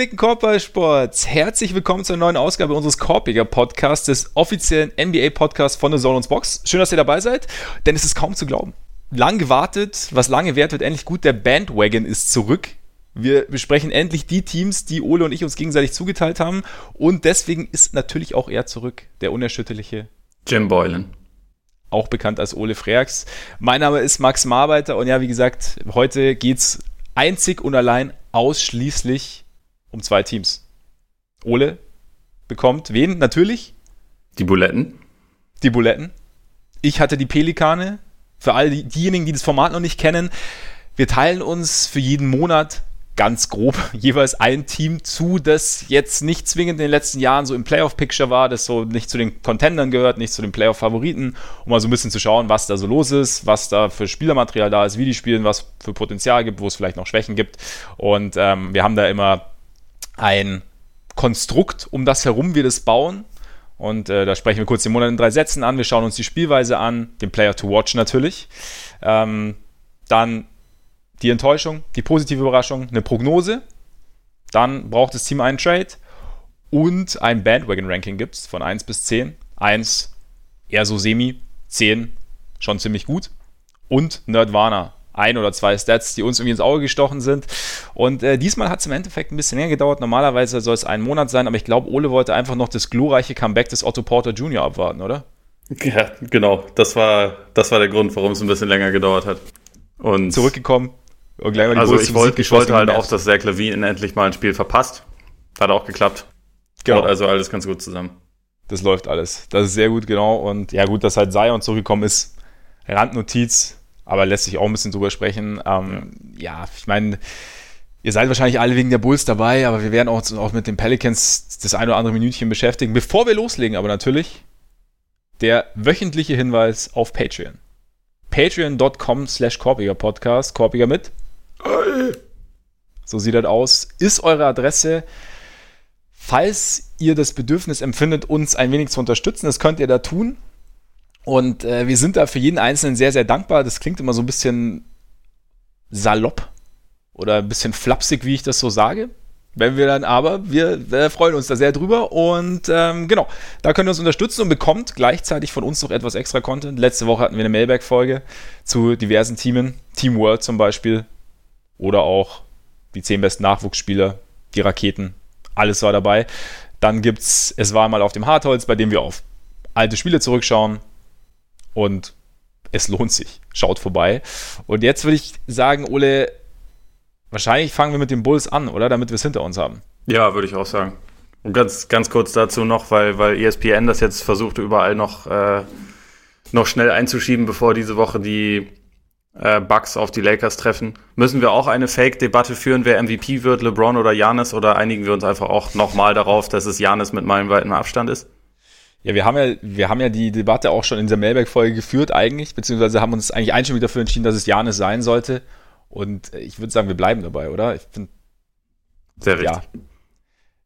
Gepflegten Korbballsports. Herzlich willkommen zur neuen Ausgabe unseres Korbiger Podcasts, des offiziellen NBA-Podcasts von The Zone und Box. Schön, dass ihr dabei seid, denn es ist kaum zu glauben. Lang gewartet, was lange währt, wird endlich gut. Der Bandwagon ist zurück. Wir besprechen endlich die Teams, die Ole und ich uns gegenseitig zugeteilt haben. Und deswegen ist natürlich auch er zurück, der unerschütterliche Jim Boylan. Auch bekannt als Ole Freaks. Mein Name ist Max Marbeiter und ja, wie gesagt, heute geht's einzig und allein ausschließlich um zwei Teams. Ole bekommt wen? Natürlich. Die Buletten. Die Buletten. Ich hatte die Pelikane. Für all die, diejenigen, die das Format noch nicht kennen, wir teilen uns für jeden Monat ganz grob jeweils ein Team zu, das jetzt nicht zwingend in den letzten Jahren so im Playoff-Picture war, das so nicht zu den Contendern gehört, nicht zu den Playoff-Favoriten, um mal so ein bisschen zu schauen, was da so los ist, was da für Spielermaterial da ist, wie die spielen, was für Potenzial gibt, wo es vielleicht noch Schwächen gibt. Und ähm, wir haben da immer ein Konstrukt, um das herum wir das bauen. Und äh, da sprechen wir kurz den Monat in drei Sätzen an. Wir schauen uns die Spielweise an, den Player to Watch natürlich. Ähm, dann die Enttäuschung, die positive Überraschung, eine Prognose. Dann braucht das Team einen Trade und ein Bandwagon-Ranking gibt es von 1 bis 10. 1 eher so semi, 10 schon ziemlich gut. Und Nerdwana, ein oder zwei Stats, die uns irgendwie ins Auge gestochen sind. Und äh, diesmal hat es im Endeffekt ein bisschen länger gedauert. Normalerweise soll es einen Monat sein, aber ich glaube, Ole wollte einfach noch das glorreiche Comeback des Otto Porter Jr. abwarten, oder? Ja, genau. Das war, das war der Grund, warum es ein bisschen länger gedauert hat. Und zurückgekommen. Und gleich mal die also ich, wollt, ich wollte halt auch, dass Zach Levine endlich mal ein Spiel verpasst. Hat auch geklappt. Genau. Also alles ganz gut zusammen. Das läuft alles. Das ist sehr gut, genau. Und ja, gut, dass halt Zion zurückgekommen ist. Randnotiz aber lässt sich auch ein bisschen drüber sprechen. Ähm, ja. ja, ich meine, ihr seid wahrscheinlich alle wegen der Bulls dabei, aber wir werden auch, auch mit den Pelicans das ein oder andere Minütchen beschäftigen. Bevor wir loslegen, aber natürlich der wöchentliche Hinweis auf Patreon. Patreon.com slash Korpiger Podcast. Korpiger mit. So sieht das aus. Ist eure Adresse. Falls ihr das Bedürfnis empfindet, uns ein wenig zu unterstützen, das könnt ihr da tun. Und äh, wir sind da für jeden Einzelnen sehr, sehr dankbar. Das klingt immer so ein bisschen salopp oder ein bisschen flapsig, wie ich das so sage. Wenn wir dann aber, wir, wir freuen uns da sehr drüber und ähm, genau, da könnt ihr uns unterstützen und bekommt gleichzeitig von uns noch etwas extra Content. Letzte Woche hatten wir eine Mailback-Folge zu diversen Teamen, Team World zum Beispiel oder auch die zehn besten Nachwuchsspieler, die Raketen, alles war dabei. Dann gibt's, es war mal auf dem Hartholz, bei dem wir auf alte Spiele zurückschauen, und es lohnt sich. Schaut vorbei. Und jetzt würde ich sagen, Ole, wahrscheinlich fangen wir mit den Bulls an, oder? Damit wir es hinter uns haben. Ja, würde ich auch sagen. Und ganz, ganz kurz dazu noch, weil, weil ESPN das jetzt versuchte, überall noch, äh, noch schnell einzuschieben, bevor diese Woche die äh, Bucks auf die Lakers treffen. Müssen wir auch eine Fake-Debatte führen, wer MVP wird, LeBron oder Janis, oder einigen wir uns einfach auch nochmal darauf, dass es Janis mit meilenweitem Abstand ist? Ja, wir haben ja, wir haben ja die Debatte auch schon in der Mailback-Folge geführt eigentlich, beziehungsweise haben uns eigentlich einstimmig dafür entschieden, dass es Janis sein sollte. Und ich würde sagen, wir bleiben dabei, oder? Ich finde. Sehr richtig. Ja.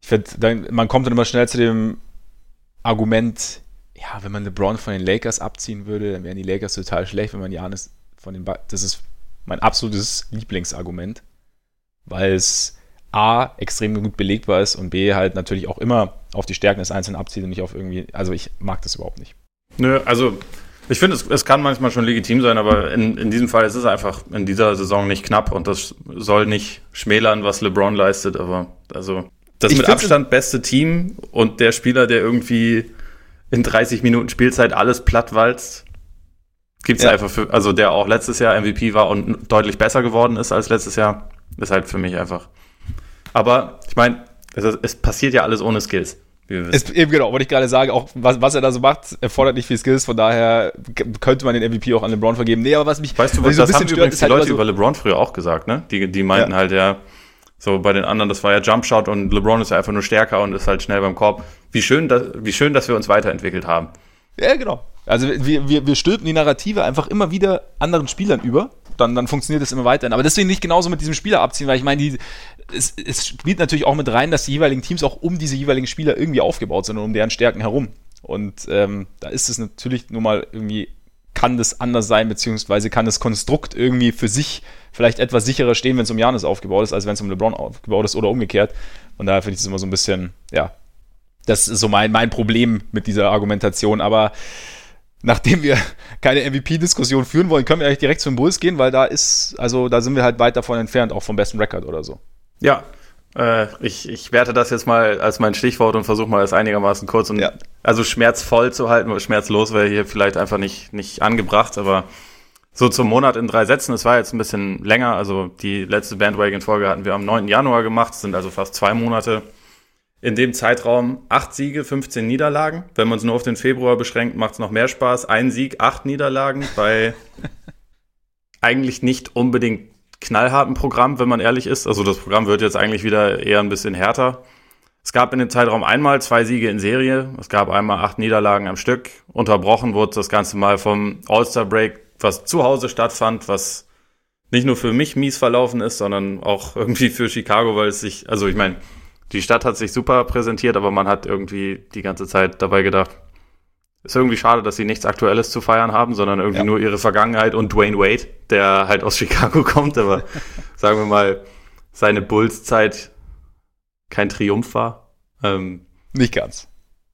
Ich finde, man kommt dann immer schnell zu dem Argument, ja, wenn man LeBron von den Lakers abziehen würde, dann wären die Lakers total schlecht, wenn man Janis von den ba Das ist mein absolutes Lieblingsargument, weil es A, extrem gut belegbar ist und B, halt natürlich auch immer auf die Stärken des Einzelnen abzieht und nicht auf irgendwie, also ich mag das überhaupt nicht. Nö, also ich finde, es, es kann manchmal schon legitim sein, aber in, in diesem Fall ist es einfach in dieser Saison nicht knapp und das soll nicht schmälern, was LeBron leistet, aber also das ich mit Abstand beste Team und der Spieler, der irgendwie in 30 Minuten Spielzeit alles plattwalzt, gibt es ja. einfach für, also der auch letztes Jahr MVP war und deutlich besser geworden ist als letztes Jahr, ist halt für mich einfach aber ich meine, es, es, passiert ja alles ohne Skills. Es, eben genau, wollte ich gerade sagen, auch was, was er da so macht, erfordert nicht viel Skills, von daher könnte man den MVP auch an LeBron vergeben. Nee, aber was mich. Weißt du, was, so das haben übrigens die halt Leute so über LeBron früher auch gesagt, ne? Die, die meinten ja. halt ja, so bei den anderen, das war ja Jumpshot und LeBron ist ja einfach nur stärker und ist halt schnell beim Korb. Wie schön, dass, wie schön, dass wir uns weiterentwickelt haben. Ja, genau. Also wir, wir, wir stülpen die Narrative einfach immer wieder anderen Spielern über dann, dann funktioniert es immer weiterhin. Aber deswegen nicht genauso mit diesem Spieler abziehen, weil ich meine, die, es, es spielt natürlich auch mit rein, dass die jeweiligen Teams auch um diese jeweiligen Spieler irgendwie aufgebaut sind und um deren Stärken herum. Und ähm, da ist es natürlich nur mal irgendwie kann das anders sein, beziehungsweise kann das Konstrukt irgendwie für sich vielleicht etwas sicherer stehen, wenn es um Janis aufgebaut ist, als wenn es um LeBron aufgebaut ist oder umgekehrt. Und daher finde ich es immer so ein bisschen, ja, das ist so mein, mein Problem mit dieser Argumentation. Aber nachdem wir keine MVP-Diskussion führen wollen, können wir eigentlich direkt zum Bulls gehen, weil da ist, also da sind wir halt weit davon entfernt, auch vom besten Record oder so. Ja, äh, ich, ich werte das jetzt mal als mein Stichwort und versuche mal es einigermaßen kurz und ja. also schmerzvoll zu halten, schmerzlos wäre hier vielleicht einfach nicht, nicht angebracht, aber so zum Monat in drei Sätzen, es war jetzt ein bisschen länger, also die letzte Bandwagon-Folge hatten wir am 9. Januar gemacht, sind also fast zwei Monate. In dem Zeitraum acht Siege, 15 Niederlagen. Wenn man es nur auf den Februar beschränkt, macht es noch mehr Spaß. Ein Sieg, acht Niederlagen bei eigentlich nicht unbedingt knallharten Programm, wenn man ehrlich ist. Also das Programm wird jetzt eigentlich wieder eher ein bisschen härter. Es gab in dem Zeitraum einmal zwei Siege in Serie. Es gab einmal acht Niederlagen am Stück. Unterbrochen wurde das Ganze mal vom All-Star-Break, was zu Hause stattfand, was nicht nur für mich mies verlaufen ist, sondern auch irgendwie für Chicago, weil es sich, also ich meine, die Stadt hat sich super präsentiert, aber man hat irgendwie die ganze Zeit dabei gedacht, ist irgendwie schade, dass sie nichts Aktuelles zu feiern haben, sondern irgendwie ja. nur ihre Vergangenheit und Dwayne Wade, der halt aus Chicago kommt, aber sagen wir mal, seine Bulls-Zeit kein Triumph war. Ähm, nicht ganz.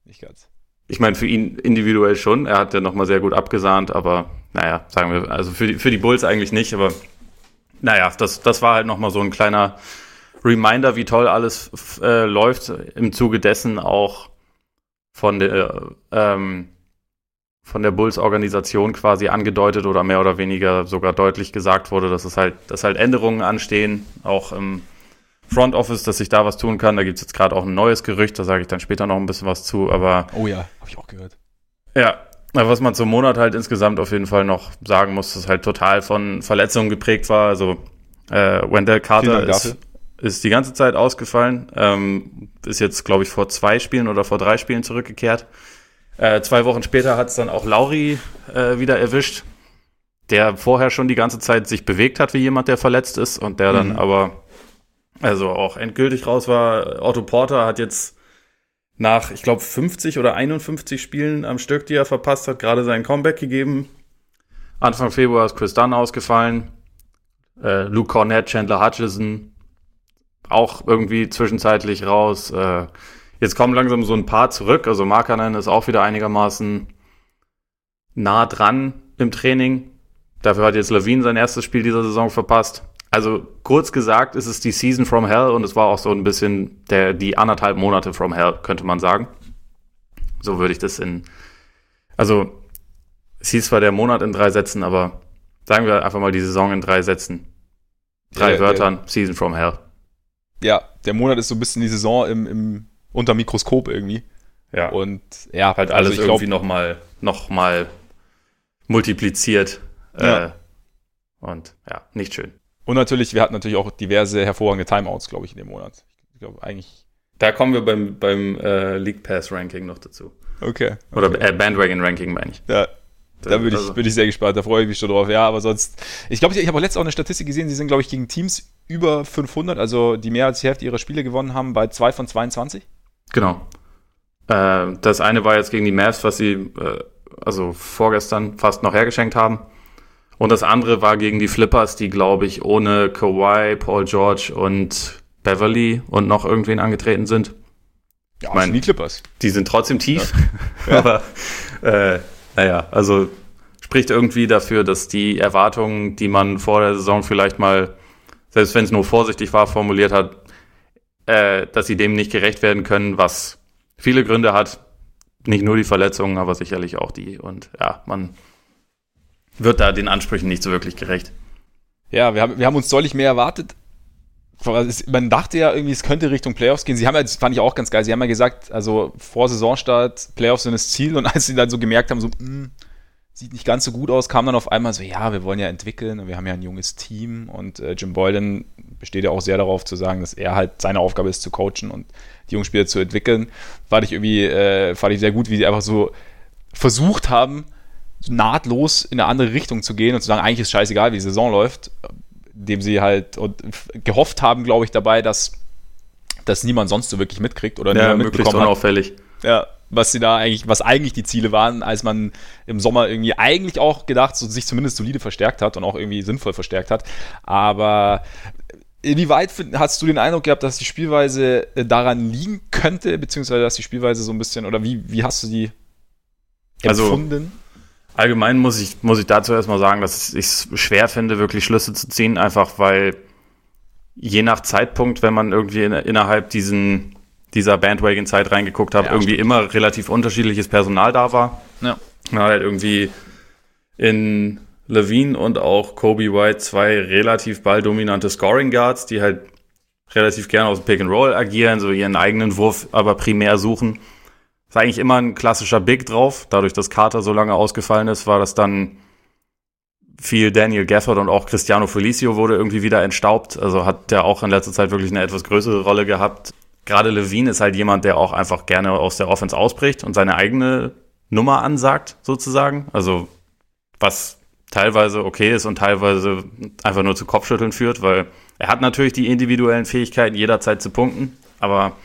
Nicht ganz. Ich meine, für ihn individuell schon. Er hat ja nochmal sehr gut abgesahnt, aber naja, sagen wir, also für die, für die Bulls eigentlich nicht, aber naja, das, das war halt nochmal so ein kleiner Reminder, wie toll alles äh, läuft. Im Zuge dessen auch von der ähm, von der Bulls-Organisation quasi angedeutet oder mehr oder weniger sogar deutlich gesagt wurde, dass es halt, dass halt Änderungen anstehen, auch im Front Office, dass sich da was tun kann. Da gibt es jetzt gerade auch ein neues Gerücht, da sage ich dann später noch ein bisschen was zu, aber. Oh ja, habe ich auch gehört. Ja, aber was man zum Monat halt insgesamt auf jeden Fall noch sagen muss, dass halt total von Verletzungen geprägt war. Also äh, Wendell Carter ist, ist die ganze Zeit ausgefallen, ähm, ist jetzt, glaube ich, vor zwei Spielen oder vor drei Spielen zurückgekehrt. Äh, zwei Wochen später hat es dann auch Lauri äh, wieder erwischt, der vorher schon die ganze Zeit sich bewegt hat wie jemand, der verletzt ist und der dann mhm. aber also auch endgültig raus war. Otto Porter hat jetzt nach, ich glaube, 50 oder 51 Spielen am Stück, die er verpasst hat, gerade sein Comeback gegeben. Anfang Februar ist Chris Dunn ausgefallen. Äh, Luke Cornett, Chandler Hutchison auch irgendwie zwischenzeitlich raus. Äh, Jetzt kommen langsam so ein paar zurück. Also Markanen ist auch wieder einigermaßen nah dran im Training. Dafür hat jetzt Levine sein erstes Spiel dieser Saison verpasst. Also kurz gesagt ist es die Season from Hell und es war auch so ein bisschen der, die anderthalb Monate from Hell, könnte man sagen. So würde ich das in, also es hieß zwar der Monat in drei Sätzen, aber sagen wir einfach mal die Saison in drei Sätzen. Drei ja, Wörtern, ja. Season from Hell. Ja, der Monat ist so ein bisschen die Saison im, im unter Mikroskop irgendwie. Ja. Und ja, halt alles also irgendwie nochmal noch mal multipliziert. Ja. Äh, und ja, nicht schön. Und natürlich, wir hatten natürlich auch diverse hervorragende Timeouts, glaube ich, in dem Monat. Ich glaube eigentlich. Da kommen wir beim, beim äh, League Pass Ranking noch dazu. Okay. Oder okay. Äh, Bandwagon Ranking, meine ich. Ja. Da bin, also. ich, bin ich sehr gespannt, da freue ich mich schon drauf. Ja, aber sonst, ich glaube, ich, ich habe auch letztens auch eine Statistik gesehen, sie sind, glaube ich, gegen Teams über 500, also die mehr als die Hälfte ihrer Spiele gewonnen haben, bei 2 von 22. Genau. Äh, das eine war jetzt gegen die Mavs, was sie äh, also vorgestern fast noch hergeschenkt haben. Und das andere war gegen die Flippers, die, glaube ich, ohne Kawhi, Paul George und Beverly und noch irgendwen angetreten sind. Ja, ich mein, die Clippers. Die sind trotzdem tief. Ja. Aber äh, naja, also spricht irgendwie dafür, dass die Erwartungen, die man vor der Saison vielleicht mal, selbst wenn es nur vorsichtig war, formuliert hat, äh, dass sie dem nicht gerecht werden können, was viele Gründe hat. Nicht nur die Verletzungen, aber sicherlich auch die. Und ja, man wird da den Ansprüchen nicht so wirklich gerecht. Ja, wir haben, wir haben uns deutlich mehr erwartet. Man dachte ja irgendwie, es könnte Richtung Playoffs gehen. Sie haben ja, das fand ich auch ganz geil, sie haben ja gesagt, also vor Saisonstart, Playoffs sind das Ziel. Und als sie dann so gemerkt haben, so, mh, hm, sieht nicht ganz so gut aus, kam dann auf einmal so, ja, wir wollen ja entwickeln und wir haben ja ein junges Team und äh, Jim Boylan besteht ja auch sehr darauf zu sagen, dass er halt seine Aufgabe ist zu coachen und die jungen Spieler zu entwickeln. Fand ich irgendwie, äh, fand ich sehr gut, wie sie einfach so versucht haben, nahtlos in eine andere Richtung zu gehen und zu sagen, eigentlich ist scheißegal, wie die Saison läuft, indem sie halt und gehofft haben, glaube ich, dabei, dass, dass niemand sonst so wirklich mitkriegt oder ja, möglichst unauffällig. Ja, was sie da eigentlich, was eigentlich die Ziele waren, als man im Sommer irgendwie eigentlich auch gedacht, so, sich zumindest solide verstärkt hat und auch irgendwie sinnvoll verstärkt hat. Aber Inwieweit hast du den Eindruck gehabt, dass die Spielweise äh, daran liegen könnte, beziehungsweise dass die Spielweise so ein bisschen, oder wie, wie hast du die also, empfunden? Also, allgemein muss ich, muss ich dazu erstmal sagen, dass ich es schwer finde, wirklich Schlüsse zu ziehen, einfach weil je nach Zeitpunkt, wenn man irgendwie in, innerhalb diesen, dieser Bandwagon-Zeit reingeguckt hat, ja, irgendwie stimmt. immer relativ unterschiedliches Personal da war. Ja. Man hat halt irgendwie in Levine und auch Kobe White zwei relativ balldominante Scoring Guards, die halt relativ gerne aus dem Pick and Roll agieren, so ihren eigenen Wurf aber primär suchen. Ist eigentlich immer ein klassischer Big drauf. Dadurch, dass Carter so lange ausgefallen ist, war das dann viel Daniel Gafford und auch Cristiano Felicio wurde irgendwie wieder entstaubt. Also hat der auch in letzter Zeit wirklich eine etwas größere Rolle gehabt. Gerade Levine ist halt jemand, der auch einfach gerne aus der Offense ausbricht und seine eigene Nummer ansagt, sozusagen. Also was teilweise okay ist und teilweise einfach nur zu Kopfschütteln führt, weil er hat natürlich die individuellen Fähigkeiten, jederzeit zu punkten, aber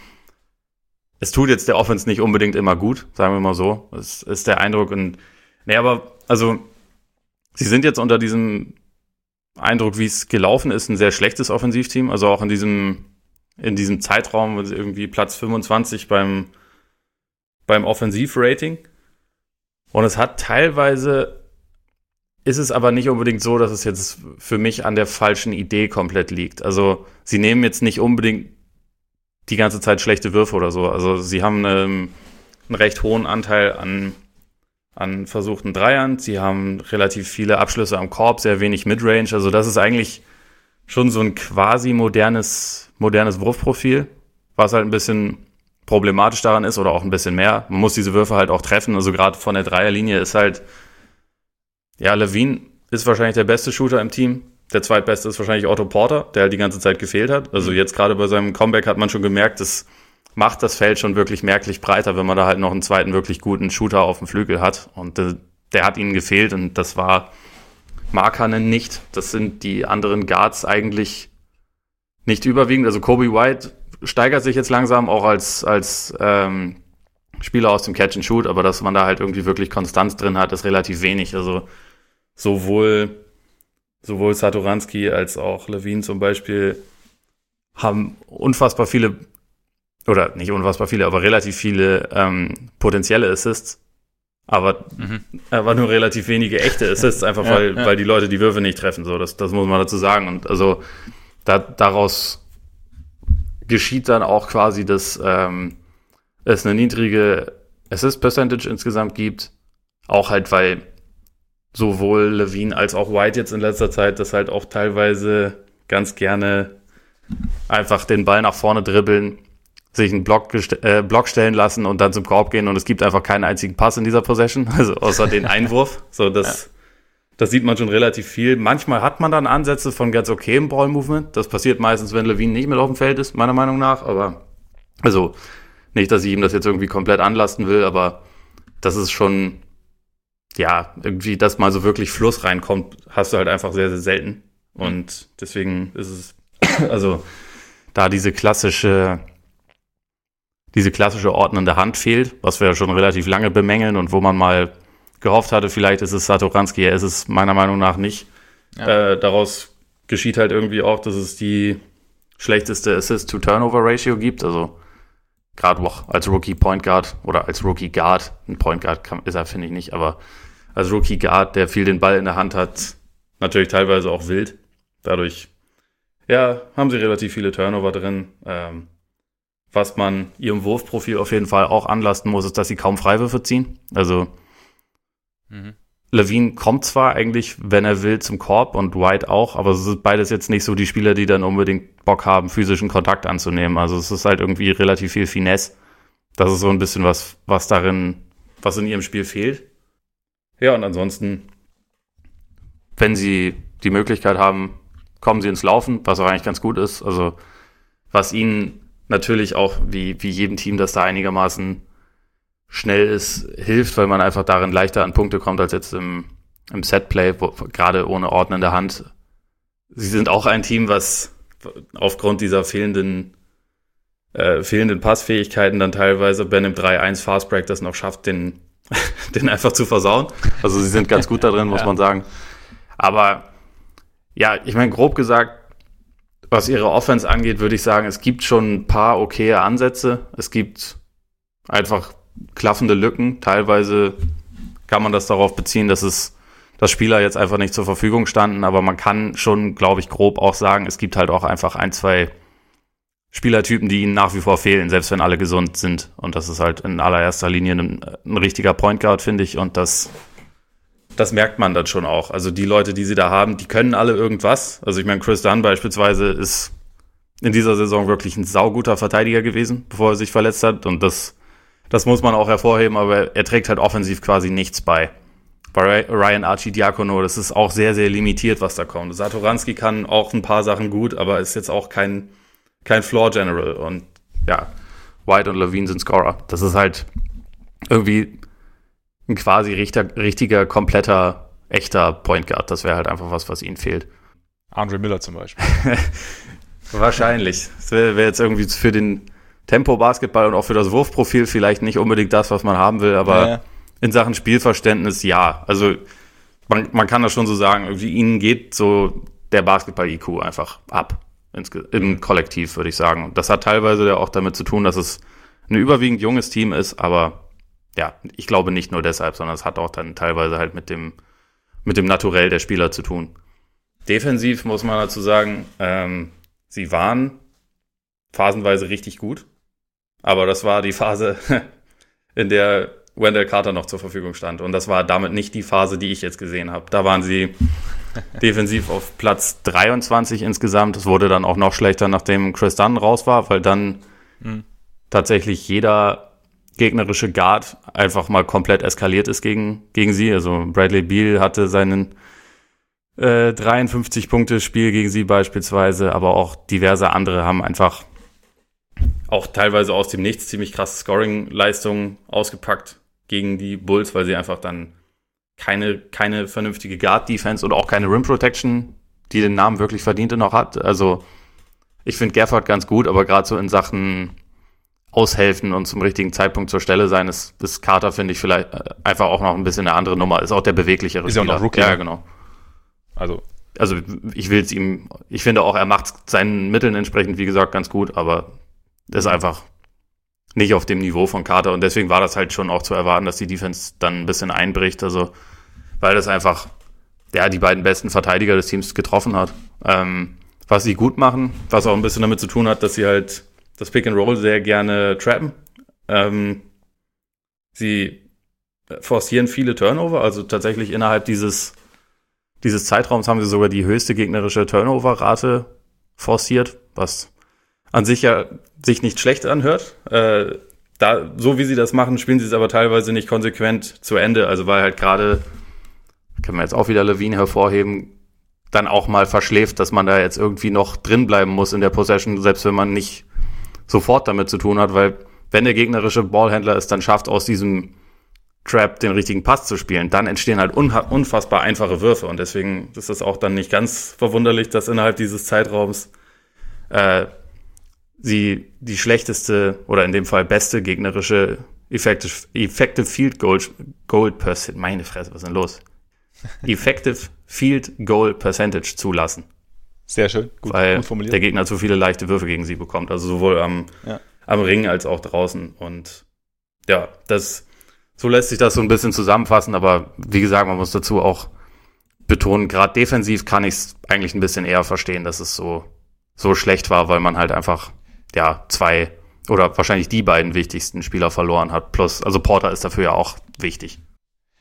es tut jetzt der Offense nicht unbedingt immer gut, sagen wir mal so. Das ist der Eindruck und nee, aber also sie sind jetzt unter diesem Eindruck, wie es gelaufen ist, ein sehr schlechtes Offensivteam, also auch in diesem in diesem Zeitraum irgendwie Platz 25 beim beim Offensivrating und es hat teilweise ist es aber nicht unbedingt so, dass es jetzt für mich an der falschen Idee komplett liegt. Also sie nehmen jetzt nicht unbedingt die ganze Zeit schlechte Würfe oder so. Also sie haben einen, einen recht hohen Anteil an, an versuchten Dreiern. Sie haben relativ viele Abschlüsse am Korb, sehr wenig Midrange. Also das ist eigentlich schon so ein quasi modernes, modernes Wurfprofil, was halt ein bisschen problematisch daran ist oder auch ein bisschen mehr. Man muss diese Würfe halt auch treffen. Also gerade von der Dreierlinie ist halt ja, Levine ist wahrscheinlich der beste Shooter im Team. Der zweitbeste ist wahrscheinlich Otto Porter, der halt die ganze Zeit gefehlt hat. Also jetzt gerade bei seinem Comeback hat man schon gemerkt, das macht das Feld schon wirklich merklich breiter, wenn man da halt noch einen zweiten wirklich guten Shooter auf dem Flügel hat. Und der, der hat ihnen gefehlt und das war Markanen nicht. Das sind die anderen Guards eigentlich nicht überwiegend. Also Kobe White steigert sich jetzt langsam auch als, als ähm, Spieler aus dem Catch and Shoot, aber dass man da halt irgendwie wirklich Konstanz drin hat, ist relativ wenig. Also sowohl, sowohl Satoranski als auch Levine zum Beispiel haben unfassbar viele, oder nicht unfassbar viele, aber relativ viele ähm, potenzielle Assists, aber, mhm. aber nur relativ wenige echte Assists, einfach ja, weil, ja. weil die Leute die Würfe nicht treffen. So, das, das muss man dazu sagen. Und also da, daraus geschieht dann auch quasi das, ähm, es eine niedrige Assist Percentage insgesamt gibt. Auch halt, weil sowohl Levine als auch White jetzt in letzter Zeit das halt auch teilweise ganz gerne einfach den Ball nach vorne dribbeln, sich einen Block, äh, Block stellen lassen und dann zum Korb gehen und es gibt einfach keinen einzigen Pass in dieser Possession, also außer den Einwurf. So, das, ja. das sieht man schon relativ viel. Manchmal hat man dann Ansätze von ganz okayem Ball-Movement. Das passiert meistens, wenn Levine nicht mit auf dem Feld ist, meiner Meinung nach, aber also nicht, dass ich ihm das jetzt irgendwie komplett anlasten will, aber das ist schon, ja, irgendwie, dass mal so wirklich Fluss reinkommt, hast du halt einfach sehr, sehr selten. Und deswegen ist es, also, da diese klassische, diese klassische ordnende Hand fehlt, was wir ja schon relativ lange bemängeln und wo man mal gehofft hatte, vielleicht ist es Satoranski, er ist es meiner Meinung nach nicht. Ja. Äh, daraus geschieht halt irgendwie auch, dass es die schlechteste Assist-to-Turnover-Ratio gibt, also gerade als Rookie Point Guard oder als Rookie Guard, ein Point Guard kann, ist er, finde ich nicht, aber als Rookie Guard, der viel den Ball in der Hand hat, natürlich teilweise auch wild. Dadurch, ja, haben sie relativ viele Turnover drin. Ähm, was man ihrem Wurfprofil auf jeden Fall auch anlasten muss, ist, dass sie kaum Freiwürfe ziehen. Also mhm. Levine kommt zwar eigentlich, wenn er will, zum Korb und White auch, aber es sind beides jetzt nicht so die Spieler, die dann unbedingt Bock haben, physischen Kontakt anzunehmen. Also es ist halt irgendwie relativ viel Finesse. Das ist so ein bisschen was, was darin, was in ihrem Spiel fehlt. Ja, und ansonsten, wenn sie die Möglichkeit haben, kommen sie ins Laufen, was auch eigentlich ganz gut ist. Also was ihnen natürlich auch, wie, wie jedem Team, das da einigermaßen schnell ist, hilft, weil man einfach darin leichter an Punkte kommt als jetzt im, im Setplay, wo, gerade ohne Orden in der Hand. Sie sind auch ein Team, was aufgrund dieser fehlenden äh, fehlenden Passfähigkeiten dann teilweise bei einem 3-1 Fastbreak das noch schafft, den, den einfach zu versauen. Also sie sind ganz gut da drin, muss ja. man sagen. Aber ja, ich meine, grob gesagt, was ihre Offense angeht, würde ich sagen, es gibt schon ein paar okaye Ansätze. Es gibt einfach klaffende Lücken. Teilweise kann man das darauf beziehen, dass es dass Spieler jetzt einfach nicht zur Verfügung standen, aber man kann schon, glaube ich, grob auch sagen, es gibt halt auch einfach ein, zwei Spielertypen, die ihnen nach wie vor fehlen, selbst wenn alle gesund sind. Und das ist halt in allererster Linie ein, ein richtiger Point Guard, finde ich. Und das, das merkt man dann schon auch. Also die Leute, die sie da haben, die können alle irgendwas. Also ich meine, Chris Dunn beispielsweise ist in dieser Saison wirklich ein sauguter Verteidiger gewesen, bevor er sich verletzt hat. Und das, das muss man auch hervorheben, aber er trägt halt offensiv quasi nichts bei. Bei Ryan Archie Diakono, das ist auch sehr, sehr limitiert, was da kommt. Satoranski kann auch ein paar Sachen gut, aber ist jetzt auch kein kein Floor General. Und ja, White und Levine sind Scorer. Das ist halt irgendwie ein quasi richtiger, richtiger kompletter, echter Point Guard. Das wäre halt einfach was, was ihnen fehlt. Andre Miller zum Beispiel. Wahrscheinlich. Das wäre wär jetzt irgendwie für den Tempo-Basketball und auch für das Wurfprofil vielleicht nicht unbedingt das, was man haben will, aber ja. in Sachen Spielverständnis ja. Also man, man kann das schon so sagen, irgendwie ihnen geht so der Basketball-IQ einfach ab im Kollektiv, würde ich sagen. Das hat teilweise ja auch damit zu tun, dass es ein überwiegend junges Team ist, aber ja, ich glaube nicht nur deshalb, sondern es hat auch dann teilweise halt mit dem, mit dem Naturell der Spieler zu tun. Defensiv muss man dazu sagen, ähm, sie waren phasenweise richtig gut, aber das war die Phase, in der Wendell Carter noch zur Verfügung stand. Und das war damit nicht die Phase, die ich jetzt gesehen habe. Da waren sie defensiv auf Platz 23 insgesamt. Es wurde dann auch noch schlechter, nachdem Chris Dunn raus war, weil dann mhm. tatsächlich jeder gegnerische Guard einfach mal komplett eskaliert ist gegen, gegen sie. Also Bradley Beal hatte seinen äh, 53 Punkte Spiel gegen sie beispielsweise, aber auch diverse andere haben einfach auch teilweise aus dem Nichts ziemlich krasse Scoring-Leistungen ausgepackt gegen die Bulls, weil sie einfach dann keine, keine vernünftige Guard-Defense und auch keine Rim-Protection, die den Namen wirklich verdiente, noch hat. Also ich finde Gafford ganz gut, aber gerade so in Sachen aushelfen und zum richtigen Zeitpunkt zur Stelle sein, ist, ist Carter, finde ich, vielleicht äh, einfach auch noch ein bisschen eine andere Nummer. Ist auch der beweglichere ist Spieler. Ist auch noch Rookie. Ja, ne? genau. Also, also ich will es ihm, ich finde auch, er macht seinen Mitteln entsprechend, wie gesagt, ganz gut, aber ist einfach nicht auf dem Niveau von Carter und deswegen war das halt schon auch zu erwarten, dass die Defense dann ein bisschen einbricht, also weil das einfach ja, die beiden besten Verteidiger des Teams getroffen hat. Ähm, was sie gut machen, was auch ein bisschen damit zu tun hat, dass sie halt das Pick and Roll sehr gerne trappen. Ähm, sie forcieren viele Turnover, also tatsächlich innerhalb dieses, dieses Zeitraums haben sie sogar die höchste gegnerische Turnover-Rate forciert, was an sich ja sich nicht schlecht anhört. Äh, da, so wie sie das machen, spielen sie es aber teilweise nicht konsequent zu Ende. Also weil halt gerade, können wir jetzt auch wieder Levine hervorheben, dann auch mal verschläft, dass man da jetzt irgendwie noch drin bleiben muss in der Possession, selbst wenn man nicht sofort damit zu tun hat, weil wenn der gegnerische Ballhändler es dann schafft, aus diesem Trap den richtigen Pass zu spielen, dann entstehen halt unfassbar einfache Würfe und deswegen ist es auch dann nicht ganz verwunderlich, dass innerhalb dieses Zeitraums äh, sie die schlechteste oder in dem Fall beste gegnerische Effective, effective Field Goal, Goal Percentage, meine Fresse, was ist denn los? Effective Field Goal Percentage zulassen. Sehr schön, gut, weil gut formuliert. der Gegner zu viele leichte Würfe gegen sie bekommt, also sowohl am, ja. am Ring als auch draußen. Und ja, das, so lässt sich das so ein bisschen zusammenfassen, aber wie gesagt, man muss dazu auch betonen, gerade defensiv kann ich es eigentlich ein bisschen eher verstehen, dass es so, so schlecht war, weil man halt einfach ja, zwei oder wahrscheinlich die beiden wichtigsten Spieler verloren hat. Plus, also Porter ist dafür ja auch wichtig.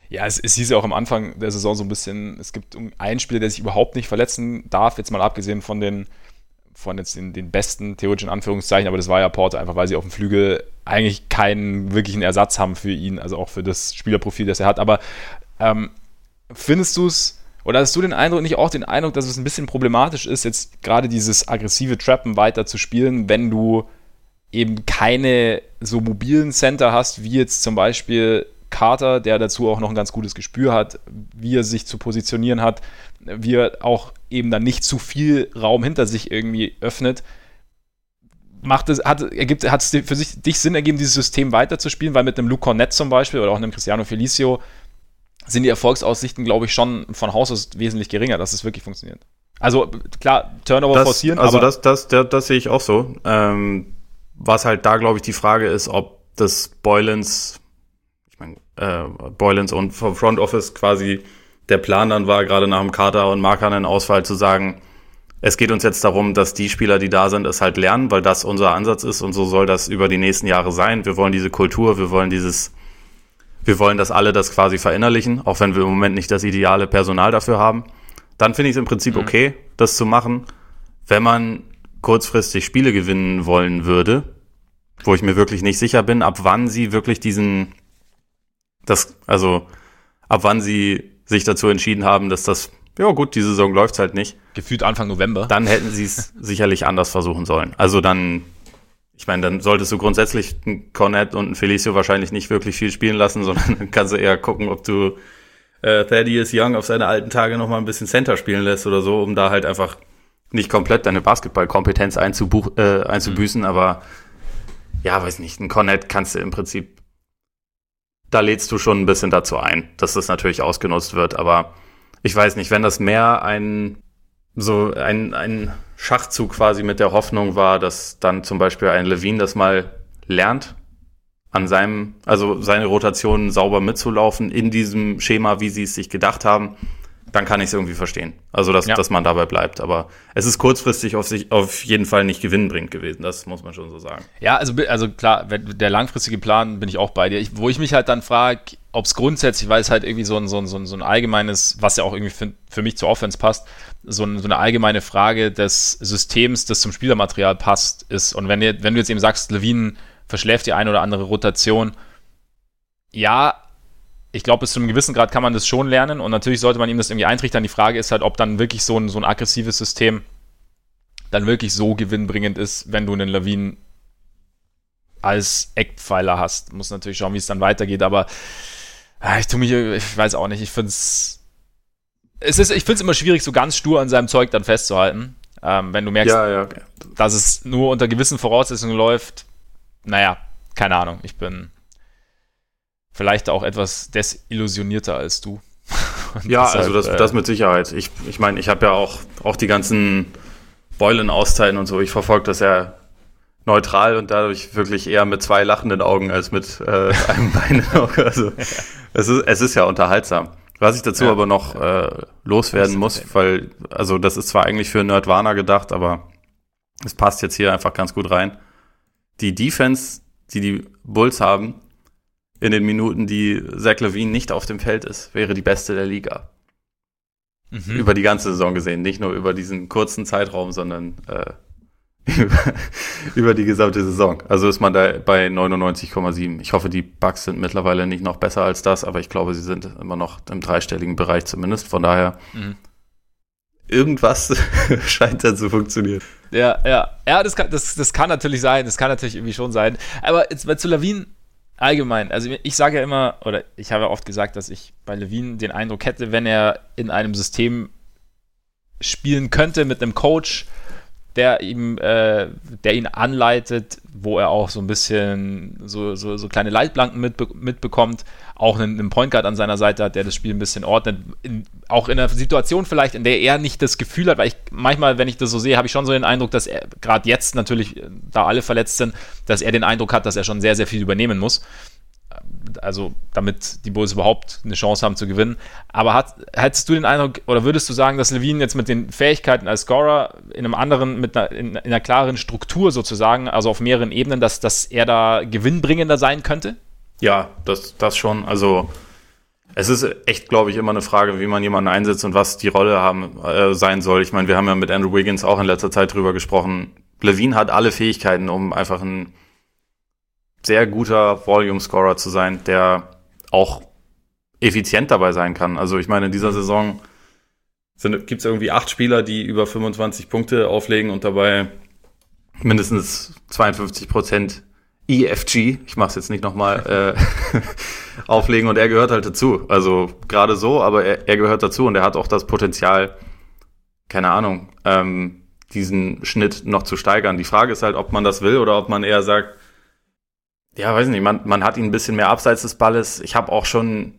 Ja, es, es hieß ja auch am Anfang der Saison so ein bisschen, es gibt einen Spieler, der sich überhaupt nicht verletzen darf, jetzt mal abgesehen von den, von jetzt den, den besten theoretischen Anführungszeichen, aber das war ja Porter, einfach weil sie auf dem Flügel eigentlich keinen wirklichen Ersatz haben für ihn, also auch für das Spielerprofil, das er hat. Aber ähm, findest du es oder hast du den Eindruck, nicht auch den Eindruck, dass es ein bisschen problematisch ist, jetzt gerade dieses aggressive Trappen weiter zu spielen, wenn du eben keine so mobilen Center hast, wie jetzt zum Beispiel Carter, der dazu auch noch ein ganz gutes Gespür hat, wie er sich zu positionieren hat, wie er auch eben dann nicht zu viel Raum hinter sich irgendwie öffnet. macht es, hat, ergibt, hat es für sich, dich Sinn ergeben, dieses System weiterzuspielen, weil mit einem Luke Cornett zum Beispiel oder auch einem Cristiano Felicio sind die Erfolgsaussichten, glaube ich, schon von Haus aus wesentlich geringer, dass es wirklich funktioniert. Also klar, Turnover das, forcieren, also das, das, das, das sehe ich auch so. Ähm, was halt da, glaube ich, die Frage ist, ob das Boylens, ich meine, äh, Boylens und vom Front Office quasi der Plan dann war, gerade nach dem Kader und Markanen Ausfall zu sagen, es geht uns jetzt darum, dass die Spieler, die da sind, es halt lernen, weil das unser Ansatz ist und so soll das über die nächsten Jahre sein. Wir wollen diese Kultur, wir wollen dieses, wir wollen, dass alle das quasi verinnerlichen, auch wenn wir im Moment nicht das ideale Personal dafür haben. Dann finde ich es im Prinzip mhm. okay, das zu machen. Wenn man kurzfristig Spiele gewinnen wollen würde, wo ich mir wirklich nicht sicher bin, ab wann sie wirklich diesen, das, also ab wann sie sich dazu entschieden haben, dass das ja gut, die Saison läuft halt nicht. Gefühlt Anfang November. Dann hätten sie es sicherlich anders versuchen sollen. Also dann, ich meine, dann solltest du grundsätzlich einen Cornet und einen Felicio wahrscheinlich nicht wirklich viel spielen lassen, sondern dann kannst du eher gucken, ob du äh, Thaddeus Young auf seine alten Tage noch mal ein bisschen Center spielen lässt oder so, um da halt einfach nicht komplett deine Basketballkompetenz einzubuch, äh, einzubüßen, mhm. aber ja, weiß nicht, ein Cornet kannst du im Prinzip, da lädst du schon ein bisschen dazu ein, dass das natürlich ausgenutzt wird, aber ich weiß nicht, wenn das mehr ein so ein, ein Schachzug quasi mit der Hoffnung war, dass dann zum Beispiel ein Levine das mal lernt, an seinem, also seine Rotationen sauber mitzulaufen in diesem Schema, wie sie es sich gedacht haben, dann kann ich es irgendwie verstehen. Also, dass, ja. dass man dabei bleibt. Aber es ist kurzfristig auf sich auf jeden Fall nicht gewinnbringend gewesen. Das muss man schon so sagen. Ja, also, also klar, der langfristige Plan bin ich auch bei dir. Ich, wo ich mich halt dann frage, ob es grundsätzlich, weil es halt irgendwie so ein, so ein, so ein, so ein allgemeines, was ja auch irgendwie für, für mich zur Offense passt, so, ein, so, eine allgemeine Frage des Systems, das zum Spielermaterial passt, ist. Und wenn, ihr, wenn du jetzt eben sagst, Levine verschläft die eine oder andere Rotation, ja, ich glaube, bis zu einem gewissen Grad kann man das schon lernen und natürlich sollte man ihm das irgendwie eintrichtern. Die Frage ist halt, ob dann wirklich so ein, so ein aggressives System dann wirklich so gewinnbringend ist, wenn du einen Lawinen als Eckpfeiler hast. Muss natürlich schauen, wie es dann weitergeht, aber ah, ich tue mich, ich weiß auch nicht, ich finde es. Es ist, ich finde es immer schwierig, so ganz stur an seinem Zeug dann festzuhalten. Ähm, wenn du merkst, ja, ja, dass es nur unter gewissen Voraussetzungen läuft, naja, keine Ahnung, ich bin vielleicht auch etwas desillusionierter als du. ja, deshalb, also das, äh, das mit Sicherheit. Ich, ich meine, ich habe ja auch, auch die ganzen Beulen-Auszeiten und so. Ich verfolge das ja neutral und dadurch wirklich eher mit zwei lachenden Augen als mit äh, einem Bein. Also es ist, es ist ja unterhaltsam. Was ich dazu ja, aber noch ja. äh, loswerden muss, weil, also das ist zwar eigentlich für Nerdwana gedacht, aber es passt jetzt hier einfach ganz gut rein. Die Defense, die die Bulls haben, in den Minuten, die Zach Levine nicht auf dem Feld ist, wäre die beste der Liga. Mhm. Über die ganze Saison gesehen, nicht nur über diesen kurzen Zeitraum, sondern äh, über, über die gesamte Saison. Also ist man da bei 99,7. Ich hoffe, die Bugs sind mittlerweile nicht noch besser als das, aber ich glaube, sie sind immer noch im dreistelligen Bereich zumindest. Von daher, mhm. irgendwas scheint da zu funktionieren. Ja, ja. Ja, das kann, das, das kann natürlich sein. Das kann natürlich irgendwie schon sein. Aber jetzt zu Lawine allgemein, also ich sage ja immer, oder ich habe ja oft gesagt, dass ich bei Levine den Eindruck hätte, wenn er in einem System spielen könnte mit einem Coach, der ihm, äh, der ihn anleitet, wo er auch so ein bisschen so, so, so kleine Leitplanken mitbe mitbekommt, auch einen, einen Point Guard an seiner Seite hat, der das Spiel ein bisschen ordnet. In, auch in einer Situation vielleicht, in der er nicht das Gefühl hat, weil ich manchmal, wenn ich das so sehe, habe ich schon so den Eindruck, dass er gerade jetzt natürlich, da alle verletzt sind, dass er den Eindruck hat, dass er schon sehr, sehr viel übernehmen muss also damit die Bulls überhaupt eine Chance haben zu gewinnen. Aber hat, hättest du den Eindruck, oder würdest du sagen, dass Levine jetzt mit den Fähigkeiten als Scorer in einem anderen, mit einer, in, in einer klaren Struktur sozusagen, also auf mehreren Ebenen, dass, dass er da gewinnbringender sein könnte? Ja, das, das schon. Also es ist echt, glaube ich, immer eine Frage, wie man jemanden einsetzt und was die Rolle haben, äh, sein soll. Ich meine, wir haben ja mit Andrew Wiggins auch in letzter Zeit drüber gesprochen. Levine hat alle Fähigkeiten, um einfach ein sehr guter Volume-Scorer zu sein, der auch effizient dabei sein kann. Also ich meine, in dieser Saison gibt es irgendwie acht Spieler, die über 25 Punkte auflegen und dabei mindestens 52 Prozent EFG, ich mache es jetzt nicht nochmal, äh, auflegen und er gehört halt dazu. Also gerade so, aber er, er, gehört dazu und er hat auch das Potenzial, keine Ahnung, ähm, diesen Schnitt noch zu steigern. Die Frage ist halt, ob man das will oder ob man eher sagt, ja, weiß nicht, man, man hat ihn ein bisschen mehr abseits des Balles. Ich habe auch schon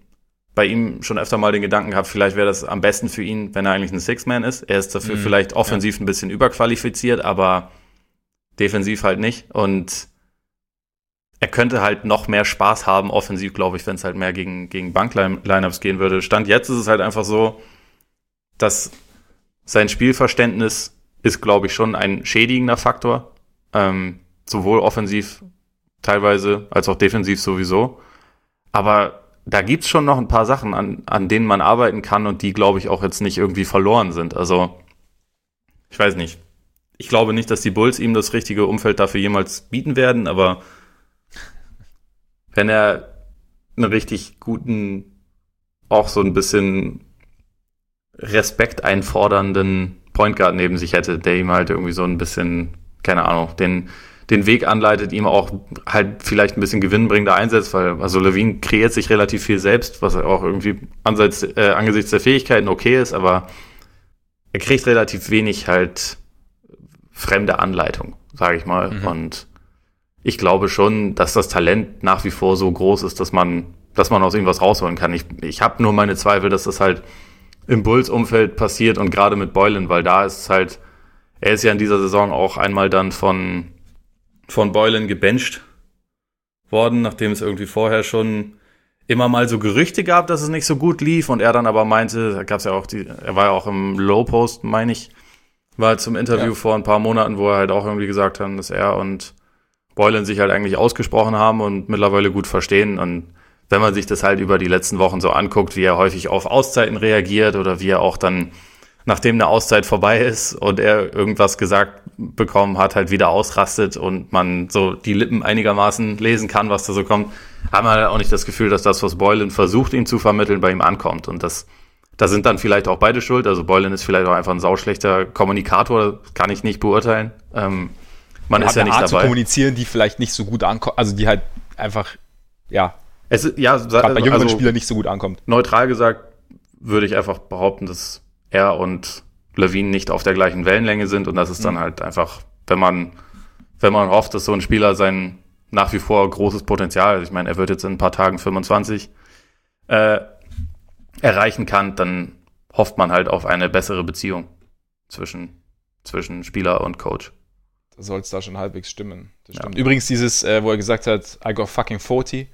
bei ihm schon öfter mal den Gedanken gehabt, vielleicht wäre das am besten für ihn, wenn er eigentlich ein Six-Man ist. Er ist dafür mhm, vielleicht offensiv ja. ein bisschen überqualifiziert, aber defensiv halt nicht. Und er könnte halt noch mehr Spaß haben, offensiv, glaube ich, wenn es halt mehr gegen, gegen Bank-Lineups gehen würde. Stand jetzt ist es halt einfach so, dass sein Spielverständnis ist, glaube ich, schon ein schädigender Faktor. Ähm, sowohl offensiv teilweise als auch defensiv sowieso. Aber da gibt's schon noch ein paar Sachen, an, an denen man arbeiten kann und die, glaube ich, auch jetzt nicht irgendwie verloren sind. Also, ich weiß nicht. Ich glaube nicht, dass die Bulls ihm das richtige Umfeld dafür jemals bieten werden, aber wenn er einen richtig guten, auch so ein bisschen Respekt einfordernden Point Guard neben sich hätte, der ihm halt irgendwie so ein bisschen, keine Ahnung, den, den Weg anleitet, ihm auch halt vielleicht ein bisschen gewinnbringender einsetzt, weil also Levine kreiert sich relativ viel selbst, was auch irgendwie anseits, äh, angesichts der Fähigkeiten okay ist, aber er kriegt relativ wenig halt fremde Anleitung, sage ich mal. Mhm. Und ich glaube schon, dass das Talent nach wie vor so groß ist, dass man, dass man aus ihm was rausholen kann. Ich, ich habe nur meine Zweifel, dass das halt im Bulls-Umfeld passiert und gerade mit Boylan, weil da ist es halt, er ist ja in dieser Saison auch einmal dann von von Boylan gebencht worden, nachdem es irgendwie vorher schon immer mal so Gerüchte gab, dass es nicht so gut lief und er dann aber meinte, da gab es ja auch die, er war ja auch im Low Post, meine ich, war zum Interview ja. vor ein paar Monaten, wo er halt auch irgendwie gesagt hat, dass er und Boylan sich halt eigentlich ausgesprochen haben und mittlerweile gut verstehen und wenn man sich das halt über die letzten Wochen so anguckt, wie er häufig auf Auszeiten reagiert oder wie er auch dann nachdem eine Auszeit vorbei ist und er irgendwas gesagt bekommen hat, halt wieder ausrastet und man so die Lippen einigermaßen lesen kann, was da so kommt, haben wir auch nicht das Gefühl, dass das, was Boylan versucht, ihm zu vermitteln, bei ihm ankommt. Und das, da sind dann vielleicht auch beide schuld. Also Boylan ist vielleicht auch einfach ein sauschlechter Kommunikator, kann ich nicht beurteilen. Ähm, man ist ja nicht Art dabei. zu kommunizieren, die vielleicht nicht so gut ankommt, also die halt einfach, ja, es, ja, bei jüngeren also, Spielern nicht so gut ankommt. Neutral gesagt würde ich einfach behaupten, dass er und Levine nicht auf der gleichen Wellenlänge sind und das ist dann mhm. halt einfach, wenn man, wenn man hofft, dass so ein Spieler sein nach wie vor großes Potenzial, ich meine, er wird jetzt in ein paar Tagen 25, äh, erreichen kann, dann hofft man halt auf eine bessere Beziehung zwischen, zwischen Spieler und Coach. Da soll es da schon halbwegs stimmen. Ja. Übrigens dieses, äh, wo er gesagt hat, I got fucking 40,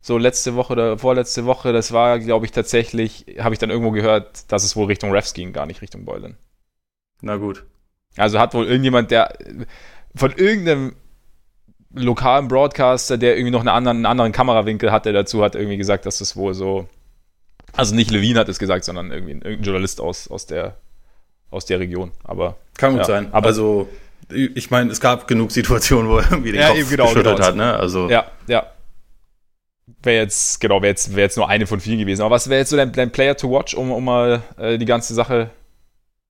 so letzte Woche oder vorletzte Woche, das war, glaube ich, tatsächlich, habe ich dann irgendwo gehört, dass es wohl Richtung Refs ging, gar nicht Richtung Boylan. Na gut. Also hat wohl irgendjemand, der von irgendeinem lokalen Broadcaster, der irgendwie noch einen anderen, einen anderen Kamerawinkel hatte dazu, hat irgendwie gesagt, dass es wohl so, also nicht Levine hat es gesagt, sondern irgendwie irgendein Journalist aus, aus der aus der Region. Aber kann gut ja, sein. Aber also ich meine, es gab genug Situationen, wo er irgendwie den ja, Kopf genau, geschüttelt genau. hat, ne? Also ja, ja wäre jetzt, genau, wäre jetzt, wär jetzt nur eine von vielen gewesen. Aber was wäre jetzt so dein, dein, Player to watch, um, um mal äh, die ganze Sache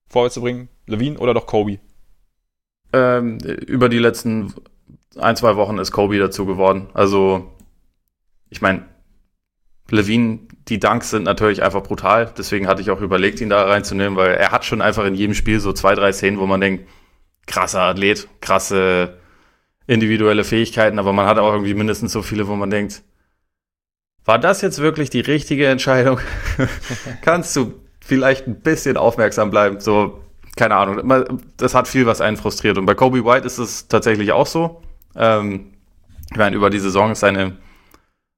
vorwärts zu bringen? Levine oder doch Kobe? Ähm, über die letzten ein, zwei Wochen ist Kobe dazu geworden. Also, ich meine, Levine, die Dunks sind natürlich einfach brutal. Deswegen hatte ich auch überlegt, ihn da reinzunehmen, weil er hat schon einfach in jedem Spiel so zwei, drei Szenen, wo man denkt, krasser Athlet, krasse individuelle Fähigkeiten, aber man hat auch irgendwie mindestens so viele, wo man denkt, war das jetzt wirklich die richtige Entscheidung? Kannst du vielleicht ein bisschen aufmerksam bleiben? So, keine Ahnung. Das hat viel, was einen frustriert. Und bei Kobe White ist es tatsächlich auch so. Ähm, ich meine, über die Saison ist seine,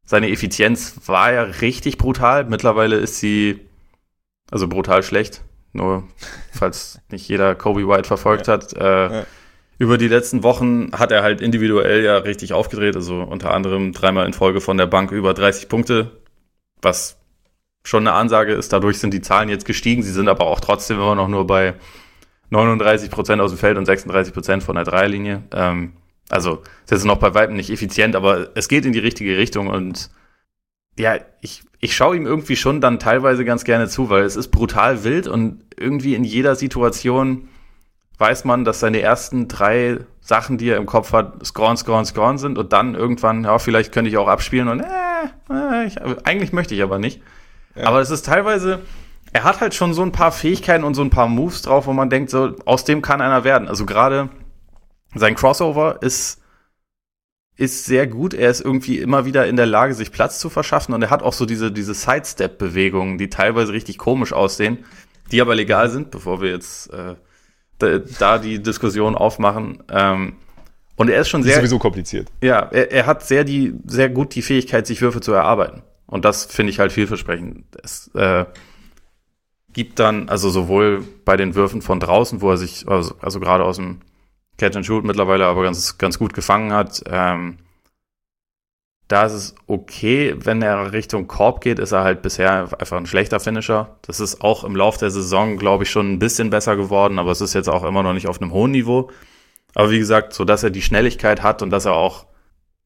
seine Effizienz war ja richtig brutal. Mittlerweile ist sie, also brutal schlecht. Nur, falls nicht jeder Kobe White verfolgt ja. hat. Äh, ja über die letzten Wochen hat er halt individuell ja richtig aufgedreht, also unter anderem dreimal in Folge von der Bank über 30 Punkte, was schon eine Ansage ist. Dadurch sind die Zahlen jetzt gestiegen. Sie sind aber auch trotzdem immer noch nur bei 39 Prozent aus dem Feld und 36 Prozent von der Dreierlinie. Ähm, also, das ist noch bei weitem nicht effizient, aber es geht in die richtige Richtung und ja, ich, ich schaue ihm irgendwie schon dann teilweise ganz gerne zu, weil es ist brutal wild und irgendwie in jeder Situation weiß man, dass seine ersten drei Sachen, die er im Kopf hat, Scorn, Scorn, Scorn sind und dann irgendwann, ja, vielleicht könnte ich auch abspielen und äh, äh ich, eigentlich möchte ich aber nicht. Ja. Aber es ist teilweise, er hat halt schon so ein paar Fähigkeiten und so ein paar Moves drauf, wo man denkt, so, aus dem kann einer werden. Also gerade sein Crossover ist, ist sehr gut. Er ist irgendwie immer wieder in der Lage, sich Platz zu verschaffen und er hat auch so diese, diese Sidestep-Bewegungen, die teilweise richtig komisch aussehen, die aber legal sind, bevor wir jetzt äh, da, die Diskussion aufmachen. Ähm, und er ist schon sehr. Ist sowieso kompliziert. Ja, er, er hat sehr die, sehr gut die Fähigkeit, sich Würfe zu erarbeiten. Und das finde ich halt vielversprechend. Es äh, gibt dann, also sowohl bei den Würfen von draußen, wo er sich, also, also gerade aus dem Catch and Shoot mittlerweile aber ganz, ganz gut gefangen hat, ähm, da ist es okay, wenn er Richtung Korb geht, ist er halt bisher einfach ein schlechter Finisher. Das ist auch im Lauf der Saison, glaube ich, schon ein bisschen besser geworden, aber es ist jetzt auch immer noch nicht auf einem hohen Niveau. Aber wie gesagt, so dass er die Schnelligkeit hat und dass er auch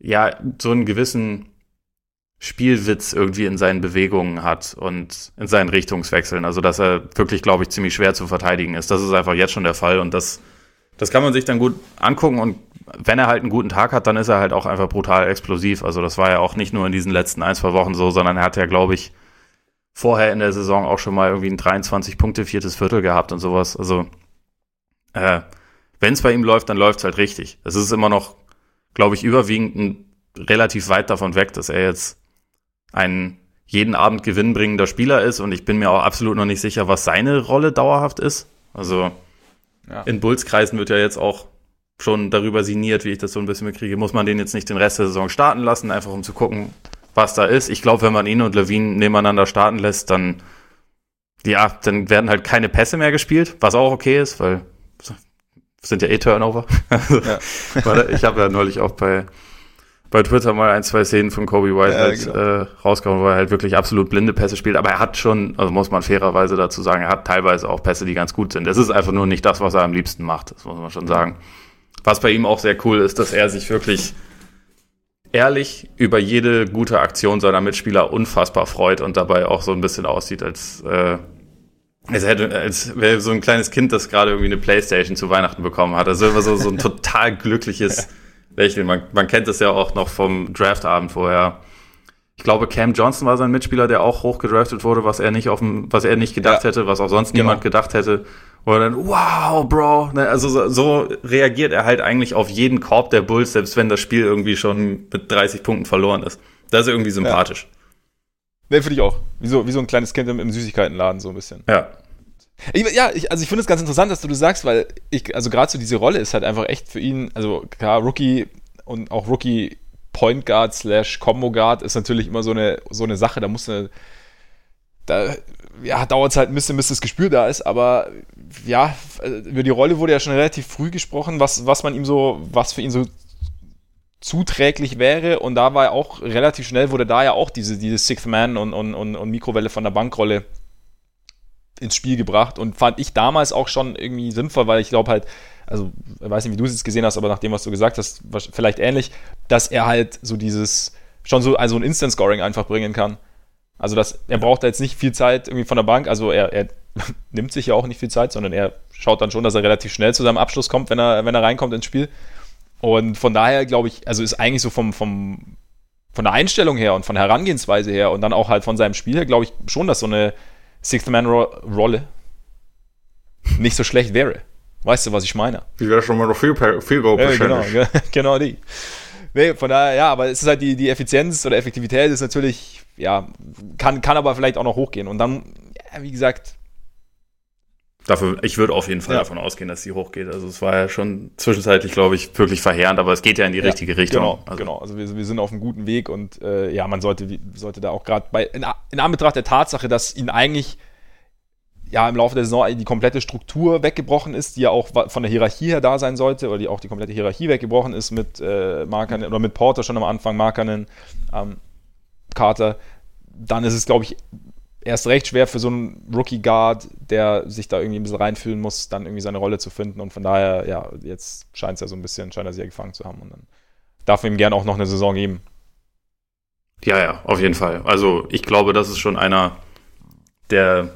ja so einen gewissen Spielwitz irgendwie in seinen Bewegungen hat und in seinen Richtungswechseln. Also, dass er wirklich, glaube ich, ziemlich schwer zu verteidigen ist. Das ist einfach jetzt schon der Fall und das, das kann man sich dann gut angucken und wenn er halt einen guten Tag hat, dann ist er halt auch einfach brutal explosiv. Also, das war ja auch nicht nur in diesen letzten ein, zwei Wochen so, sondern er hat ja, glaube ich, vorher in der Saison auch schon mal irgendwie ein 23 Punkte viertes Viertel gehabt und sowas. Also, äh, wenn es bei ihm läuft, dann läuft es halt richtig. Es ist immer noch, glaube ich, überwiegend ein relativ weit davon weg, dass er jetzt ein jeden Abend gewinnbringender Spieler ist und ich bin mir auch absolut noch nicht sicher, was seine Rolle dauerhaft ist. Also ja. in Bullskreisen wird ja jetzt auch schon darüber sinniert, wie ich das so ein bisschen mitkriege. Muss man den jetzt nicht den Rest der Saison starten lassen, einfach um zu gucken, was da ist. Ich glaube, wenn man ihn und Levine nebeneinander starten lässt, dann ja, dann werden halt keine Pässe mehr gespielt, was auch okay ist, weil sind ja eh Turnover. ja. ich habe ja neulich auch bei bei Twitter mal ein, zwei Szenen von Kobe White ja, halt, genau. äh, rausgekommen, wo er halt wirklich absolut blinde Pässe spielt. Aber er hat schon, also muss man fairerweise dazu sagen, er hat teilweise auch Pässe, die ganz gut sind. Es ist einfach nur nicht das, was er am liebsten macht. Das muss man schon sagen. Was bei ihm auch sehr cool ist, dass er sich wirklich ehrlich über jede gute Aktion seiner Mitspieler unfassbar freut und dabei auch so ein bisschen aussieht, als, äh, als, hätte, als wäre so ein kleines Kind, das gerade irgendwie eine Playstation zu Weihnachten bekommen hat. Also immer so, so ein total glückliches lächeln. Man, man kennt es ja auch noch vom Draftabend vorher. Ich glaube, Cam Johnson war sein Mitspieler, der auch hoch gedraftet wurde, was er nicht auf dem, was er nicht gedacht ja. hätte, was auch sonst genau. niemand gedacht hätte. Oder dann, wow, Bro. Ne, also so, so reagiert er halt eigentlich auf jeden Korb der Bulls, selbst wenn das Spiel irgendwie schon mit 30 Punkten verloren ist. Das ist irgendwie sympathisch. Ja. Ne, finde ich auch. Wie so, wie so ein kleines Kind im, im Süßigkeitenladen, so ein bisschen. Ja. Ich, ja, ich, also ich finde es ganz interessant, dass du das sagst, weil ich, also gerade so diese Rolle ist halt einfach echt für ihn, also klar, Rookie und auch Rookie Point Guard slash Combo Guard ist natürlich immer so eine, so eine Sache, da muss eine, da ja, dauert es halt ein bisschen, bis das Gespür da ist, aber ja, über die Rolle wurde ja schon relativ früh gesprochen, was, was man ihm so, was für ihn so zuträglich wäre und da war ja auch relativ schnell, wurde da ja auch diese, diese Sixth Man und, und, und, und Mikrowelle von der Bankrolle ins Spiel gebracht und fand ich damals auch schon irgendwie sinnvoll, weil ich glaube halt, also ich weiß nicht, wie du es jetzt gesehen hast, aber nach dem, was du gesagt hast, vielleicht ähnlich, dass er halt so dieses, schon so also ein Instant-Scoring einfach bringen kann. Also dass er braucht da jetzt nicht viel Zeit irgendwie von der Bank, also er, er nimmt sich ja auch nicht viel Zeit, sondern er schaut dann schon, dass er relativ schnell zu seinem Abschluss kommt, wenn er, wenn er reinkommt ins Spiel. Und von daher glaube ich, also ist eigentlich so vom, vom, von der Einstellung her und von der Herangehensweise her und dann auch halt von seinem Spiel her, glaube ich schon, dass so eine Sixth-Man-Rolle nicht so schlecht wäre. Weißt du, was ich meine? Die wäre schon mal noch viel, viel ja, genau, genau die. Nee, von daher, ja, aber es ist halt die, die Effizienz oder Effektivität ist natürlich, ja, kann, kann aber vielleicht auch noch hochgehen. Und dann, ja, wie gesagt, Dafür, ich würde auf jeden Fall ja. davon ausgehen, dass sie hochgeht. Also es war ja schon zwischenzeitlich, glaube ich, wirklich verheerend, aber es geht ja in die ja, richtige Richtung. Genau, also. genau. Also wir, wir, sind auf einem guten Weg und äh, ja, man sollte, sollte da auch gerade bei in, in, Anbetracht der Tatsache, dass ihn eigentlich ja im Laufe der Saison die komplette Struktur weggebrochen ist, die ja auch von der Hierarchie her da sein sollte, oder die auch die komplette Hierarchie weggebrochen ist mit äh, Markanen oder mit Porter schon am Anfang, Markanen, ähm, Carter, dann ist es, glaube ich, erst recht schwer für so einen Rookie-Guard, der sich da irgendwie ein bisschen reinfühlen muss, dann irgendwie seine Rolle zu finden. Und von daher, ja, jetzt scheint es ja so ein bisschen, scheint er sich ja gefangen zu haben. Und dann darf man ihm gerne auch noch eine Saison geben. Ja, ja, auf jeden Fall. Also ich glaube, das ist schon einer, der,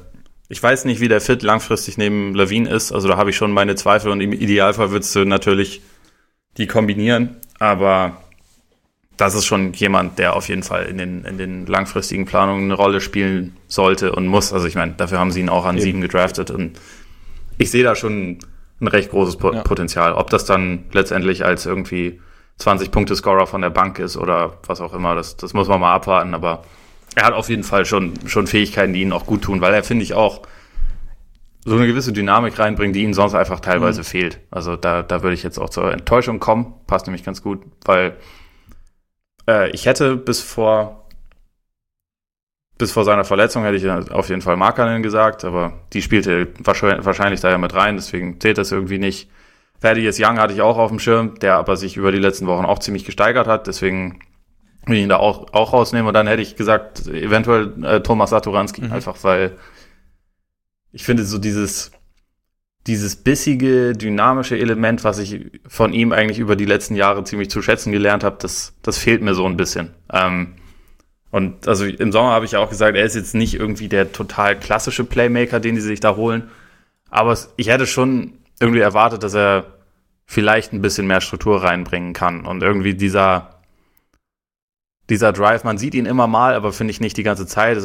ich weiß nicht, wie der Fit langfristig neben Lawine ist. Also da habe ich schon meine Zweifel und im Idealfall würdest du natürlich die kombinieren. Aber das ist schon jemand, der auf jeden Fall in den, in den langfristigen Planungen eine Rolle spielen sollte und muss. Also ich meine, dafür haben sie ihn auch an Eben. sieben gedraftet und ich sehe da schon ein recht großes ja. Potenzial. Ob das dann letztendlich als irgendwie 20-Punkte-Scorer von der Bank ist oder was auch immer, das, das muss man mal abwarten, aber er hat auf jeden Fall schon, schon Fähigkeiten, die ihn auch gut tun, weil er, finde ich, auch so eine gewisse Dynamik reinbringt, die ihnen sonst einfach teilweise mhm. fehlt. Also da, da würde ich jetzt auch zur Enttäuschung kommen. Passt nämlich ganz gut, weil äh, ich hätte bis vor bis vor seiner Verletzung hätte ich auf jeden Fall Markanen gesagt, aber die spielte wahrscheinlich da ja mit rein, deswegen zählt das irgendwie nicht. Thaddeus Young hatte ich auch auf dem Schirm, der aber sich über die letzten Wochen auch ziemlich gesteigert hat, deswegen will ich ihn da auch, auch rausnehmen und dann hätte ich gesagt, eventuell äh, Thomas Saturanski, mhm. einfach weil ich finde so dieses, dieses bissige, dynamische Element, was ich von ihm eigentlich über die letzten Jahre ziemlich zu schätzen gelernt habe, das, das fehlt mir so ein bisschen. Ähm, und also im Sommer habe ich ja auch gesagt, er ist jetzt nicht irgendwie der total klassische Playmaker, den die sich da holen. Aber ich hätte schon irgendwie erwartet, dass er vielleicht ein bisschen mehr Struktur reinbringen kann. Und irgendwie dieser, dieser Drive, man sieht ihn immer mal, aber finde ich nicht die ganze Zeit.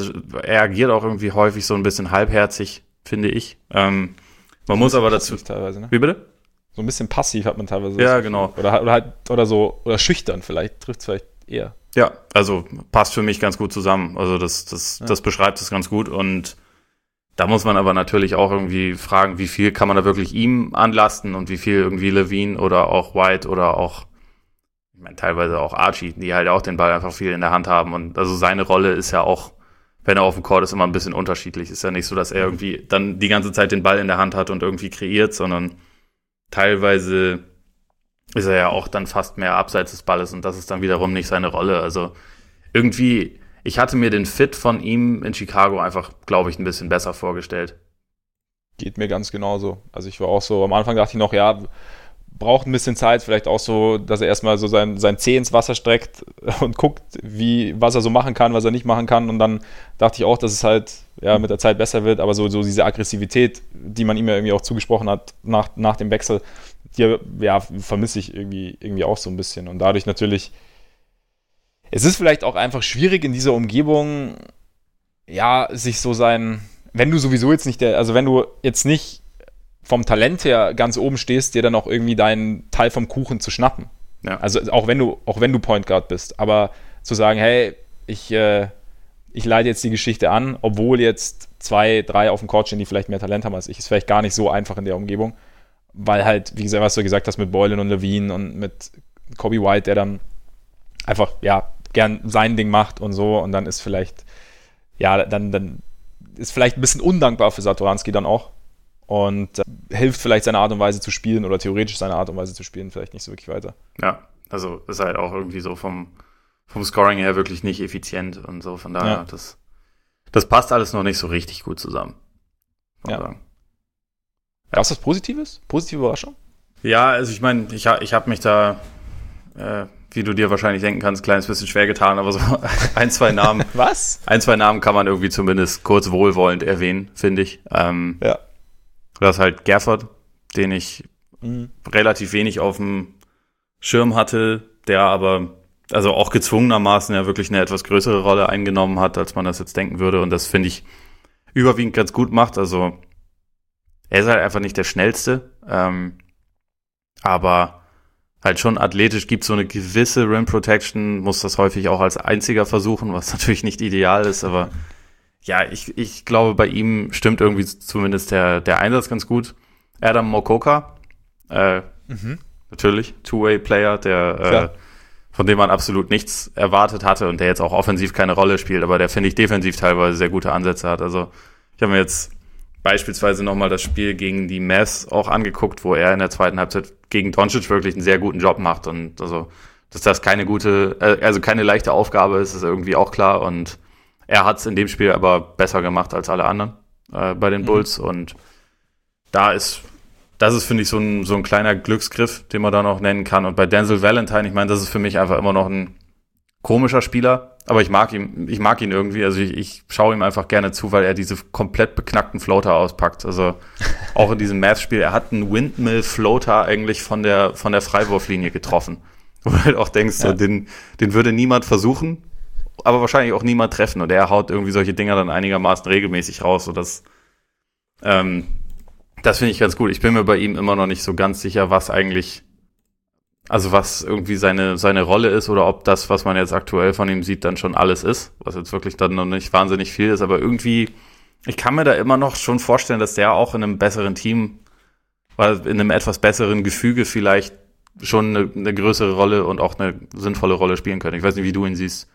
er agiert auch irgendwie häufig so ein bisschen halbherzig, finde ich. Ähm, man muss aber dazu. Teilweise, ne? Wie bitte? So ein bisschen passiv hat man teilweise. Ja, genau. Oder, oder halt, oder so, oder schüchtern vielleicht, trifft es vielleicht eher. Ja, also passt für mich ganz gut zusammen. Also das, das, ja. das beschreibt es ganz gut. Und da muss man aber natürlich auch irgendwie fragen, wie viel kann man da wirklich ihm anlasten und wie viel irgendwie Levine oder auch White oder auch, ich meine, teilweise auch Archie, die halt auch den Ball einfach viel in der Hand haben. Und also seine Rolle ist ja auch wenn er auf dem Court ist, immer ein bisschen unterschiedlich. Ist ja nicht so, dass er irgendwie dann die ganze Zeit den Ball in der Hand hat und irgendwie kreiert, sondern teilweise ist er ja auch dann fast mehr abseits des Balles und das ist dann wiederum nicht seine Rolle. Also irgendwie, ich hatte mir den Fit von ihm in Chicago einfach, glaube ich, ein bisschen besser vorgestellt. Geht mir ganz genauso. Also ich war auch so, am Anfang dachte ich noch, ja, braucht ein bisschen Zeit, vielleicht auch so, dass er erstmal so sein, sein Zeh ins Wasser streckt und guckt, wie, was er so machen kann, was er nicht machen kann. Und dann dachte ich auch, dass es halt ja, mit der Zeit besser wird, aber so, so diese Aggressivität, die man ihm ja irgendwie auch zugesprochen hat nach, nach dem Wechsel, die ja, vermisse ich irgendwie, irgendwie auch so ein bisschen. Und dadurch natürlich, es ist vielleicht auch einfach schwierig in dieser Umgebung, ja, sich so sein, wenn du sowieso jetzt nicht der, also wenn du jetzt nicht vom Talent her ganz oben stehst, dir dann auch irgendwie deinen Teil vom Kuchen zu schnappen. Ja. Also auch wenn du, auch wenn du Point Guard bist, aber zu sagen, hey, ich, äh, ich leite jetzt die Geschichte an, obwohl jetzt zwei, drei auf dem Court stehen, die vielleicht mehr Talent haben als ich, ist vielleicht gar nicht so einfach in der Umgebung, weil halt, wie gesagt, was du gesagt hast mit Boylan und Levine und mit Kobe White, der dann einfach, ja, gern sein Ding macht und so und dann ist vielleicht, ja, dann, dann ist vielleicht ein bisschen undankbar für Satoranski dann auch, und äh, hilft vielleicht seine Art und Weise zu spielen oder theoretisch seine Art und Weise zu spielen vielleicht nicht so wirklich weiter. Ja, also ist halt auch irgendwie so vom, vom Scoring her wirklich nicht effizient und so. Von daher, ja. das, das passt alles noch nicht so richtig gut zusammen. Ja. Sagen. Gab es was Positives? Positive Überraschung? Ja, also ich meine, ich, ich habe mich da, äh, wie du dir wahrscheinlich denken kannst, ein kleines bisschen schwer getan, aber so ein, zwei Namen. was? Ein, zwei Namen kann man irgendwie zumindest kurz wohlwollend erwähnen, finde ich. Ähm, ja. Das ist halt Gerford, den ich mhm. relativ wenig auf dem Schirm hatte, der aber also auch gezwungenermaßen ja wirklich eine etwas größere Rolle eingenommen hat, als man das jetzt denken würde. Und das finde ich überwiegend ganz gut macht. Also er ist halt einfach nicht der schnellste, ähm, aber halt schon athletisch gibt so eine gewisse Rim Protection, muss das häufig auch als einziger versuchen, was natürlich nicht ideal ist, aber ja, ich, ich glaube, bei ihm stimmt irgendwie zumindest der, der Einsatz ganz gut. Adam Mokoka, äh, mhm. natürlich, Two-Way-Player, der äh, von dem man absolut nichts erwartet hatte und der jetzt auch offensiv keine Rolle spielt, aber der finde ich defensiv teilweise sehr gute Ansätze hat. Also ich habe mir jetzt beispielsweise nochmal das Spiel gegen die Mavs auch angeguckt, wo er in der zweiten Halbzeit gegen Doncic wirklich einen sehr guten Job macht und also dass das keine gute, äh, also keine leichte Aufgabe ist, ist irgendwie auch klar und er hat es in dem Spiel aber besser gemacht als alle anderen äh, bei den mhm. Bulls. Und da ist, das ist, finde ich, so ein, so ein kleiner Glücksgriff, den man da noch nennen kann. Und bei Denzel Valentine, ich meine, das ist für mich einfach immer noch ein komischer Spieler, aber ich mag ihn, ich mag ihn irgendwie. Also ich, ich schaue ihm einfach gerne zu, weil er diese komplett beknackten Floater auspackt. Also auch in diesem Math-Spiel, er hat einen Windmill-Floater eigentlich von der, von der Freiwurflinie getroffen. Wo du halt auch denkst, ja. so, den, den würde niemand versuchen, aber wahrscheinlich auch niemand treffen. Und er haut irgendwie solche Dinger dann einigermaßen regelmäßig raus, sodass ähm, das finde ich ganz gut. Ich bin mir bei ihm immer noch nicht so ganz sicher, was eigentlich, also was irgendwie seine, seine Rolle ist oder ob das, was man jetzt aktuell von ihm sieht, dann schon alles ist, was jetzt wirklich dann noch nicht wahnsinnig viel ist, aber irgendwie, ich kann mir da immer noch schon vorstellen, dass der auch in einem besseren Team, weil in einem etwas besseren Gefüge vielleicht schon eine, eine größere Rolle und auch eine sinnvolle Rolle spielen könnte. Ich weiß nicht, wie du ihn siehst.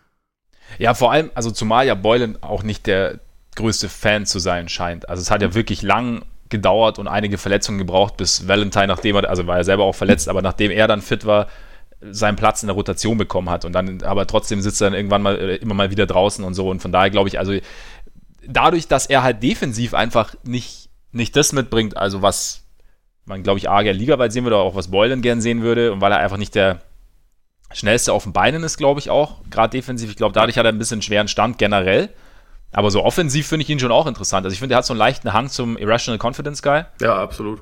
Ja, vor allem, also zumal ja Boylan auch nicht der größte Fan zu sein scheint. Also es hat ja wirklich lang gedauert und einige Verletzungen gebraucht, bis Valentine, nachdem er, also war er selber auch verletzt, aber nachdem er dann fit war, seinen Platz in der Rotation bekommen hat. Und dann, aber trotzdem sitzt er dann irgendwann mal äh, immer mal wieder draußen und so. Und von daher glaube ich, also dadurch, dass er halt defensiv einfach nicht, nicht das mitbringt, also was man glaube ich A, gerne ligaweit sehen würde, aber auch was Boylan gern sehen würde und weil er einfach nicht der schnellste auf den Beinen ist, glaube ich auch, gerade defensiv. Ich glaube, dadurch hat er ein bisschen schweren Stand generell. Aber so offensiv finde ich ihn schon auch interessant. Also ich finde, er hat so einen leichten Hang zum Irrational Confidence Guy. Ja, absolut.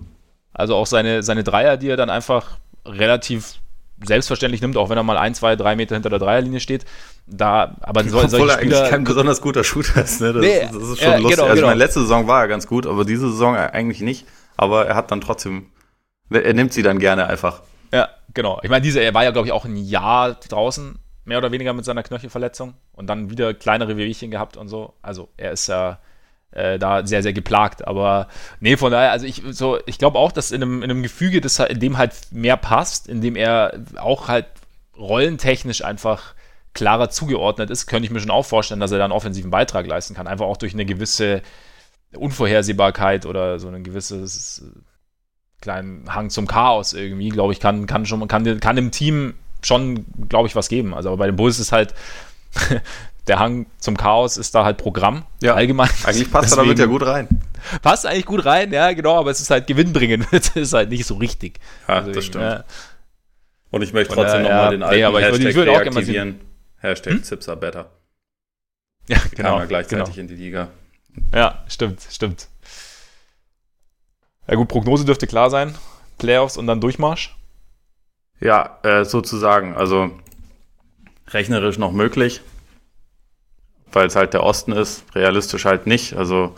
Also auch seine, seine Dreier, die er dann einfach relativ selbstverständlich nimmt, auch wenn er mal ein, zwei, drei Meter hinter der Dreierlinie steht. Da, aber so, Obwohl er eigentlich kein besonders guter Shooter ist. Ne? Das, nee, das ist schon ja, lustig. Genau, also genau. meine letzte Saison war er ganz gut, aber diese Saison eigentlich nicht. Aber er hat dann trotzdem, er nimmt sie dann gerne einfach. Ja, genau. Ich meine, diese, er war ja, glaube ich, auch ein Jahr draußen mehr oder weniger mit seiner Knöchelverletzung und dann wieder kleinere Wehwehchen gehabt und so. Also er ist ja äh, da sehr, sehr geplagt. Aber nee, von daher, also ich, so, ich glaube auch, dass in einem, in einem Gefüge, das in dem halt mehr passt, in dem er auch halt rollentechnisch einfach klarer zugeordnet ist, könnte ich mir schon auch vorstellen, dass er da einen offensiven Beitrag leisten kann. Einfach auch durch eine gewisse Unvorhersehbarkeit oder so ein gewisses kleinen Hang zum Chaos irgendwie, glaube ich, kann, kann schon, kann, kann dem Team schon, glaube ich, was geben. Also bei den Bulls ist halt der Hang zum Chaos ist da halt Programm. Ja, allgemein. Eigentlich passt Deswegen, er damit ja gut rein. Passt eigentlich gut rein, ja, genau, aber es ist halt gewinnbringend. es ist halt nicht so richtig. Ja, Deswegen, das stimmt. Ja. Und ich möchte trotzdem nochmal ja, den alten nee, aber Hashtag ich würde, ich würde reaktivieren. Hashtag hm? Zips are better. Ja, genau. Kam ja gleichzeitig genau. in die Liga. Ja, stimmt, stimmt. Ja gut, Prognose dürfte klar sein. Playoffs und dann Durchmarsch. Ja, äh, sozusagen. Also rechnerisch noch möglich, weil es halt der Osten ist, realistisch halt nicht. Also,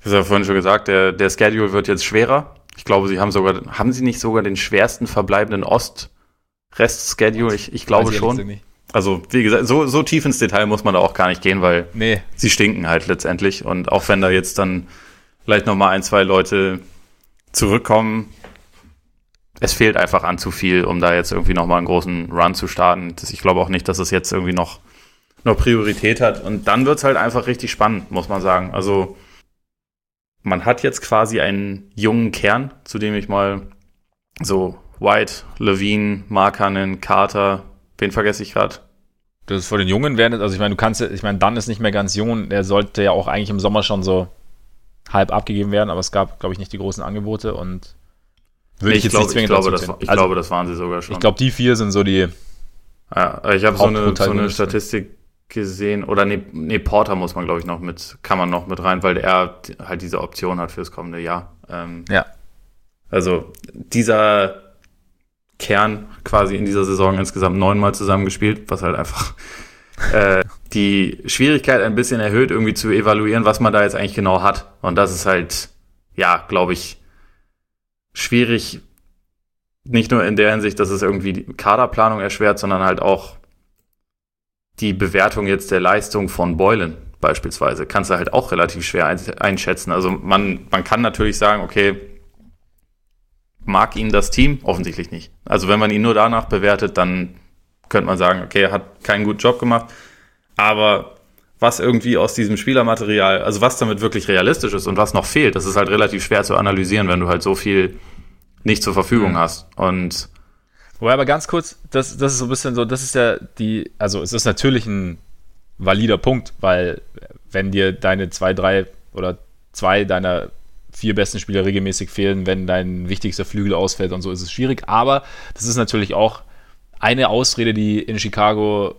ich habe ja vorhin schon gesagt, der, der Schedule wird jetzt schwerer. Ich glaube, sie haben sogar, haben sie nicht sogar den schwersten verbleibenden Ost-Rest-Schedule? Ich, ich glaube schon. Also, wie gesagt, so, so tief ins Detail muss man da auch gar nicht gehen, weil nee. sie stinken halt letztendlich. Und auch wenn da jetzt dann vielleicht nochmal ein, zwei Leute zurückkommen, es fehlt einfach an zu viel, um da jetzt irgendwie nochmal einen großen Run zu starten. Ich glaube auch nicht, dass es jetzt irgendwie noch, noch Priorität hat. Und dann wird es halt einfach richtig spannend, muss man sagen. Also man hat jetzt quasi einen jungen Kern, zu dem ich mal so White, Levine, Markanen, Carter, wen vergesse ich gerade? Das ist vor den Jungen werden, also ich meine, du kannst, ich meine, dann ist nicht mehr ganz jung, der sollte ja auch eigentlich im Sommer schon so halb abgegeben werden, aber es gab, glaube ich, nicht die großen Angebote und würde ich, ich, glaub, ich, glaube, das, ich also, glaube, das waren sie sogar schon. Ich glaube, die vier sind so die. Ja, ich habe so eine, so eine Statistik gesehen, oder nee, nee, Porter muss man, glaube ich, noch mit, kann man noch mit rein, weil er halt diese Option hat fürs kommende Jahr. Ähm, ja. Also dieser Kern quasi in dieser Saison insgesamt neunmal zusammengespielt, was halt einfach äh, die Schwierigkeit ein bisschen erhöht, irgendwie zu evaluieren, was man da jetzt eigentlich genau hat. Und das ist halt, ja, glaube ich, schwierig, nicht nur in der Hinsicht, dass es irgendwie die Kaderplanung erschwert, sondern halt auch die Bewertung jetzt der Leistung von Boylan beispielsweise kannst du halt auch relativ schwer einschätzen. Also man, man kann natürlich sagen, okay, mag ihn das Team? Offensichtlich nicht. Also wenn man ihn nur danach bewertet, dann könnte man sagen, okay, er hat keinen guten Job gemacht. Aber was irgendwie aus diesem Spielermaterial, also was damit wirklich realistisch ist und was noch fehlt, das ist halt relativ schwer zu analysieren, wenn du halt so viel nicht zur Verfügung mhm. hast. Und Wobei aber ganz kurz, das, das ist so ein bisschen so, das ist ja die, also es ist natürlich ein valider Punkt, weil wenn dir deine zwei, drei oder zwei deiner vier besten Spieler regelmäßig fehlen, wenn dein wichtigster Flügel ausfällt und so, ist es schwierig. Aber das ist natürlich auch eine Ausrede, die in Chicago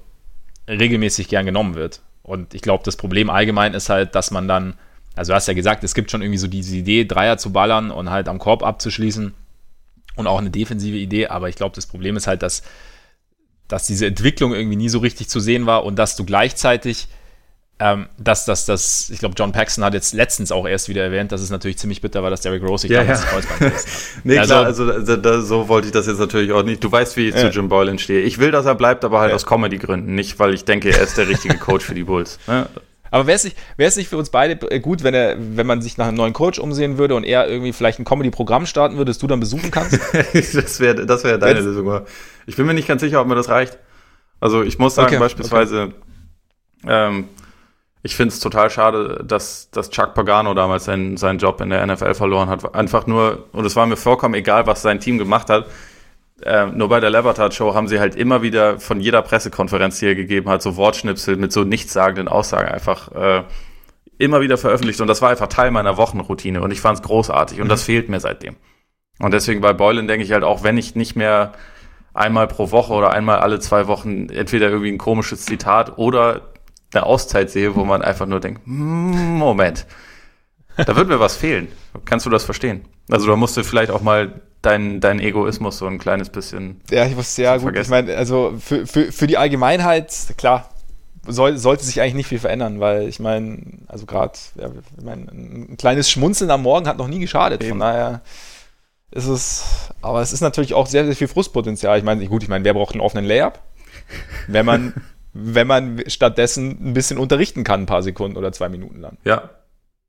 regelmäßig gern genommen wird. Und ich glaube, das Problem allgemein ist halt, dass man dann, also du hast ja gesagt, es gibt schon irgendwie so diese Idee, Dreier zu ballern und halt am Korb abzuschließen und auch eine defensive Idee, aber ich glaube, das Problem ist halt, dass dass diese Entwicklung irgendwie nie so richtig zu sehen war und dass du gleichzeitig ähm, dass das, das, ich glaube, John Paxson hat jetzt letztens auch erst wieder erwähnt, dass es natürlich ziemlich bitter war, dass Derrick Rose sich ja, damals ja. Kreuzband hat. nee, also, klar, also da, da, so wollte ich das jetzt natürlich auch nicht. Du weißt, wie ich ja. zu Jim Boylan stehe. Ich will, dass er bleibt, aber halt ja. aus Comedy-Gründen, nicht, weil ich denke, er ist der richtige Coach für die Bulls. Ne? Aber wäre es nicht, nicht für uns beide äh, gut, wenn, er, wenn man sich nach einem neuen Coach umsehen würde und er irgendwie vielleicht ein Comedy-Programm starten würde, das du dann besuchen kannst? das wäre das wär deine Lösung. Ich bin mir nicht ganz sicher, ob mir das reicht. Also ich muss sagen, okay, beispielsweise, okay. Ähm, ich finde es total schade, dass, dass Chuck Pagano damals seinen, seinen Job in der NFL verloren hat. Einfach nur, und es war mir vollkommen egal, was sein Team gemacht hat. Äh, nur bei der Levertard Show haben sie halt immer wieder von jeder Pressekonferenz, die er gegeben hat, so Wortschnipsel mit so nichtssagenden Aussagen einfach äh, immer wieder veröffentlicht. Und das war einfach Teil meiner Wochenroutine und ich fand es großartig und mhm. das fehlt mir seitdem. Und deswegen bei Boylan denke ich halt auch, wenn ich nicht mehr einmal pro Woche oder einmal alle zwei Wochen entweder irgendwie ein komisches Zitat oder eine Auszeit sehe, wo man einfach nur denkt, hm, Moment, da wird mir was fehlen. Kannst du das verstehen? Also da musst du vielleicht auch mal deinen dein Egoismus so ein kleines bisschen. Ja, ich wusste ja gut. Vergessen. Ich meine, also für, für, für die Allgemeinheit, klar, soll, sollte sich eigentlich nicht viel verändern, weil ich meine, also gerade, ja, ich mein, ein kleines Schmunzeln am Morgen hat noch nie geschadet. Eben. Von daher ist es, aber es ist natürlich auch sehr, sehr viel Frustpotenzial. Ich meine, gut, ich meine, wer braucht einen offenen Layup? Wenn man wenn man stattdessen ein bisschen unterrichten kann, ein paar Sekunden oder zwei Minuten lang. Ja.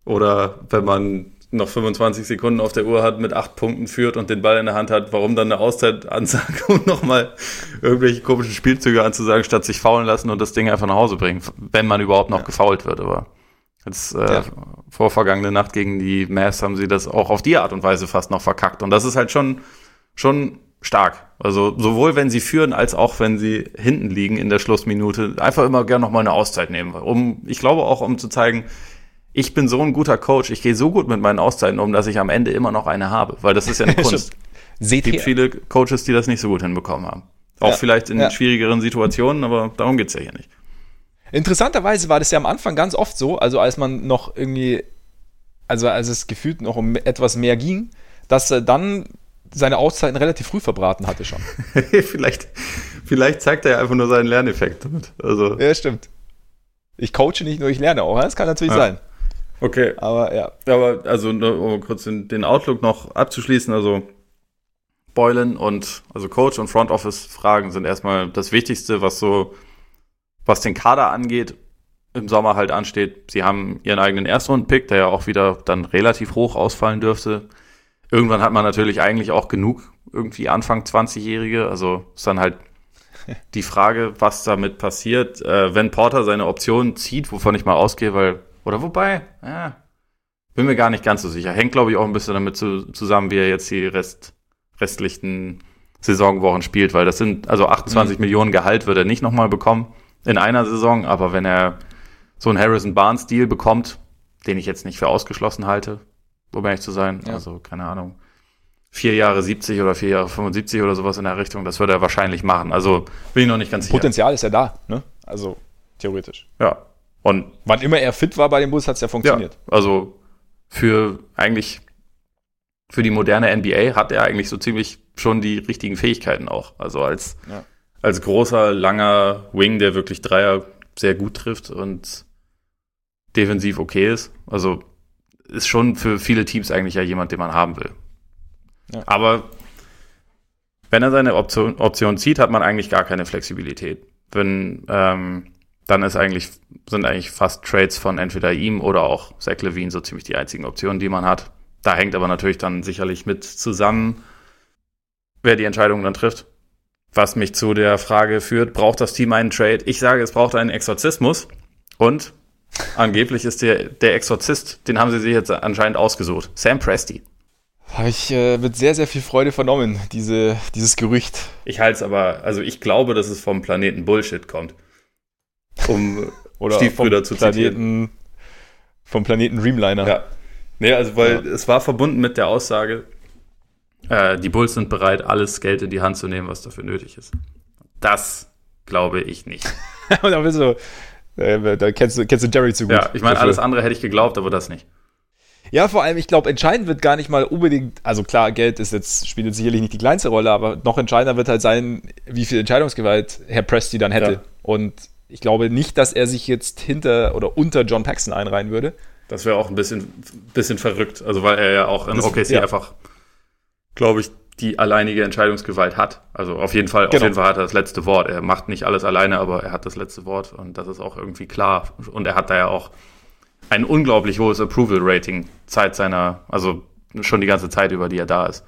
Oder wenn man noch 25 Sekunden auf der Uhr hat, mit acht Punkten führt und den Ball in der Hand hat, warum dann eine Auszeit-Ansage und nochmal irgendwelche komischen Spielzüge anzusagen, statt sich faulen lassen und das Ding einfach nach Hause bringen, wenn man überhaupt noch ja. gefault wird. Aber jetzt äh, ja. vor vergangene Nacht gegen die Mavs haben sie das auch auf die Art und Weise fast noch verkackt. Und das ist halt schon, schon stark. Also sowohl wenn sie führen, als auch wenn sie hinten liegen in der Schlussminute, einfach immer gerne noch mal eine Auszeit nehmen. Um, ich glaube auch, um zu zeigen, ich bin so ein guter Coach, ich gehe so gut mit meinen Auszeiten um, dass ich am Ende immer noch eine habe. Weil das ist ja eine Kunst. Seht es gibt viele Coaches, die das nicht so gut hinbekommen haben. Auch ja, vielleicht in ja. schwierigeren Situationen, aber darum geht's ja hier nicht. Interessanterweise war das ja am Anfang ganz oft so, also als man noch irgendwie, also als es gefühlt noch um etwas mehr ging, dass dann seine Auszeiten relativ früh verbraten hatte schon. vielleicht, vielleicht zeigt er ja einfach nur seinen Lerneffekt damit. Also. Ja, stimmt. Ich coache nicht nur, ich lerne auch. Das kann natürlich ja. sein. Okay. Aber ja. Aber also, um kurz den Outlook noch abzuschließen, also Boylan und also Coach und Front Office Fragen sind erstmal das Wichtigste, was so, was den Kader angeht, im Sommer halt ansteht. Sie haben ihren eigenen Erstrunden-Pick, der ja auch wieder dann relativ hoch ausfallen dürfte irgendwann hat man natürlich eigentlich auch genug irgendwie Anfang 20-Jährige. Also ist dann halt die Frage, was damit passiert, äh, wenn Porter seine Option zieht, wovon ich mal ausgehe, weil, oder wobei, ja, bin mir gar nicht ganz so sicher. Hängt, glaube ich, auch ein bisschen damit zu, zusammen, wie er jetzt die Rest, restlichen Saisonwochen spielt, weil das sind, also 28 mhm. Millionen Gehalt wird er nicht nochmal bekommen in einer Saison, aber wenn er so einen Harrison Barnes Deal bekommt, den ich jetzt nicht für ausgeschlossen halte, um ehrlich zu sein. Ja. Also, keine Ahnung. Vier Jahre 70 oder vier Jahre 75 oder sowas in der Richtung, das würde er wahrscheinlich machen. Also bin ich noch nicht ganz sicher. Potenzial ist ja da, ne? Also theoretisch. Ja. Und wann immer er fit war bei dem Bus, hat es ja funktioniert. Ja, also für eigentlich für die moderne NBA hat er eigentlich so ziemlich schon die richtigen Fähigkeiten auch. Also als, ja. als großer, langer Wing, der wirklich Dreier sehr gut trifft und defensiv okay ist. Also ist schon für viele Teams eigentlich ja jemand, den man haben will. Ja. Aber wenn er seine Option, Option zieht, hat man eigentlich gar keine Flexibilität. Wenn, ähm, dann ist eigentlich, sind eigentlich fast Trades von entweder ihm oder auch Zach Levine so ziemlich die einzigen Optionen, die man hat. Da hängt aber natürlich dann sicherlich mit zusammen, wer die Entscheidung dann trifft. Was mich zu der Frage führt, braucht das Team einen Trade? Ich sage, es braucht einen Exorzismus. Und Angeblich ist der, der Exorzist, den haben sie sich jetzt anscheinend ausgesucht. Sam Presti. Habe ich äh, mit sehr, sehr viel Freude vernommen, diese, dieses Gerücht. Ich halte es aber, also ich glaube, dass es vom Planeten Bullshit kommt. Um Oder Stiefbrüder zu Planeten, zitieren. Vom Planeten Dreamliner. Ja. Nee, also weil ja. es war verbunden mit der Aussage, äh, die Bulls sind bereit, alles Geld in die Hand zu nehmen, was dafür nötig ist. Das glaube ich nicht. Und dann bist du, da kennst du, kennst du Jerry zu gut. Ja, ich meine, alles andere hätte ich geglaubt, aber das nicht. Ja, vor allem, ich glaube, entscheidend wird gar nicht mal unbedingt, also klar, Geld ist jetzt, spielt jetzt sicherlich nicht die kleinste Rolle, aber noch entscheidender wird halt sein, wie viel Entscheidungsgewalt Herr Presti dann hätte. Ja. Und ich glaube nicht, dass er sich jetzt hinter oder unter John Paxson einreihen würde. Das wäre auch ein bisschen, bisschen verrückt, also weil er ja auch in das, OKC ja. einfach, glaube ich, die alleinige Entscheidungsgewalt hat. Also auf jeden Fall, genau. auf jeden Fall hat er das letzte Wort. Er macht nicht alles alleine, aber er hat das letzte Wort und das ist auch irgendwie klar. Und er hat da ja auch ein unglaublich hohes Approval-Rating Zeit seiner, also schon die ganze Zeit über, die er da ist.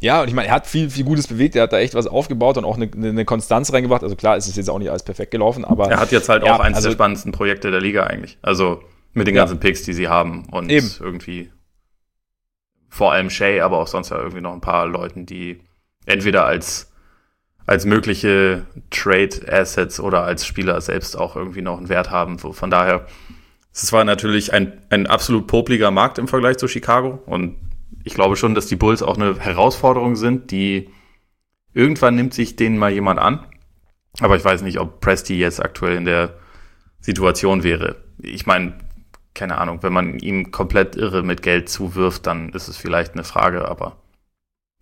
Ja, und ich meine, er hat viel, viel Gutes bewegt, er hat da echt was aufgebaut und auch eine, eine Konstanz reingebracht. Also klar, ist es jetzt auch nicht alles perfekt gelaufen, aber. Er hat jetzt halt ja, auch eins also, der spannendsten Projekte der Liga eigentlich. Also mit den ganzen ja. Picks, die sie haben und Eben. irgendwie vor allem Shay, aber auch sonst ja irgendwie noch ein paar Leuten, die entweder als, als mögliche Trade Assets oder als Spieler selbst auch irgendwie noch einen Wert haben. Von daher es war natürlich ein, ein absolut popliger Markt im Vergleich zu Chicago. Und ich glaube schon, dass die Bulls auch eine Herausforderung sind, die irgendwann nimmt sich denen mal jemand an. Aber ich weiß nicht, ob Presti jetzt aktuell in der Situation wäre. Ich meine, keine Ahnung, wenn man ihm komplett irre mit Geld zuwirft, dann ist es vielleicht eine Frage, aber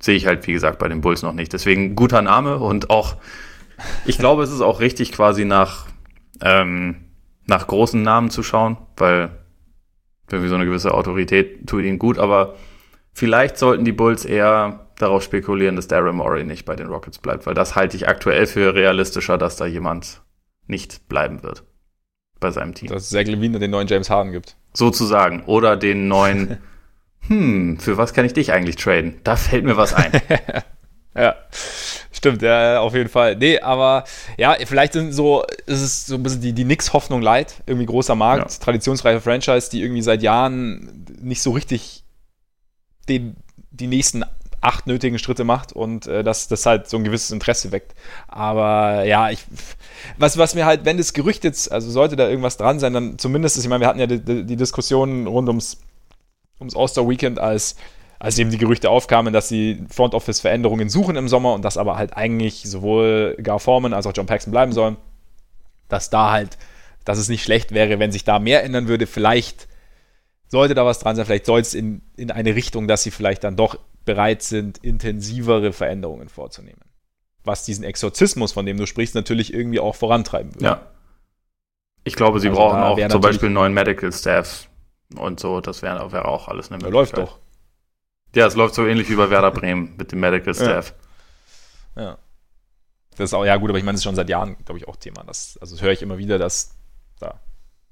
sehe ich halt, wie gesagt, bei den Bulls noch nicht. Deswegen guter Name und auch, ich glaube, es ist auch richtig quasi nach, ähm, nach großen Namen zu schauen, weil irgendwie so eine gewisse Autorität tut ihnen gut, aber vielleicht sollten die Bulls eher darauf spekulieren, dass Daryl Morey nicht bei den Rockets bleibt, weil das halte ich aktuell für realistischer, dass da jemand nicht bleiben wird bei seinem Team. Dass Zach Levine den neuen James Harden gibt. Sozusagen. Oder den neuen, hm, für was kann ich dich eigentlich traden? Da fällt mir was ein. ja. Stimmt, ja, auf jeden Fall. Nee, aber ja, vielleicht sind so, ist es so ein bisschen die, die Nix-Hoffnung leid. Irgendwie großer Markt, ja. traditionsreiche Franchise, die irgendwie seit Jahren nicht so richtig den, die nächsten acht nötigen Schritte macht und äh, dass das halt so ein gewisses Interesse weckt. Aber ja, ich, was, was mir halt, wenn das Gerücht jetzt, also sollte da irgendwas dran sein, dann zumindest, ich meine, wir hatten ja die, die Diskussion rund ums, ums All-Star-Weekend als als eben die Gerüchte aufkamen, dass sie Front Office Veränderungen suchen im Sommer und dass aber halt eigentlich sowohl Gar Forman als auch John Paxson bleiben sollen, dass da halt, dass es nicht schlecht wäre, wenn sich da mehr ändern würde. Vielleicht sollte da was dran sein, vielleicht soll es in, in eine Richtung, dass sie vielleicht dann doch bereit sind, intensivere Veränderungen vorzunehmen. Was diesen Exorzismus, von dem du sprichst, natürlich irgendwie auch vorantreiben würde. Ja. Ich glaube, sie also brauchen auch zum Beispiel einen neuen Medical Staff und so. Das wäre wär auch alles eine Möglichkeit. Läuft doch. Ja, es läuft so ähnlich wie bei Werder Bremen mit dem Medical Staff. Ja. ja. Das ist auch, ja gut, aber ich meine, das ist schon seit Jahren, glaube ich, auch Thema. Das, also das höre ich immer wieder, dass da.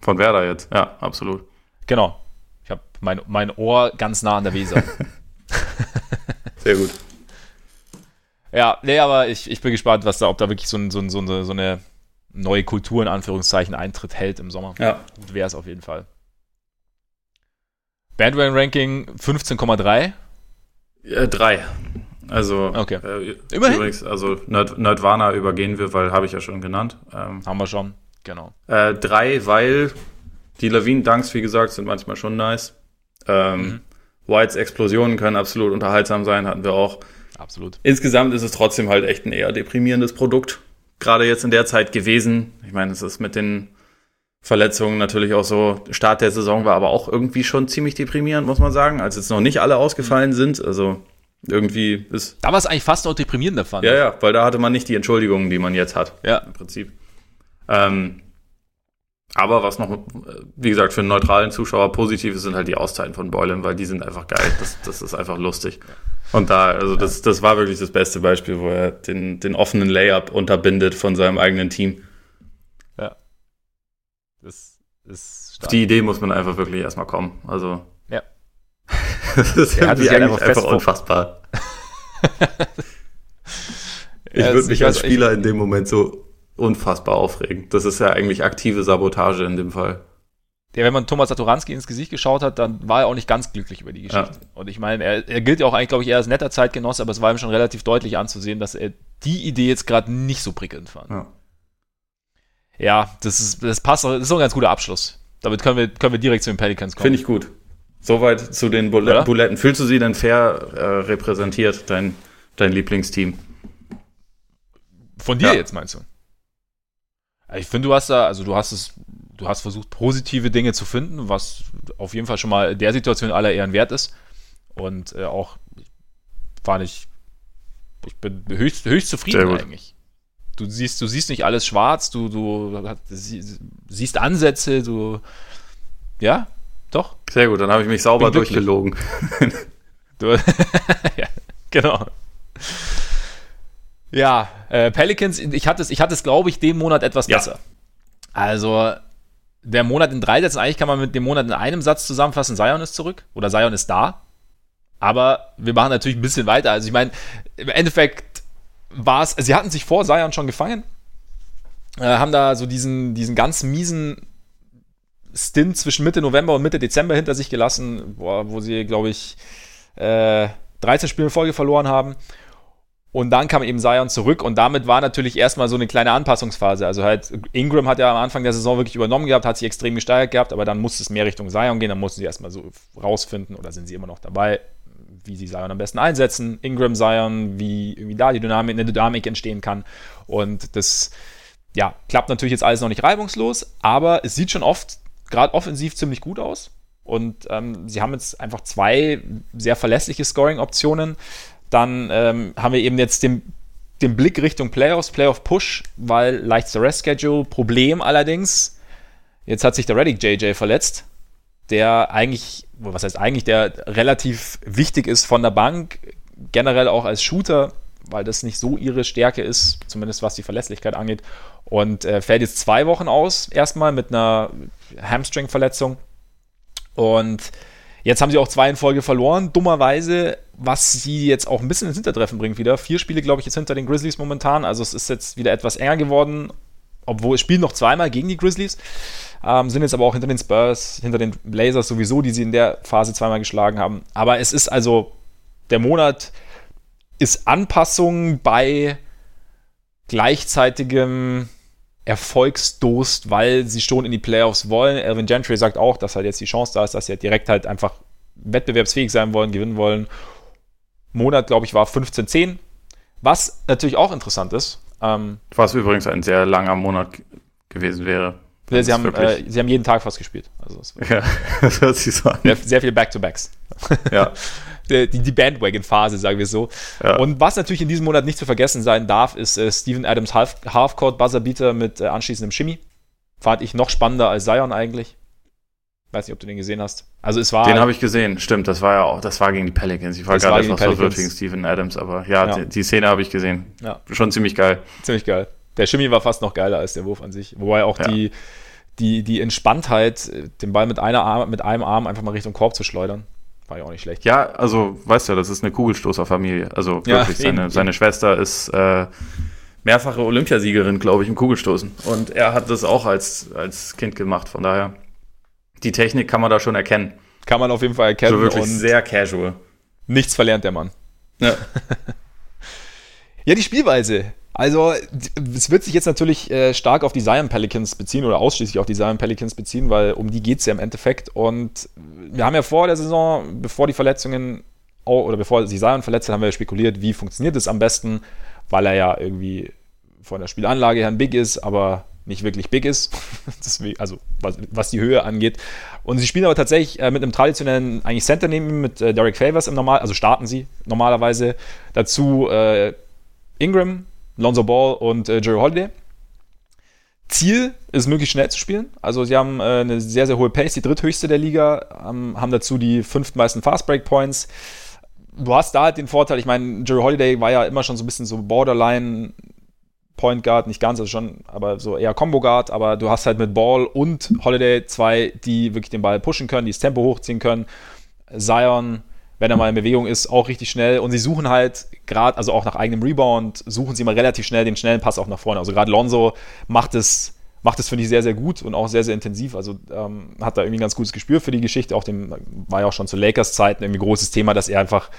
Von Werder jetzt, ja, absolut. Genau. Ich habe mein, mein Ohr ganz nah an der Weser. Sehr gut. Ja, nee, aber ich, ich bin gespannt, was da, ob da wirklich so, ein, so, ein, so, eine, so eine neue Kultur in Anführungszeichen Eintritt hält im Sommer. Ja. Wäre es auf jeden Fall. Bandwagon Ranking 15,3. Äh, drei. Also, okay. Äh, Immerhin. Übrigens, also Nerd, Nerdwana übergehen wir, weil habe ich ja schon genannt. Ähm, Haben wir schon, genau. Äh, drei, weil die Lawinen-Dunks, wie gesagt, sind manchmal schon nice. Ähm, mhm. Whites Explosionen können absolut unterhaltsam sein, hatten wir auch. Absolut. Insgesamt ist es trotzdem halt echt ein eher deprimierendes Produkt. Gerade jetzt in der Zeit gewesen. Ich meine, es ist mit den Verletzungen natürlich auch so. Start der Saison war aber auch irgendwie schon ziemlich deprimierend, muss man sagen, als jetzt noch nicht alle ausgefallen sind. Also irgendwie ist. Da war es eigentlich fast auch deprimierender fand. Ja, ja, weil da hatte man nicht die Entschuldigungen, die man jetzt hat. Ja. Im Prinzip. Ähm, aber was noch, wie gesagt, für einen neutralen Zuschauer positiv ist, sind halt die Auszeiten von Boylan, weil die sind einfach geil. Das, das ist einfach lustig. Und da, also das, das war wirklich das beste Beispiel, wo er den, den offenen Layup unterbindet von seinem eigenen Team. Das ist stark. Auf die Idee muss man einfach wirklich erstmal kommen. Also. Ja. das ist ja, irgendwie einfach, einfach unfassbar. ich ja, würde mich als Spieler in dem Moment so unfassbar aufregen. Das ist ja eigentlich aktive Sabotage in dem Fall. Ja, wenn man Thomas Satoranski ins Gesicht geschaut hat, dann war er auch nicht ganz glücklich über die Geschichte. Ja. Und ich meine, er, er, gilt ja auch eigentlich, glaube ich, eher als netter Zeitgenosse, aber es war ihm schon relativ deutlich anzusehen, dass er die Idee jetzt gerade nicht so prickelnd fand. Ja ja, das, ist, das passt, das ist so ein ganz guter Abschluss. Damit können wir, können wir direkt zu den Pelicans kommen. Finde ich gut. Soweit zu den Bulle Buletten. Fühlst du sie denn fair äh, repräsentiert, dein, dein Lieblingsteam? Von dir ja. jetzt meinst du? Ich finde, du hast da, also du hast es du hast versucht, positive Dinge zu finden, was auf jeden Fall schon mal der Situation aller Ehren wert ist. Und äh, auch war nicht, ich bin höchst, höchst zufrieden eigentlich. Du siehst, du siehst nicht alles schwarz, du, du siehst Ansätze, du, ja, doch. Sehr gut, dann habe ich mich sauber durchgelogen. du, ja, genau. Ja, äh, Pelicans, ich hatte es, ich hatte es, glaube ich, den Monat etwas besser. Ja. Also, der Monat in drei Sätzen, eigentlich kann man mit dem Monat in einem Satz zusammenfassen, Zion ist zurück oder Zion ist da. Aber wir machen natürlich ein bisschen weiter. Also ich meine, im Endeffekt war es, sie hatten sich vor Zion schon gefangen, äh, haben da so diesen, diesen ganz miesen Stint zwischen Mitte November und Mitte Dezember hinter sich gelassen, wo, wo sie, glaube ich, äh, 13 Spiele in Folge verloren haben. Und dann kam eben Zion zurück und damit war natürlich erstmal so eine kleine Anpassungsphase. Also halt, Ingram hat ja am Anfang der Saison wirklich übernommen gehabt, hat sich extrem gesteigert gehabt, aber dann musste es mehr Richtung Zion gehen, dann mussten sie erstmal so rausfinden oder sind sie immer noch dabei, wie sie Zion am besten einsetzen. Ingram, Zion, wie irgendwie da die Dynamik, eine Dynamik entstehen kann. Und das, ja, klappt natürlich jetzt alles noch nicht reibungslos, aber es sieht schon oft, gerade offensiv, ziemlich gut aus. Und ähm, sie haben jetzt einfach zwei sehr verlässliche Scoring-Optionen. Dann ähm, haben wir eben jetzt den, den Blick Richtung Playoffs, Playoff-Push, weil leichtes Rest-Schedule. Problem allerdings, jetzt hat sich der Reddick JJ verletzt, der eigentlich, was heißt eigentlich, der relativ wichtig ist von der Bank, generell auch als Shooter, weil das nicht so ihre Stärke ist, zumindest was die Verlässlichkeit angeht. Und äh, fällt jetzt zwei Wochen aus, erstmal mit einer Hamstring-Verletzung. Und Jetzt haben sie auch zwei in Folge verloren, dummerweise, was sie jetzt auch ein bisschen ins Hintertreffen bringt wieder. Vier Spiele, glaube ich, jetzt hinter den Grizzlies momentan. Also es ist jetzt wieder etwas enger geworden, obwohl es spielen noch zweimal gegen die Grizzlies. Ähm, sind jetzt aber auch hinter den Spurs, hinter den Blazers sowieso, die sie in der Phase zweimal geschlagen haben. Aber es ist also, der Monat ist Anpassung bei gleichzeitigem Erfolgsdurst, weil sie schon in die Playoffs wollen. Elvin Gentry sagt auch, dass halt jetzt die Chance da ist, dass sie halt direkt halt einfach wettbewerbsfähig sein wollen, gewinnen wollen. Monat, glaube ich, war 15-10. Was natürlich auch interessant ist. Ähm, Was übrigens ein sehr langer Monat gewesen wäre. Sie haben, äh, sie haben jeden Tag fast gespielt. Also ja, das hört sich so an. Sehr, sehr viele Back-to-Backs. Ja. die, die Bandwagon-Phase, sagen wir so. Ja. Und was natürlich in diesem Monat nicht zu vergessen sein darf, ist äh, Steven Adams Half Halfcourt Buzzerbeater mit äh, anschließendem Shimmy. Fand ich noch spannender als Zion eigentlich. Weiß nicht, ob du den gesehen hast. Also es war. Den habe ich gesehen, stimmt. Das war ja auch, das war gegen die Pelicans. Ich war gerade etwas verwirrt gegen Steven Adams, aber ja, ja. Die, die, Szene habe ich gesehen. Ja. Schon ziemlich geil. Ziemlich geil. Der Shimmy war fast noch geiler als der Wurf an sich. Wobei auch ja. die, die, die Entspanntheit, den Ball mit, einer Arm, mit einem Arm einfach mal Richtung Korb zu schleudern. War ja auch nicht schlecht. Ja, also, weißt du, das ist eine Kugelstoßerfamilie. Also wirklich, seine, eben. seine Schwester ist äh, mehrfache Olympiasiegerin, glaube ich, im Kugelstoßen. Und er hat das auch als, als Kind gemacht. Von daher, die Technik kann man da schon erkennen. Kann man auf jeden Fall erkennen. So wirklich sehr casual. Nichts verlernt der Mann. Ja. ja, die Spielweise. Also, es wird sich jetzt natürlich äh, stark auf die Zion Pelicans beziehen oder ausschließlich auf die Zion Pelicans beziehen, weil um die geht es ja im Endeffekt. Und wir haben ja vor der Saison, bevor die Verletzungen oder bevor sich Zion verletzt hat, haben wir spekuliert, wie funktioniert es am besten, weil er ja irgendwie von der Spielanlage her ein Big ist, aber nicht wirklich big ist, also was, was, die Höhe angeht. Und sie spielen aber tatsächlich äh, mit einem traditionellen eigentlich Center neben mit äh, Derek Favors im Normal, also starten sie normalerweise. Dazu äh, Ingram, Lonzo Ball und äh, Jerry Holiday. Ziel ist möglichst schnell zu spielen. Also sie haben äh, eine sehr, sehr hohe Pace, die dritthöchste der Liga, ähm, haben dazu die fünftmeisten Fast Break Points. Du hast da halt den Vorteil, ich meine, Jerry Holiday war ja immer schon so ein bisschen so Borderline Point Guard, nicht ganz, also schon, aber so eher Combo Guard, aber du hast halt mit Ball und Holiday zwei, die wirklich den Ball pushen können, die das Tempo hochziehen können. Zion wenn er mal in Bewegung ist, auch richtig schnell. Und sie suchen halt gerade, also auch nach eigenem Rebound, suchen sie mal relativ schnell den schnellen Pass auch nach vorne. Also gerade Lonzo macht es, macht es, finde ich, sehr, sehr gut und auch sehr, sehr intensiv. Also ähm, hat da irgendwie ein ganz gutes Gespür für die Geschichte. Auch dem war ja auch schon zu Lakers Zeiten irgendwie großes Thema, dass er einfach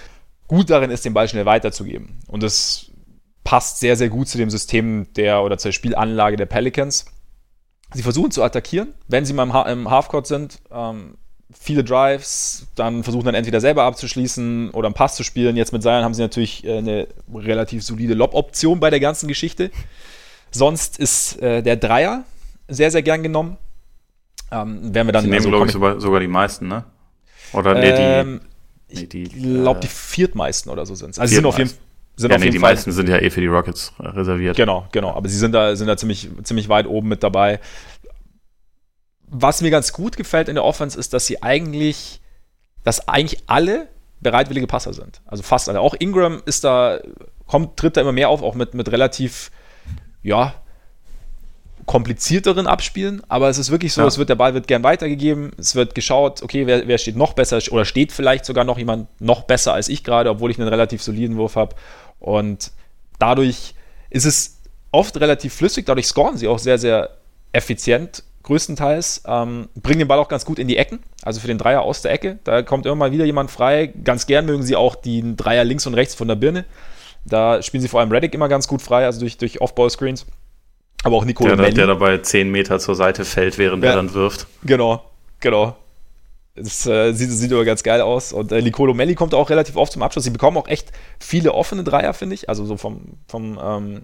gut darin ist, den Ball schnell weiterzugeben. Und das passt sehr, sehr gut zu dem System der oder zur Spielanlage der Pelicans. Sie versuchen zu attackieren, wenn sie mal im, ha im Halfcourt sind. Ähm, viele Drives, dann versuchen dann entweder selber abzuschließen oder einen Pass zu spielen. Jetzt mit Zion haben sie natürlich äh, eine relativ solide Lob-Option bei der ganzen Geschichte. Sonst ist äh, der Dreier sehr, sehr gern genommen. Ähm, werden wir dann. Die nehmen, also, glaube ich, sogar, sogar die meisten, ne? Oder nee, ähm, die. Ich glaube, die äh, viertmeisten oder so sind es. Also, sie sind auf jeden Fall sind ja, auf nee, jeden die Fall, meisten sind ja eh für die Rockets reserviert. Genau, genau. Aber sie sind da, sind da ziemlich, ziemlich weit oben mit dabei. Was mir ganz gut gefällt in der Offense ist, dass sie eigentlich, dass eigentlich alle bereitwillige Passer sind. Also fast alle. Auch Ingram ist da, kommt, tritt da immer mehr auf, auch mit, mit relativ, ja, komplizierteren Abspielen, aber es ist wirklich so, ja. es wird, der Ball wird gern weitergegeben, es wird geschaut, okay, wer, wer steht noch besser oder steht vielleicht sogar noch jemand noch besser als ich gerade, obwohl ich einen relativ soliden Wurf habe. Und dadurch ist es oft relativ flüssig, dadurch scoren sie auch sehr, sehr effizient größtenteils, ähm, bringen den Ball auch ganz gut in die Ecken, also für den Dreier aus der Ecke. Da kommt immer mal wieder jemand frei. Ganz gern mögen sie auch den Dreier links und rechts von der Birne. Da spielen sie vor allem Reddick immer ganz gut frei, also durch, durch Off-Ball-Screens. Aber auch Nicolo der, der dabei 10 Meter zur Seite fällt, während ja, er dann wirft. Genau, genau. Das äh, sieht, sieht aber ganz geil aus. Und äh, Nicolo Melli kommt auch relativ oft zum Abschluss. Sie bekommen auch echt viele offene Dreier, finde ich. Also so vom, vom ähm,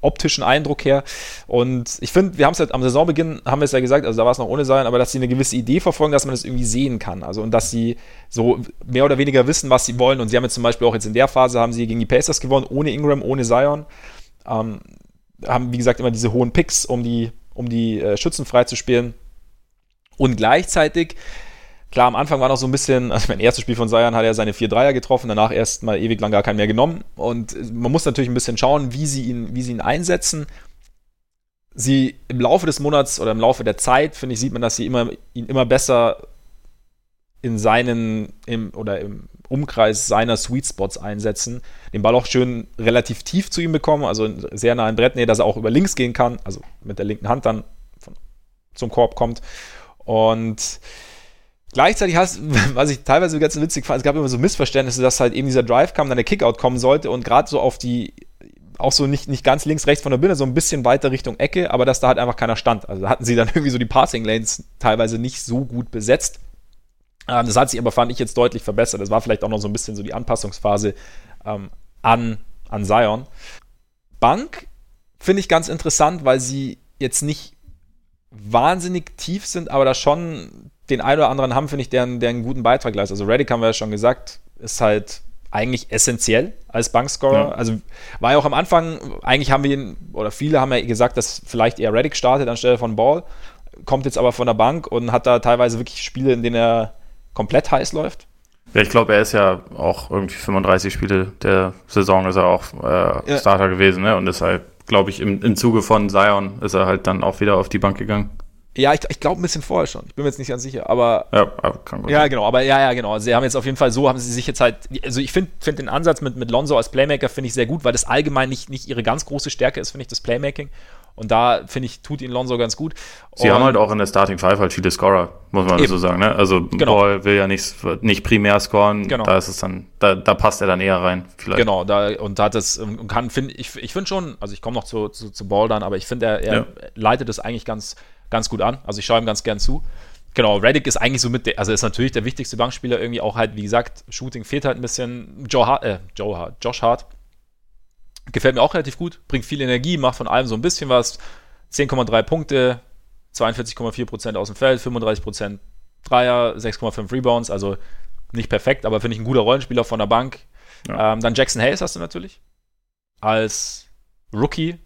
optischen Eindruck her. Und ich finde, wir haben es halt am Saisonbeginn, haben wir es ja gesagt, also da war es noch ohne sein, aber dass sie eine gewisse Idee verfolgen, dass man das irgendwie sehen kann. Also und dass sie so mehr oder weniger wissen, was sie wollen. Und sie haben jetzt zum Beispiel auch jetzt in der Phase, haben sie gegen die Pacers gewonnen, ohne Ingram, ohne Zion. Ähm, haben, wie gesagt, immer diese hohen Picks, um die, um die äh, Schützen freizuspielen. Und gleichzeitig Klar, am Anfang war noch so ein bisschen, also mein erstes Spiel von Sayan hat er seine vier Dreier getroffen, danach erst mal ewig lang gar keinen mehr genommen. Und man muss natürlich ein bisschen schauen, wie sie ihn, wie sie ihn einsetzen. Sie im Laufe des Monats oder im Laufe der Zeit, finde ich, sieht man, dass sie immer, ihn immer besser in seinen im, oder im Umkreis seiner Sweet Spots einsetzen. Den Ball auch schön relativ tief zu ihm bekommen, also sehr nah im Brett, dass er auch über links gehen kann, also mit der linken Hand dann von, zum Korb kommt. Und Gleichzeitig hast, was ich teilweise ganz witzig fand, es gab immer so Missverständnisse, dass halt eben dieser Drive kam, dann der Kickout kommen sollte und gerade so auf die, auch so nicht, nicht ganz links, rechts von der Bühne, so ein bisschen weiter Richtung Ecke, aber dass da halt einfach keiner stand. Also hatten sie dann irgendwie so die Passing Lanes teilweise nicht so gut besetzt. Ähm, das hat sich aber, fand ich, jetzt deutlich verbessert. Das war vielleicht auch noch so ein bisschen so die Anpassungsphase ähm, an, an Zion. Bank finde ich ganz interessant, weil sie jetzt nicht wahnsinnig tief sind, aber da schon den einen oder anderen haben, finde ich, der, der einen guten Beitrag leistet. Also Reddick haben wir ja schon gesagt, ist halt eigentlich essentiell als Bankscorer. Ja. Also war ja auch am Anfang, eigentlich haben wir ihn, oder viele haben ja gesagt, dass vielleicht eher Reddick startet anstelle von Ball, kommt jetzt aber von der Bank und hat da teilweise wirklich Spiele, in denen er komplett heiß läuft. Ja, ich glaube, er ist ja auch irgendwie 35 Spiele der Saison ist er auch äh, ja. Starter gewesen, ne? Und deshalb, glaube ich, im, im Zuge von Zion ist er halt dann auch wieder auf die Bank gegangen. Ja, ich, ich glaube ein bisschen vorher schon. Ich bin mir jetzt nicht ganz sicher, aber. Ja, kann gut Ja, genau, aber ja, ja, genau. Sie haben jetzt auf jeden Fall so, haben sie sich jetzt halt. Also ich finde find den Ansatz mit, mit Lonzo als Playmaker finde ich sehr gut, weil das allgemein nicht, nicht ihre ganz große Stärke ist, finde ich, das Playmaking. Und da, finde ich, tut ihn Lonzo ganz gut. Sie und haben halt auch in der Starting Five halt viele Scorer, muss man eben. so sagen. Ne? Also genau. Paul will ja nicht, nicht primär scoren, genau. da ist es dann, da, da passt er dann eher rein, vielleicht. Genau, da und da hat es und kann, finde ich, ich finde schon, also ich komme noch zu, zu, zu Ball dann, aber ich finde, er, er ja. leitet es eigentlich ganz ganz gut an. Also ich schaue ihm ganz gern zu. Genau, Reddick ist eigentlich so mit, der, also ist natürlich der wichtigste Bankspieler irgendwie auch halt, wie gesagt, Shooting fehlt halt ein bisschen. Joe Hart, äh, Joe Hart, Josh Hart gefällt mir auch relativ gut, bringt viel Energie, macht von allem so ein bisschen was. 10,3 Punkte, 42,4% aus dem Feld, 35% Dreier, 6,5 Rebounds, also nicht perfekt, aber finde ich ein guter Rollenspieler von der Bank. Ja. Ähm, dann Jackson Hayes hast du natürlich als Rookie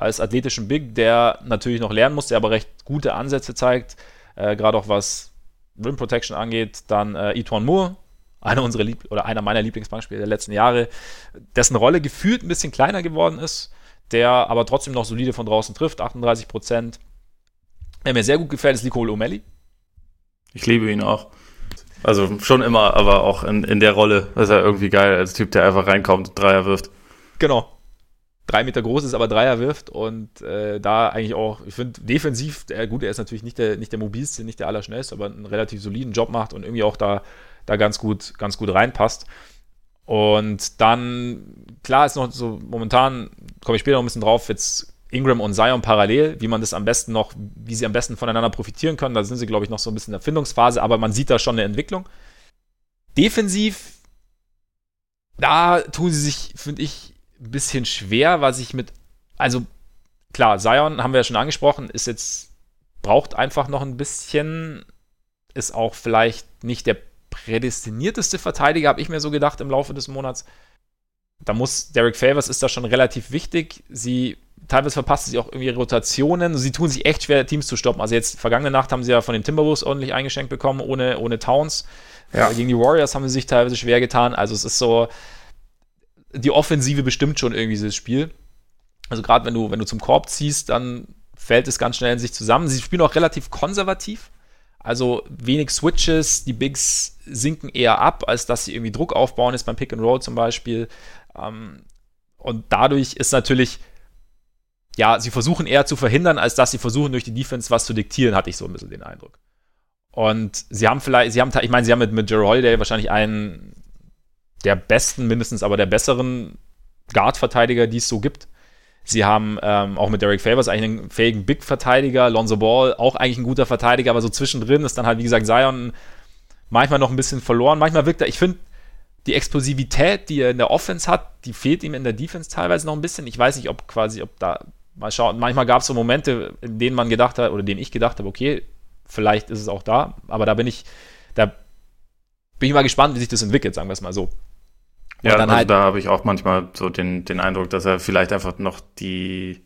als athletischen Big, der natürlich noch lernen muss, der aber recht gute Ansätze zeigt, äh, gerade auch was Rim Protection angeht. Dann äh, Etwan Moore, einer unserer Lieb oder einer meiner Lieblingsbankspieler der letzten Jahre, dessen Rolle gefühlt ein bisschen kleiner geworden ist, der aber trotzdem noch solide von draußen trifft, 38 Prozent. Wer mir sehr gut gefällt, ist Nicole O'Malley. Ich liebe ihn auch. Also schon immer, aber auch in, in der Rolle ist er irgendwie geil als Typ, der einfach reinkommt und Dreier wirft. Genau, drei Meter groß ist, aber Dreier wirft und äh, da eigentlich auch, ich finde, defensiv, der, gut, er ist natürlich nicht der, nicht der mobilste, nicht der allerschnellste, aber einen relativ soliden Job macht und irgendwie auch da, da ganz gut, ganz gut reinpasst. Und dann, klar ist noch so, momentan komme ich später noch ein bisschen drauf, jetzt Ingram und Zion parallel, wie man das am besten noch, wie sie am besten voneinander profitieren können. Da sind sie, glaube ich, noch so ein bisschen in der Findungsphase, aber man sieht da schon eine Entwicklung. Defensiv, da tun sie sich, finde ich, ein bisschen schwer, was ich mit. Also, klar, Zion haben wir ja schon angesprochen, ist jetzt braucht einfach noch ein bisschen, ist auch vielleicht nicht der prädestinierteste Verteidiger, habe ich mir so gedacht im Laufe des Monats. Da muss Derek Favors ist da schon relativ wichtig. Sie teilweise verpasst sie auch irgendwie Rotationen. Sie tun sich echt schwer, Teams zu stoppen. Also jetzt vergangene Nacht haben sie ja von den Timberwolves ordentlich eingeschenkt bekommen, ohne, ohne Towns. Ja. Gegen die Warriors haben sie sich teilweise schwer getan. Also es ist so, die Offensive bestimmt schon irgendwie dieses Spiel. Also gerade wenn du, wenn du zum Korb ziehst, dann fällt es ganz schnell in sich zusammen. Sie spielen auch relativ konservativ. Also wenig Switches, die Bigs sinken eher ab, als dass sie irgendwie Druck aufbauen, ist beim Pick and Roll zum Beispiel. Ähm, und dadurch ist natürlich, ja, sie versuchen eher zu verhindern, als dass sie versuchen, durch die Defense was zu diktieren, hatte ich so ein bisschen den Eindruck. Und sie haben vielleicht, sie haben, ich meine, sie haben mit, mit Jerry Holiday wahrscheinlich einen der besten, mindestens aber der besseren Guard-Verteidiger, die es so gibt. Sie haben ähm, auch mit Derek Favors eigentlich einen fähigen Big-Verteidiger, Lonzo Ball auch eigentlich ein guter Verteidiger, aber so zwischendrin ist dann halt, wie gesagt, Zion manchmal noch ein bisschen verloren. Manchmal wirkt er, ich finde, die Explosivität, die er in der Offense hat, die fehlt ihm in der Defense teilweise noch ein bisschen. Ich weiß nicht, ob quasi, ob da, mal schauen, manchmal gab es so Momente, in denen man gedacht hat, oder denen ich gedacht habe, okay, vielleicht ist es auch da, aber da bin ich, da bin ich mal gespannt, wie sich das entwickelt, sagen wir es mal so. Ja, also halt, da habe ich auch manchmal so den, den Eindruck, dass er vielleicht einfach noch die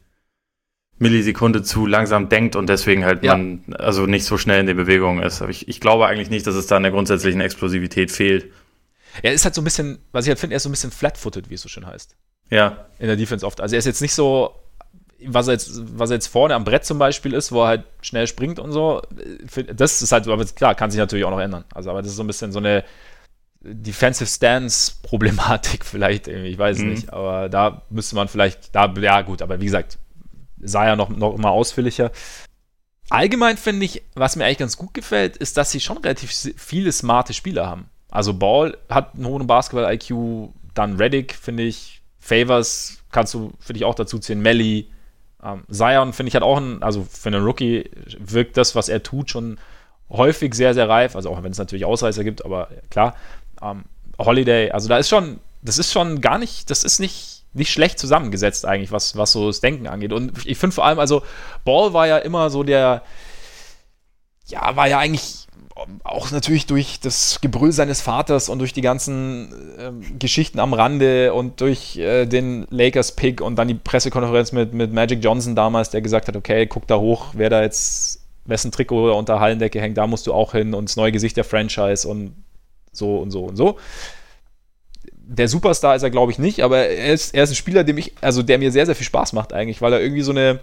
Millisekunde zu langsam denkt und deswegen halt ja. man also nicht so schnell in den Bewegungen ist. Aber ich, ich glaube eigentlich nicht, dass es da an der grundsätzlichen Explosivität fehlt. Er ist halt so ein bisschen, was ich halt finde, er ist so ein bisschen flat-footed, wie es so schön heißt. Ja. In der Defense oft. Also er ist jetzt nicht so, was er jetzt, was er jetzt vorne am Brett zum Beispiel ist, wo er halt schnell springt und so. Das ist halt, aber klar, kann sich natürlich auch noch ändern. Also, aber das ist so ein bisschen so eine Defensive Stance Problematik vielleicht irgendwie, ich weiß es mhm. nicht, aber da müsste man vielleicht, da, ja gut, aber wie gesagt, sah ja noch, noch immer ausführlicher. Allgemein finde ich, was mir eigentlich ganz gut gefällt, ist, dass sie schon relativ viele smarte Spieler haben. Also Ball hat einen hohen Basketball-IQ, dann Reddick, finde ich, Favors kannst du, finde ich, auch dazu zählen, Melly, ähm, Zion, finde ich, hat auch ein, also für einen Rookie wirkt das, was er tut, schon häufig sehr, sehr reif, also auch wenn es natürlich Ausreißer gibt, aber klar. Ähm, Holiday, also da ist schon, das ist schon gar nicht, das ist nicht, nicht schlecht zusammengesetzt eigentlich, was, was so das Denken angeht. Und ich finde vor allem, also Ball war ja immer so der, ja, war ja eigentlich auch natürlich durch das Gebrüll seines Vaters und durch die ganzen äh, Geschichten am Rande und durch äh, den Lakers-Pick und dann die Pressekonferenz mit, mit Magic Johnson damals, der gesagt hat, okay, guck da hoch, wer da jetzt, wessen Trikot unter Hallendecke hängt, da musst du auch hin und das neue Gesicht der Franchise und so und so und so. Der Superstar ist er, glaube ich, nicht, aber er ist, er ist ein Spieler, dem ich, also der mir sehr, sehr viel Spaß macht eigentlich, weil er irgendwie so eine,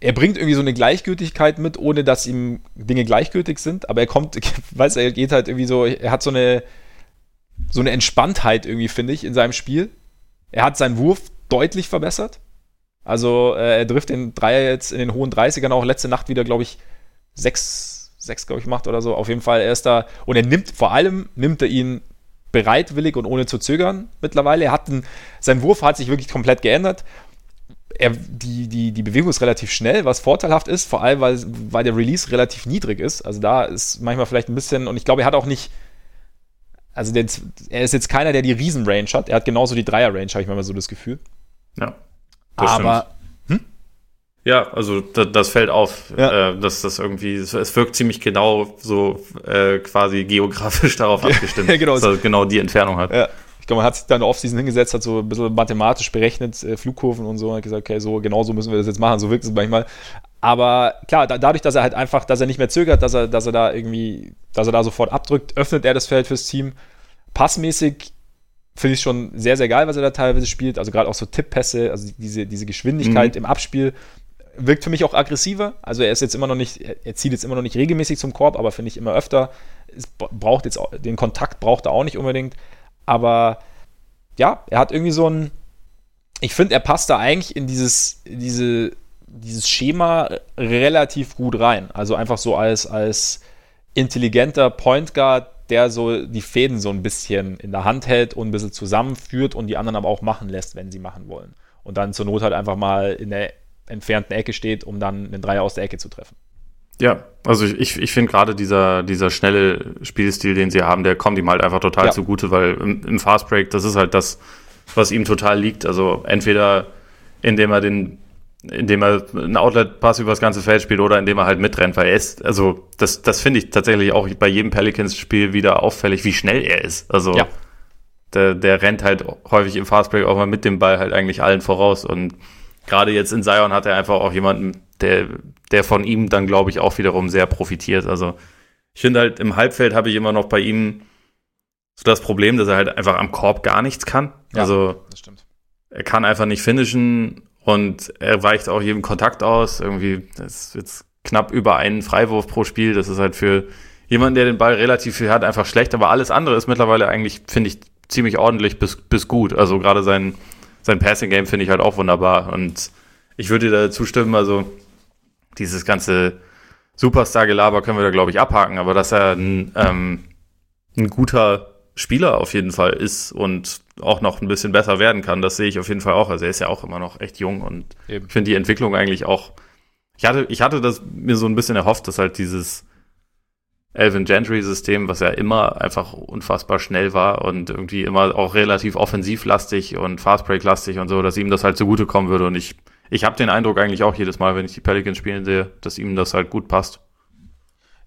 er bringt irgendwie so eine Gleichgültigkeit mit, ohne dass ihm Dinge gleichgültig sind, aber er kommt, weiß er geht halt irgendwie so, er hat so eine, so eine Entspanntheit irgendwie, finde ich, in seinem Spiel. Er hat seinen Wurf deutlich verbessert. Also äh, er trifft den Dreier jetzt in den hohen 30ern auch letzte Nacht wieder, glaube ich, sechs, sechs, glaube ich, macht oder so. Auf jeden Fall, er ist da und er nimmt, vor allem nimmt er ihn bereitwillig und ohne zu zögern mittlerweile. Er hat einen, sein Wurf hat sich wirklich komplett geändert er, die, die, die Bewegung ist relativ schnell, was vorteilhaft ist, vor allem, weil, weil der Release relativ niedrig ist. Also da ist manchmal vielleicht ein bisschen, und ich glaube, er hat auch nicht, also der, er ist jetzt keiner, der die Riesen-Range hat. Er hat genauso die Dreier-Range, habe ich manchmal so das Gefühl. Ja. Das Aber. Hm? Ja, also das, das fällt auf, ja. äh, dass das irgendwie, es wirkt ziemlich genau so äh, quasi geografisch darauf abgestimmt, genau. dass er genau die Entfernung hat. Ja glaube, man hat sich dann Offseason hingesetzt, hat so ein bisschen mathematisch berechnet, äh, Flugkurven und so, und hat gesagt, okay, so genau so müssen wir das jetzt machen, so wirkt es manchmal. Aber klar, da, dadurch, dass er halt einfach, dass er nicht mehr zögert, dass er, dass er da irgendwie, dass er da sofort abdrückt, öffnet er das Feld fürs Team. Passmäßig finde ich schon sehr, sehr geil, was er da teilweise spielt. Also gerade auch so Tipppässe, also diese, diese Geschwindigkeit mhm. im Abspiel wirkt für mich auch aggressiver. Also er ist jetzt immer noch nicht, er zieht jetzt immer noch nicht regelmäßig zum Korb, aber finde ich immer öfter. Es braucht jetzt den Kontakt braucht er auch nicht unbedingt. Aber ja, er hat irgendwie so ein. Ich finde, er passt da eigentlich in dieses, diese, dieses Schema relativ gut rein. Also einfach so als, als intelligenter Point Guard, der so die Fäden so ein bisschen in der Hand hält und ein bisschen zusammenführt und die anderen aber auch machen lässt, wenn sie machen wollen. Und dann zur Not halt einfach mal in der entfernten Ecke steht, um dann einen Dreier aus der Ecke zu treffen. Ja, also ich, ich finde gerade dieser, dieser schnelle Spielstil, den sie haben, der kommt ihm halt einfach total ja. zugute, weil im, im Fastbreak, das ist halt das, was ihm total liegt. Also entweder indem er den indem er einen Outlet-Pass über das ganze Feld spielt oder indem er halt mitrennt, weil er ist, also das, das finde ich tatsächlich auch bei jedem Pelicans-Spiel wieder auffällig, wie schnell er ist. Also ja. der, der rennt halt häufig im Fastbreak auch mal mit dem Ball halt eigentlich allen voraus und gerade jetzt in Zion hat er einfach auch jemanden, der, der von ihm dann, glaube ich, auch wiederum sehr profitiert. Also ich finde halt, im Halbfeld habe ich immer noch bei ihm so das Problem, dass er halt einfach am Korb gar nichts kann. Ja, also das stimmt. er kann einfach nicht finishen und er weicht auch jedem Kontakt aus. Irgendwie, das ist jetzt knapp über einen Freiwurf pro Spiel. Das ist halt für jemanden, der den Ball relativ viel hat, einfach schlecht. Aber alles andere ist mittlerweile eigentlich, finde ich, ziemlich ordentlich bis, bis gut. Also gerade sein, sein Passing-Game finde ich halt auch wunderbar. Und ich würde dir da zustimmen, also dieses ganze Superstar-Gelaber können wir da, glaube ich, abhaken. Aber dass er ein, ähm, ein guter Spieler auf jeden Fall ist und auch noch ein bisschen besser werden kann. Das sehe ich auf jeden Fall auch. Also er ist ja auch immer noch echt jung und Eben. ich finde die Entwicklung eigentlich auch. Ich hatte, ich hatte das mir so ein bisschen erhofft, dass halt dieses Elvin Gentry-System, was ja immer einfach unfassbar schnell war und irgendwie immer auch relativ offensivlastig und Fastbreak-lastig und so, dass ihm das halt zugutekommen würde. Und ich, ich habe den Eindruck eigentlich auch jedes Mal, wenn ich die Pelicans spielen sehe, dass ihm das halt gut passt.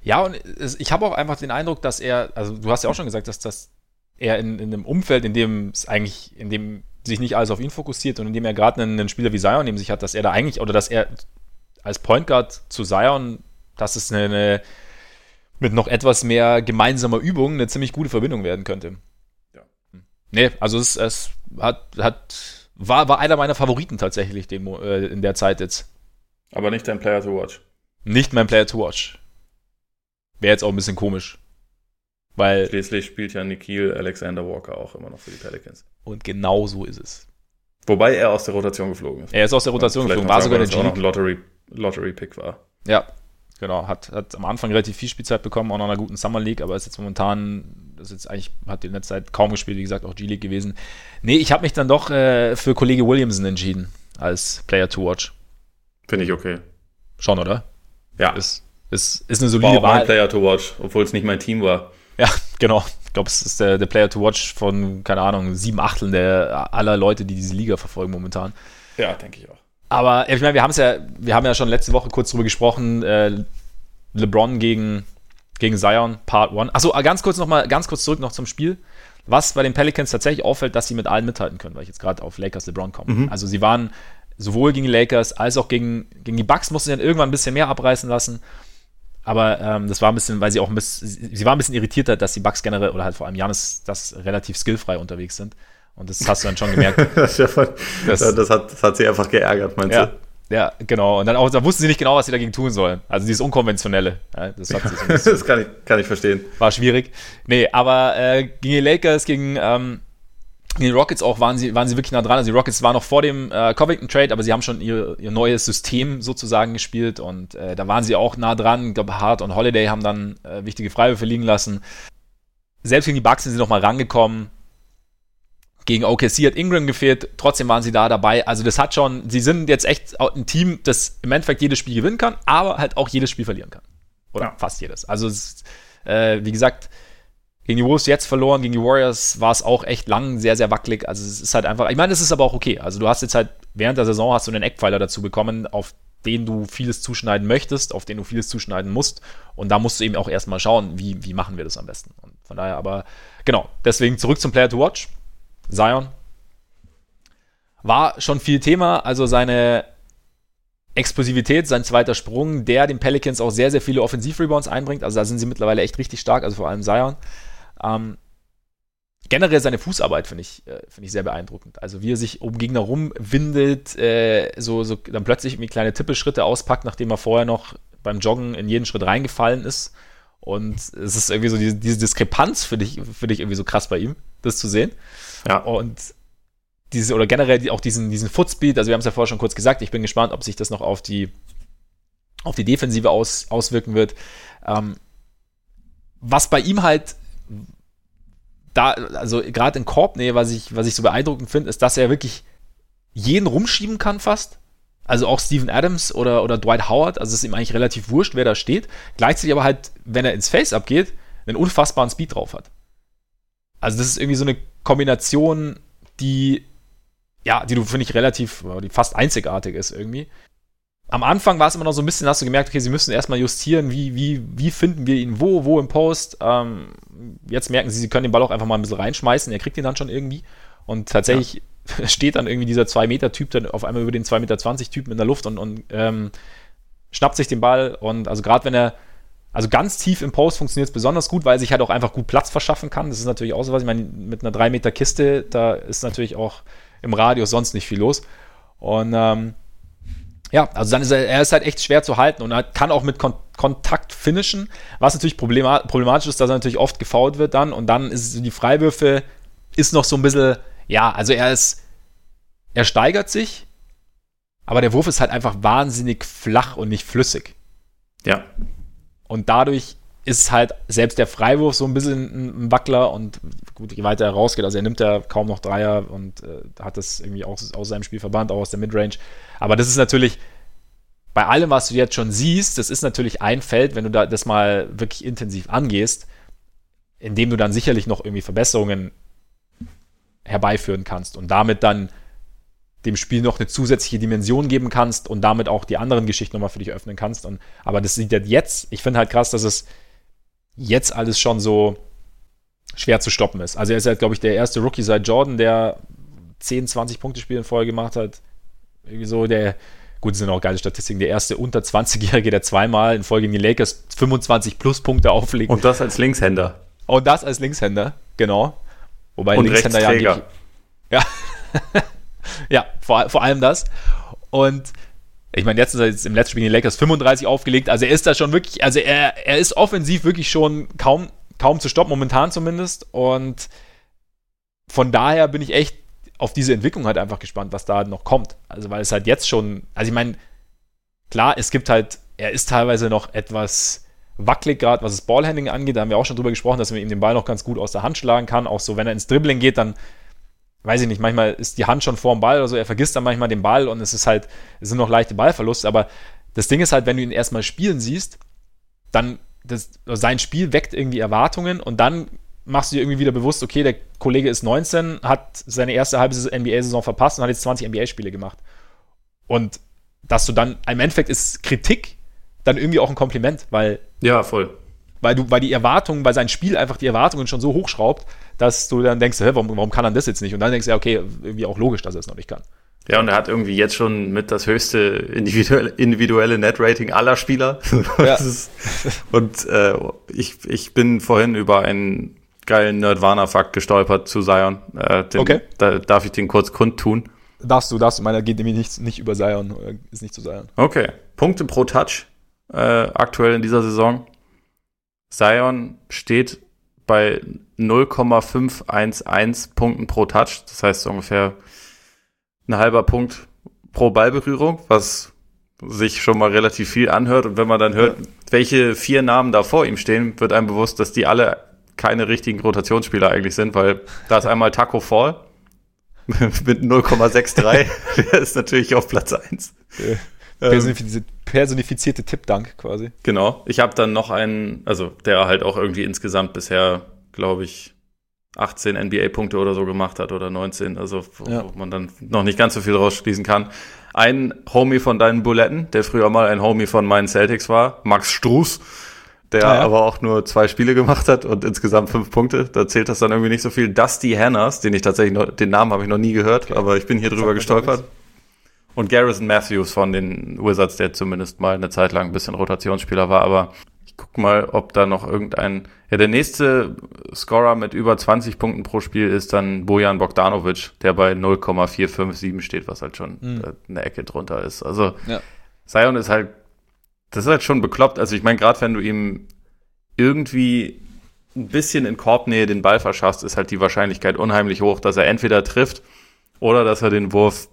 Ja, und ich habe auch einfach den Eindruck, dass er, also du hast ja auch schon gesagt, dass das er in, in einem Umfeld, in dem es eigentlich, in dem sich nicht alles auf ihn fokussiert und in dem er gerade einen, einen, Spieler wie Zion neben sich hat, dass er da eigentlich, oder dass er als Point Guard zu Zion, dass es eine, eine mit noch etwas mehr gemeinsamer Übung eine ziemlich gute Verbindung werden könnte. Ja. Nee, also es, es hat, hat, war, war einer meiner Favoriten tatsächlich den, äh, in der Zeit jetzt. Aber nicht dein Player to watch. Nicht mein Player to watch. Wäre jetzt auch ein bisschen komisch. Weil Schließlich spielt ja Nikhil Alexander Walker auch immer noch für die Pelicans. Und genau so ist es. Wobei er aus der Rotation geflogen ist. Er ist aus der Rotation geflogen, war sogar der G. Ein Lottery, Lottery Pick war. Ja, genau. Hat, hat am Anfang relativ viel Spielzeit bekommen, auch noch in einer guten Summer League, aber ist jetzt momentan, das ist jetzt eigentlich, hat in letzter Zeit kaum gespielt, wie gesagt, auch G-League gewesen. Nee, ich habe mich dann doch äh, für Kollege Williamson entschieden, als Player to Watch. Finde ich okay. Schon, oder? Ja. Ist, ist, ist eine solide war auch Wahl. Player to Watch, obwohl es nicht mein Team war. Ja, genau. Ich glaube, es ist der, der Player to Watch von, keine Ahnung, sieben Achteln der aller Leute, die diese Liga verfolgen momentan. Ja, denke ich auch. Aber ich meine, wir haben es ja, wir haben ja schon letzte Woche kurz drüber gesprochen, äh, LeBron gegen, gegen Zion, Part 1. Achso, ganz kurz nochmal, ganz kurz zurück noch zum Spiel. Was bei den Pelicans tatsächlich auffällt, dass sie mit allen mithalten können, weil ich jetzt gerade auf Lakers LeBron komme. Mhm. Also sie waren sowohl gegen die Lakers als auch gegen, gegen die Bucks, mussten sie dann irgendwann ein bisschen mehr abreißen lassen. Aber ähm, das war ein bisschen, weil sie auch ein bisschen, sie war ein bisschen irritierter, dass die Bugs generell oder halt vor allem Janis das relativ skillfrei unterwegs sind. Und das hast du dann schon gemerkt. das, ja das, hat, das hat sie einfach geärgert, meinst ja, du? Ja, genau. Und dann auch, da wussten sie nicht genau, was sie dagegen tun sollen. Also dieses Unkonventionelle. Ja, das, hat sie so das kann ich, kann ich verstehen. War schwierig. Nee, aber äh, gegen die Lakers, gegen ähm, die Rockets auch waren sie, waren sie wirklich nah dran. Also die Rockets waren noch vor dem äh, Covington Trade, aber sie haben schon ihr, ihr neues System sozusagen gespielt und äh, da waren sie auch nah dran. Ich glaube, Hart und Holiday haben dann äh, wichtige Freiwürfe liegen lassen. Selbst gegen die Bucks sind sie noch mal rangekommen. Gegen OKC hat Ingram gefehlt, trotzdem waren sie da dabei. Also das hat schon, sie sind jetzt echt ein Team, das im Endeffekt jedes Spiel gewinnen kann, aber halt auch jedes Spiel verlieren kann. Oder ja. fast jedes. Also es, äh, wie gesagt, gegen die Wolves jetzt verloren, gegen die Warriors war es auch echt lang, sehr, sehr wackelig. Also es ist halt einfach, ich meine, es ist aber auch okay. Also du hast jetzt halt während der Saison hast du einen Eckpfeiler dazu bekommen, auf den du vieles zuschneiden möchtest, auf den du vieles zuschneiden musst. Und da musst du eben auch erstmal schauen, wie, wie machen wir das am besten. Und von daher aber, genau, deswegen zurück zum Player to Watch. Zion. War schon viel Thema, also seine Explosivität, sein zweiter Sprung, der den Pelicans auch sehr, sehr viele Offensivrebounds einbringt. Also da sind sie mittlerweile echt richtig stark, also vor allem Zion. Ähm, generell seine Fußarbeit finde ich, äh, find ich sehr beeindruckend. Also wie er sich um Gegner rumwindet, äh, so, so dann plötzlich irgendwie kleine Tippelschritte auspackt, nachdem er vorher noch beim Joggen in jeden Schritt reingefallen ist. Und es ist irgendwie so diese, diese Diskrepanz, finde ich, find ich irgendwie so krass bei ihm, das zu sehen. Ja. Und diese, oder generell auch diesen, diesen Footspeed, also wir haben es ja vorher schon kurz gesagt, ich bin gespannt, ob sich das noch auf die, auf die Defensive aus, auswirken wird. Ähm, was bei ihm halt da, also gerade in Korbnähe, was ich, was ich so beeindruckend finde, ist, dass er wirklich jeden rumschieben kann fast. Also auch Steven Adams oder, oder Dwight Howard, also es ist ihm eigentlich relativ wurscht, wer da steht. Gleichzeitig aber halt, wenn er ins Face abgeht, einen unfassbaren Speed drauf hat. Also das ist irgendwie so eine Kombination, die ja, die du, finde ich, relativ, die fast einzigartig ist irgendwie. Am Anfang war es immer noch so ein bisschen, hast du gemerkt, okay, sie müssen erstmal justieren, wie, wie, wie finden wir ihn wo, wo im Post. Ähm, jetzt merken sie, sie können den Ball auch einfach mal ein bisschen reinschmeißen, er kriegt ihn dann schon irgendwie. Und tatsächlich ja. steht dann irgendwie dieser 2-Meter-Typ dann auf einmal über den 2-Meter-20-Typen in der Luft und, und ähm, schnappt sich den Ball. Und also gerade wenn er also ganz tief im Post funktioniert es besonders gut, weil sich halt auch einfach gut Platz verschaffen kann. Das ist natürlich auch so was. Ich meine, mit einer 3 Meter Kiste, da ist natürlich auch im Radius sonst nicht viel los. Und ähm, ja, also dann ist er, er ist halt echt schwer zu halten und er kann auch mit Kon Kontakt finishen, was natürlich problematisch ist, dass er natürlich oft gefault wird dann und dann ist die Freiwürfe ist noch so ein bisschen, ja, also er ist, er steigert sich, aber der Wurf ist halt einfach wahnsinnig flach und nicht flüssig. Ja. Und dadurch ist halt selbst der Freiwurf so ein bisschen ein Wackler und gut, je weiter er rausgeht, also er nimmt ja kaum noch Dreier und äh, hat das irgendwie auch aus seinem Spiel verbannt, auch aus der Midrange. Aber das ist natürlich bei allem, was du jetzt schon siehst, das ist natürlich ein Feld, wenn du da das mal wirklich intensiv angehst, in dem du dann sicherlich noch irgendwie Verbesserungen herbeiführen kannst und damit dann dem Spiel noch eine zusätzliche Dimension geben kannst und damit auch die anderen Geschichten nochmal für dich öffnen kannst. Und, aber das sieht ja jetzt, ich finde halt krass, dass es jetzt alles schon so schwer zu stoppen ist. Also er ist ja, glaube ich, der erste Rookie seit Jordan, der 10, 20 Punkte Spiele in Folge gemacht hat. Irgendwie so, der, gut, das sind auch geile Statistiken, der erste unter 20-Jährige, der zweimal in Folge gegen die Lakers 25 plus Punkte auflegt. Und das als Linkshänder. Und das als Linkshänder, genau. Wobei Und Linkshänder ja. Ja. ja, vor, vor allem das. Und ich meine, jetzt ist er jetzt im letzten Spiel in den Lakers 35 aufgelegt. Also er ist da schon wirklich, also er, er ist offensiv wirklich schon kaum, kaum zu stoppen, momentan zumindest. Und von daher bin ich echt auf diese Entwicklung halt einfach gespannt, was da noch kommt. Also weil es halt jetzt schon, also ich meine, klar, es gibt halt, er ist teilweise noch etwas wackelig, gerade was das Ballhandling angeht. Da haben wir auch schon drüber gesprochen, dass man ihm den Ball noch ganz gut aus der Hand schlagen kann. Auch so, wenn er ins Dribbling geht, dann weiß ich nicht, manchmal ist die Hand schon vor dem Ball oder so, er vergisst dann manchmal den Ball und es ist halt, es sind noch leichte Ballverluste, aber das Ding ist halt, wenn du ihn erstmal spielen siehst, dann das, sein Spiel weckt irgendwie Erwartungen und dann machst du dir irgendwie wieder bewusst, okay, der Kollege ist 19, hat seine erste halbe NBA-Saison verpasst und hat jetzt 20 NBA-Spiele gemacht. Und dass du dann, im Endeffekt ist Kritik dann irgendwie auch ein Kompliment, weil. Ja, voll weil du, weil die Erwartungen, weil sein Spiel einfach die Erwartungen schon so hochschraubt, dass du dann denkst, hä, warum, warum kann er das jetzt nicht? Und dann denkst du, ja, okay, irgendwie auch logisch, dass er es noch nicht kann. Ja, und er hat irgendwie jetzt schon mit das höchste individuelle, individuelle Net-Rating aller Spieler. Ja. und äh, ich, ich bin vorhin über einen geilen Nerdwana-Fakt gestolpert zu Zion. Äh, den, okay. Da darf ich den kurz kundtun. Darfst du, darfst du. Meiner geht nämlich nicht, nicht über Zion, ist nicht zu Zion. Okay. Punkte pro Touch äh, aktuell in dieser Saison. Zion steht bei 0,511 Punkten pro Touch. Das heißt ungefähr ein halber Punkt pro Ballberührung, was sich schon mal relativ viel anhört. Und wenn man dann hört, welche vier Namen da vor ihm stehen, wird einem bewusst, dass die alle keine richtigen Rotationsspieler eigentlich sind, weil da ist einmal Taco Fall mit 0,63. Der ist natürlich auf Platz 1. Personifizierte, personifizierte Tippdank quasi. Genau. Ich habe dann noch einen, also der halt auch irgendwie insgesamt bisher, glaube ich, 18 NBA-Punkte oder so gemacht hat oder 19, also wo, ja. man dann noch nicht ganz so viel rausschließen kann. Ein Homie von deinen Buletten, der früher mal ein Homie von meinen Celtics war, Max Struß, der ah, ja. aber auch nur zwei Spiele gemacht hat und insgesamt fünf Punkte. Da zählt das dann irgendwie nicht so viel. Dusty Hanners, den ich tatsächlich noch, den Namen habe ich noch nie gehört, okay. aber ich bin hier drüber gestolpert. Und Garrison Matthews von den Wizards, der zumindest mal eine Zeit lang ein bisschen Rotationsspieler war, aber ich guck mal, ob da noch irgendein. Ja, der nächste Scorer mit über 20 Punkten pro Spiel ist dann Bojan Bogdanovic, der bei 0,457 steht, was halt schon mhm. eine Ecke drunter ist. Also ja. Zion ist halt, das ist halt schon bekloppt. Also ich meine, gerade wenn du ihm irgendwie ein bisschen in Korbnähe den Ball verschaffst, ist halt die Wahrscheinlichkeit unheimlich hoch, dass er entweder trifft oder dass er den Wurf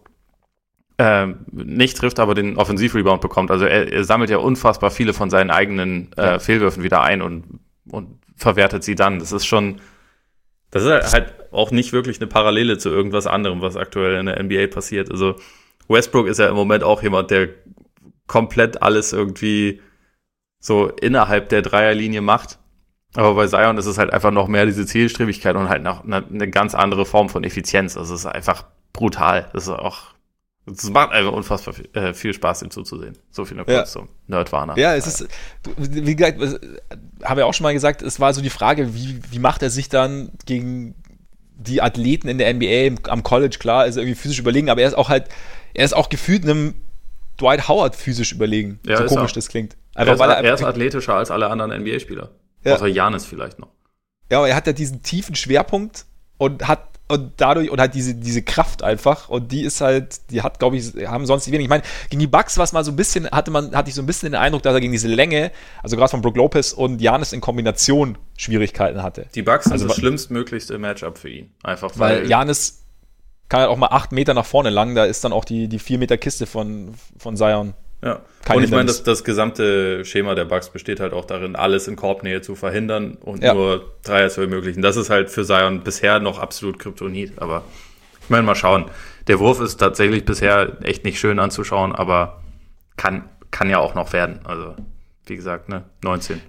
äh, nicht trifft, aber den Offensivrebound bekommt. Also er, er, sammelt ja unfassbar viele von seinen eigenen äh. Fehlwürfen wieder ein und, und verwertet sie dann. Das ist schon, das ist halt auch nicht wirklich eine Parallele zu irgendwas anderem, was aktuell in der NBA passiert. Also Westbrook ist ja im Moment auch jemand, der komplett alles irgendwie so innerhalb der Dreierlinie macht. Aber bei Zion ist es halt einfach noch mehr diese Zielstrebigkeit und halt noch eine, eine ganz andere Form von Effizienz. Also es ist einfach brutal. Das ist auch, es macht einfach unfassbar viel, äh, viel Spaß, ihm zuzusehen. So viel nur kurz Ja. zum Nerdwarner. Ja, es ist, wie gesagt, haben wir auch schon mal gesagt, es war so die Frage, wie, wie macht er sich dann gegen die Athleten in der NBA am College, klar, ist er irgendwie physisch überlegen, aber er ist auch halt, er ist auch gefühlt einem Dwight Howard physisch überlegen. Ja, so komisch er. das klingt. Er Einfach ist, weil er, er ist athletischer als alle anderen NBA-Spieler. Ja. Außer Janis vielleicht noch. ja, aber er hat ja diesen tiefen Schwerpunkt und hat und dadurch und hat diese, diese Kraft einfach und die ist halt, die hat, glaube ich, haben sonst die wenig. Ich meine, gegen die Bucks war es mal so ein bisschen, hatte man, hatte ich so ein bisschen den Eindruck, dass er gegen diese Länge, also gerade von Brook Lopez und Janis in Kombination Schwierigkeiten hatte. Die Bucks sind Also das schlimmstmöglichste Matchup für ihn. Einfach weil, Weil Janis kann halt auch mal acht Meter nach vorne lang, da ist dann auch die, die vier Meter Kiste von, von Zion. Ja. Kein und ich meine, das, das gesamte Schema der Bucks besteht halt auch darin, alles in Korbnähe zu verhindern und Ja. nur Dreier zu ermöglichen. Das ist halt für Zion bisher noch absolut Kryptonit. Aber ich meine, mal schauen. Der Wurf ist tatsächlich bisher echt nicht schön anzuschauen, aber kann, kann ja auch noch werden. Also, wie gesagt, ne, 19.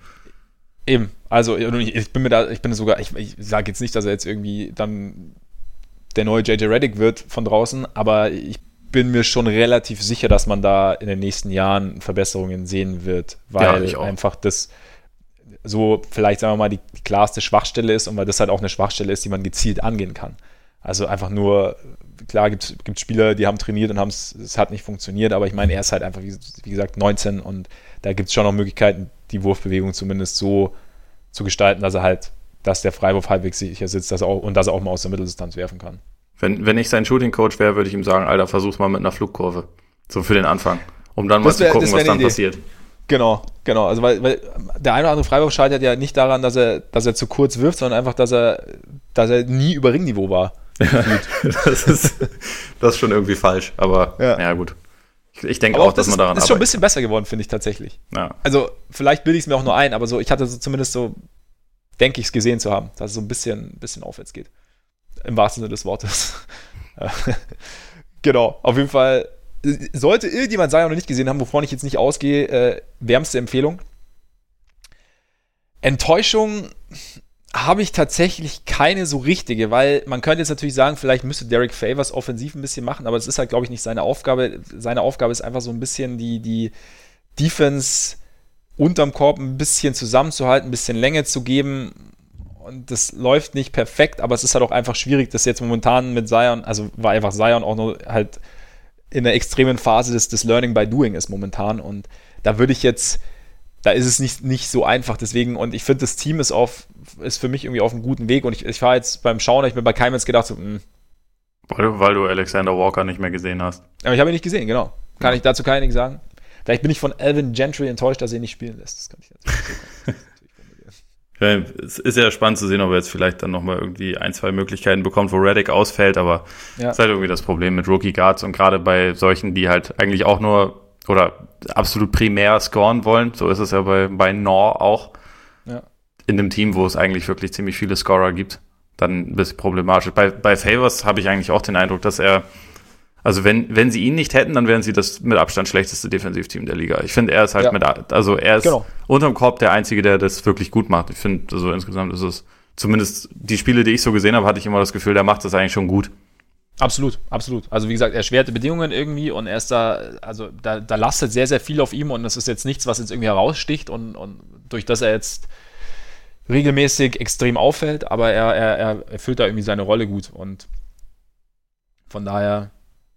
Eben, also ich, ich bin mir da, ich bin sogar, ich, ich sage jetzt nicht, dass er jetzt irgendwie dann der neue JJ Reddick wird von draußen, aber ich bin mir schon relativ sicher, dass man da in den nächsten Jahren Verbesserungen sehen wird, Ja, weil ich auch. einfach das so vielleicht sagen wir mal die, die klarste Schwachstelle ist und weil das halt auch eine Schwachstelle ist, die man gezielt angehen kann. Also einfach nur, klar gibt es Spieler, die haben trainiert und haben es, es hat nicht funktioniert, aber ich meine, er ist halt einfach, wie, wie gesagt, 19 und da gibt es schon noch Möglichkeiten, die Wurfbewegung zumindest so zu gestalten, dass er halt, dass der Freiwurf halbwegs sicher sitzt dass er auch, und dass er auch mal aus der Mitteldistanz werfen kann. Wenn, wenn ich sein Shooting-Coach wäre, würde ich ihm sagen, Alter, versuch's mal mit einer Flugkurve. So für den Anfang. Um dann mal Das wär- zu gucken, was dann Idee. passiert. Genau, genau. Also weil, weil der eine oder andere Freiwurf scheitert ja nicht daran, dass er, dass er zu kurz wirft, sondern einfach, dass er, dass er nie über Ringniveau war. das, ist, das ist schon irgendwie falsch. Aber Ja. ja, gut. Ich, ich denke Aber auch, dass das man ist, daran ist schon ein bisschen besser geworden, finde ich tatsächlich. Ja. Also vielleicht bilde ich es mir auch nur ein, aber so, ich hatte so zumindest so, denke ich es gesehen zu haben, dass es so ein bisschen, bisschen aufwärts geht. Im wahrsten Sinne des Wortes. genau, auf jeden Fall. Sollte irgendjemand Zion noch nicht gesehen haben, wovon ich jetzt nicht ausgehe, äh, wärmste Empfehlung. Enttäuschung habe ich tatsächlich keine so richtige, weil man könnte jetzt natürlich sagen, vielleicht müsste Derek Favors offensiv ein bisschen machen, aber das ist halt, glaube ich, nicht seine Aufgabe. Seine Aufgabe ist einfach so ein bisschen die, die Defense unterm Korb ein bisschen zusammenzuhalten, ein bisschen Länge zu geben. Und das läuft nicht perfekt, aber es ist halt auch einfach schwierig, das jetzt momentan mit Zion, also war einfach Zion auch nur halt in der extremen Phase des, des Learning by Doing ist momentan. Und da würde ich jetzt, da ist es nicht, nicht so einfach. Deswegen, und ich finde, das Team ist auf, ist für mich irgendwie auf einem guten Weg. Und ich, ich war jetzt beim Schauen, ich mir bei keinem jetzt gedacht, so, mh, Weil, du- weil du Alexander Walker nicht mehr gesehen hast. aber ich habe ihn nicht gesehen, genau. Kann ich dazu keinen sagen. Vielleicht bin ich von Alvin Gentry enttäuscht, dass er ihn nicht spielen lässt. Das kann ich jetzt nicht so Ja, es ist ja spannend zu sehen, ob er jetzt vielleicht dann nochmal irgendwie ein, zwei Möglichkeiten bekommt, wo Reddick ausfällt, aber Ja. das ist halt irgendwie das Problem mit Rookie Guards und gerade bei solchen, die halt eigentlich auch nur oder absolut primär scoren wollen, so ist es ja bei, bei Nor auch, Ja. in dem Team, wo es eigentlich wirklich ziemlich viele Scorer gibt, dann ein bisschen problematisch. Bei, bei Favors habe ich eigentlich auch den Eindruck, dass er, also wenn, wenn sie ihn nicht hätten, dann wären sie das mit Abstand schlechteste Defensivteam der Liga. Ich finde, er ist halt Ja. mit, also er ist Genau. unterm Korb der Einzige, der das wirklich gut macht. Ich finde, also insgesamt ist es, zumindest die Spiele, die ich so gesehen habe, hatte ich immer das Gefühl, der macht das eigentlich schon gut. Absolut, absolut. Also wie gesagt, erschwerte Bedingungen irgendwie und er ist da, also da, da lastet sehr, sehr viel auf ihm und das ist jetzt nichts, was jetzt irgendwie heraussticht und, und durch das er jetzt regelmäßig extrem auffällt, aber er, er, er erfüllt da irgendwie seine Rolle gut und von daher,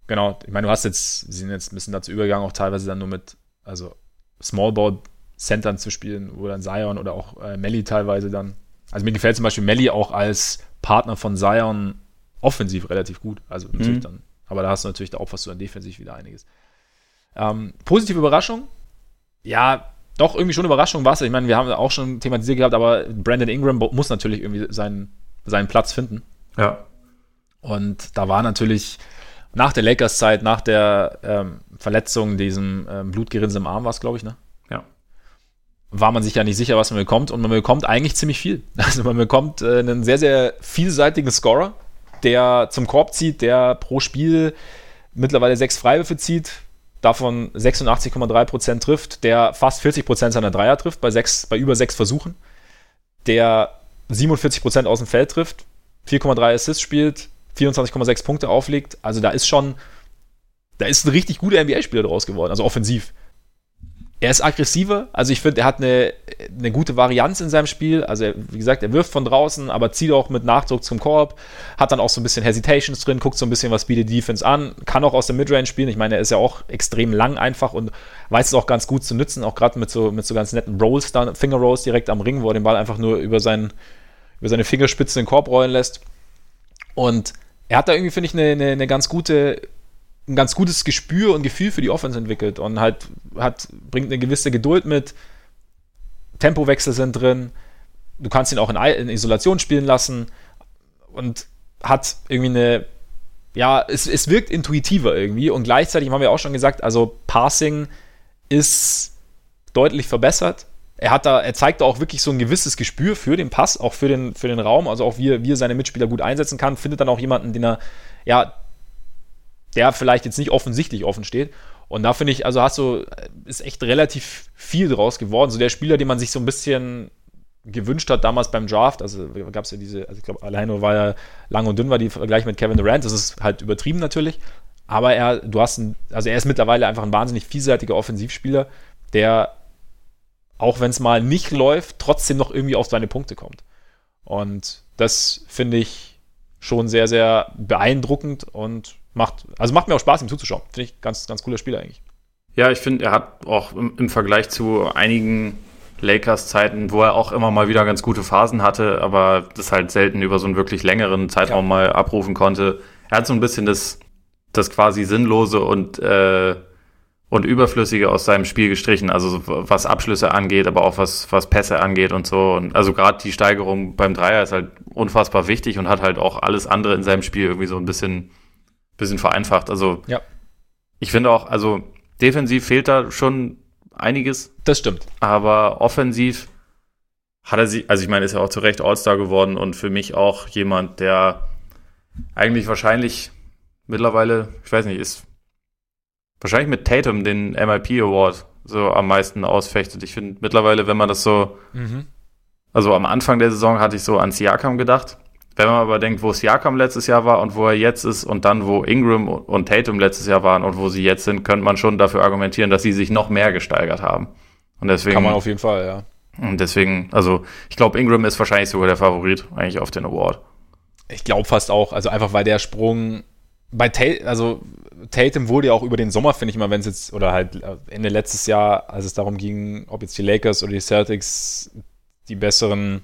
genau, ich meine, du hast jetzt, sie sind jetzt ein bisschen dazu übergegangen, auch teilweise dann nur mit, also Smallball Centern zu spielen, wo dann Zion oder auch äh, Melly teilweise dann, also mir gefällt zum Beispiel Melly auch als Partner von Zion offensiv relativ gut. Also natürlich Mhm. dann, aber da hast du natürlich auch was du dann defensiv wieder einiges. Ähm, positive Überraschung? Ja, doch, irgendwie schon Überraschung war es. Ich meine, wir haben auch schon thematisiert gehabt, aber Brandon Ingram muss natürlich irgendwie seinen, seinen Platz finden. Ja. Und da war natürlich nach der Lakers-Zeit, nach der ähm, Verletzung, diesem ähm, Blutgerinnsel im Arm war es, glaube ich, ne? Ja. war man sich ja nicht sicher, was man bekommt. Und man bekommt eigentlich ziemlich viel. Also man bekommt äh, einen sehr, sehr vielseitigen Scorer, der zum Korb zieht, der pro Spiel mittlerweile sechs Freiwürfe zieht, davon 86,3% trifft, der fast 40% seiner Dreier trifft, bei, sechs, bei über sechs Versuchen, der 47% aus dem Feld trifft, 4,3 Assists spielt, 24,6 Punkte auflegt. Also da ist schon, da ist ein richtig guter NBA-Spieler draus geworden, also offensiv. Er ist aggressiver, also ich finde, er hat eine, eine gute Varianz in seinem Spiel. Also, er, wie gesagt, er wirft von draußen, aber zieht auch mit Nachdruck zum Korb, hat dann auch so ein bisschen Hesitations drin, guckt so ein bisschen, was bietet Defense an, kann auch aus der Midrange spielen. Ich meine, er ist ja auch extrem lang einfach und weiß es auch ganz gut zu nutzen, auch gerade mit so, mit so ganz netten Rolls, dann, Finger Rolls direkt am Ring, wo er den Ball einfach nur über, seinen, über seine Fingerspitzen in den Korb rollen lässt. Und er hat da irgendwie, finde ich, eine, eine, eine ganz gute ein ganz gutes Gespür und Gefühl für die Offense entwickelt und halt hat, bringt eine gewisse Geduld mit. Tempowechsel sind drin. Du kannst ihn auch in, in Isolation spielen lassen und hat irgendwie eine, ja, es, es wirkt intuitiver irgendwie und gleichzeitig haben wir auch schon gesagt, also Passing ist deutlich verbessert. Er hat da, er zeigt da auch wirklich so ein gewisses Gespür für den Pass, auch für den, für den Raum, also auch wie, wie er seine Mitspieler gut einsetzen kann, findet dann auch jemanden, den er, ja, der vielleicht jetzt nicht offensichtlich offen steht. Und da finde ich, also hast du, ist echt relativ viel draus geworden. So der Spieler, den man sich so ein bisschen gewünscht hat damals beim Draft, also gab es ja diese, also ich glaube, alleine war ja lang und dünn war die Vergleich mit Kevin Durant, das ist halt übertrieben natürlich. Aber er, du hast ein, also er ist mittlerweile einfach ein wahnsinnig vielseitiger Offensivspieler, der, auch wenn es mal nicht läuft, trotzdem noch irgendwie auf seine Punkte kommt. Und das finde ich schon sehr, sehr beeindruckend und macht, also macht mir auch Spaß, ihm zuzuschauen. Finde ich ganz, ganz cooler Spieler eigentlich. Ja, ich finde, er hat auch im, im Vergleich zu einigen Lakers-Zeiten, wo er auch immer mal wieder ganz gute Phasen hatte, aber das halt selten über so einen wirklich längeren Zeitraum ja. mal abrufen konnte. Er hat so ein bisschen das, das quasi Sinnlose und, äh, und Überflüssige aus seinem Spiel gestrichen, also was Abschlüsse angeht, aber auch was, was Pässe angeht und so. Und also gerade die Steigerung beim Dreier ist halt unfassbar wichtig und hat halt auch alles andere in seinem Spiel irgendwie so ein bisschen bisschen vereinfacht. Also ja. ich finde auch, also defensiv fehlt da schon einiges. Das stimmt. Aber offensiv hat er sie, also ich meine, ist ja auch zu Recht All-Star geworden und für mich auch jemand, der eigentlich wahrscheinlich mittlerweile, ich weiß nicht, ist wahrscheinlich mit Tatum den MIP Award so am meisten ausfechtet. Ich finde mittlerweile, wenn man das so, mhm. also am Anfang der Saison hatte ich so an Siakam gedacht. Wenn man aber denkt, wo Siakam letztes Jahr war und wo er jetzt ist und dann, wo Ingram und Tatum letztes Jahr waren und wo sie jetzt sind, könnte man schon dafür argumentieren, dass sie sich noch mehr gesteigert haben. Und deswegen. Kann man auf jeden Fall, ja. Und deswegen, also ich glaube, Ingram ist wahrscheinlich sogar der Favorit eigentlich auf den Award. Ich glaube fast auch, also einfach weil der Sprung bei Tatum, also Tatum wurde ja auch über den Sommer, finde ich mal, wenn es jetzt, oder halt Ende letztes Jahr, als es darum ging, ob jetzt die Lakers oder die Celtics die besseren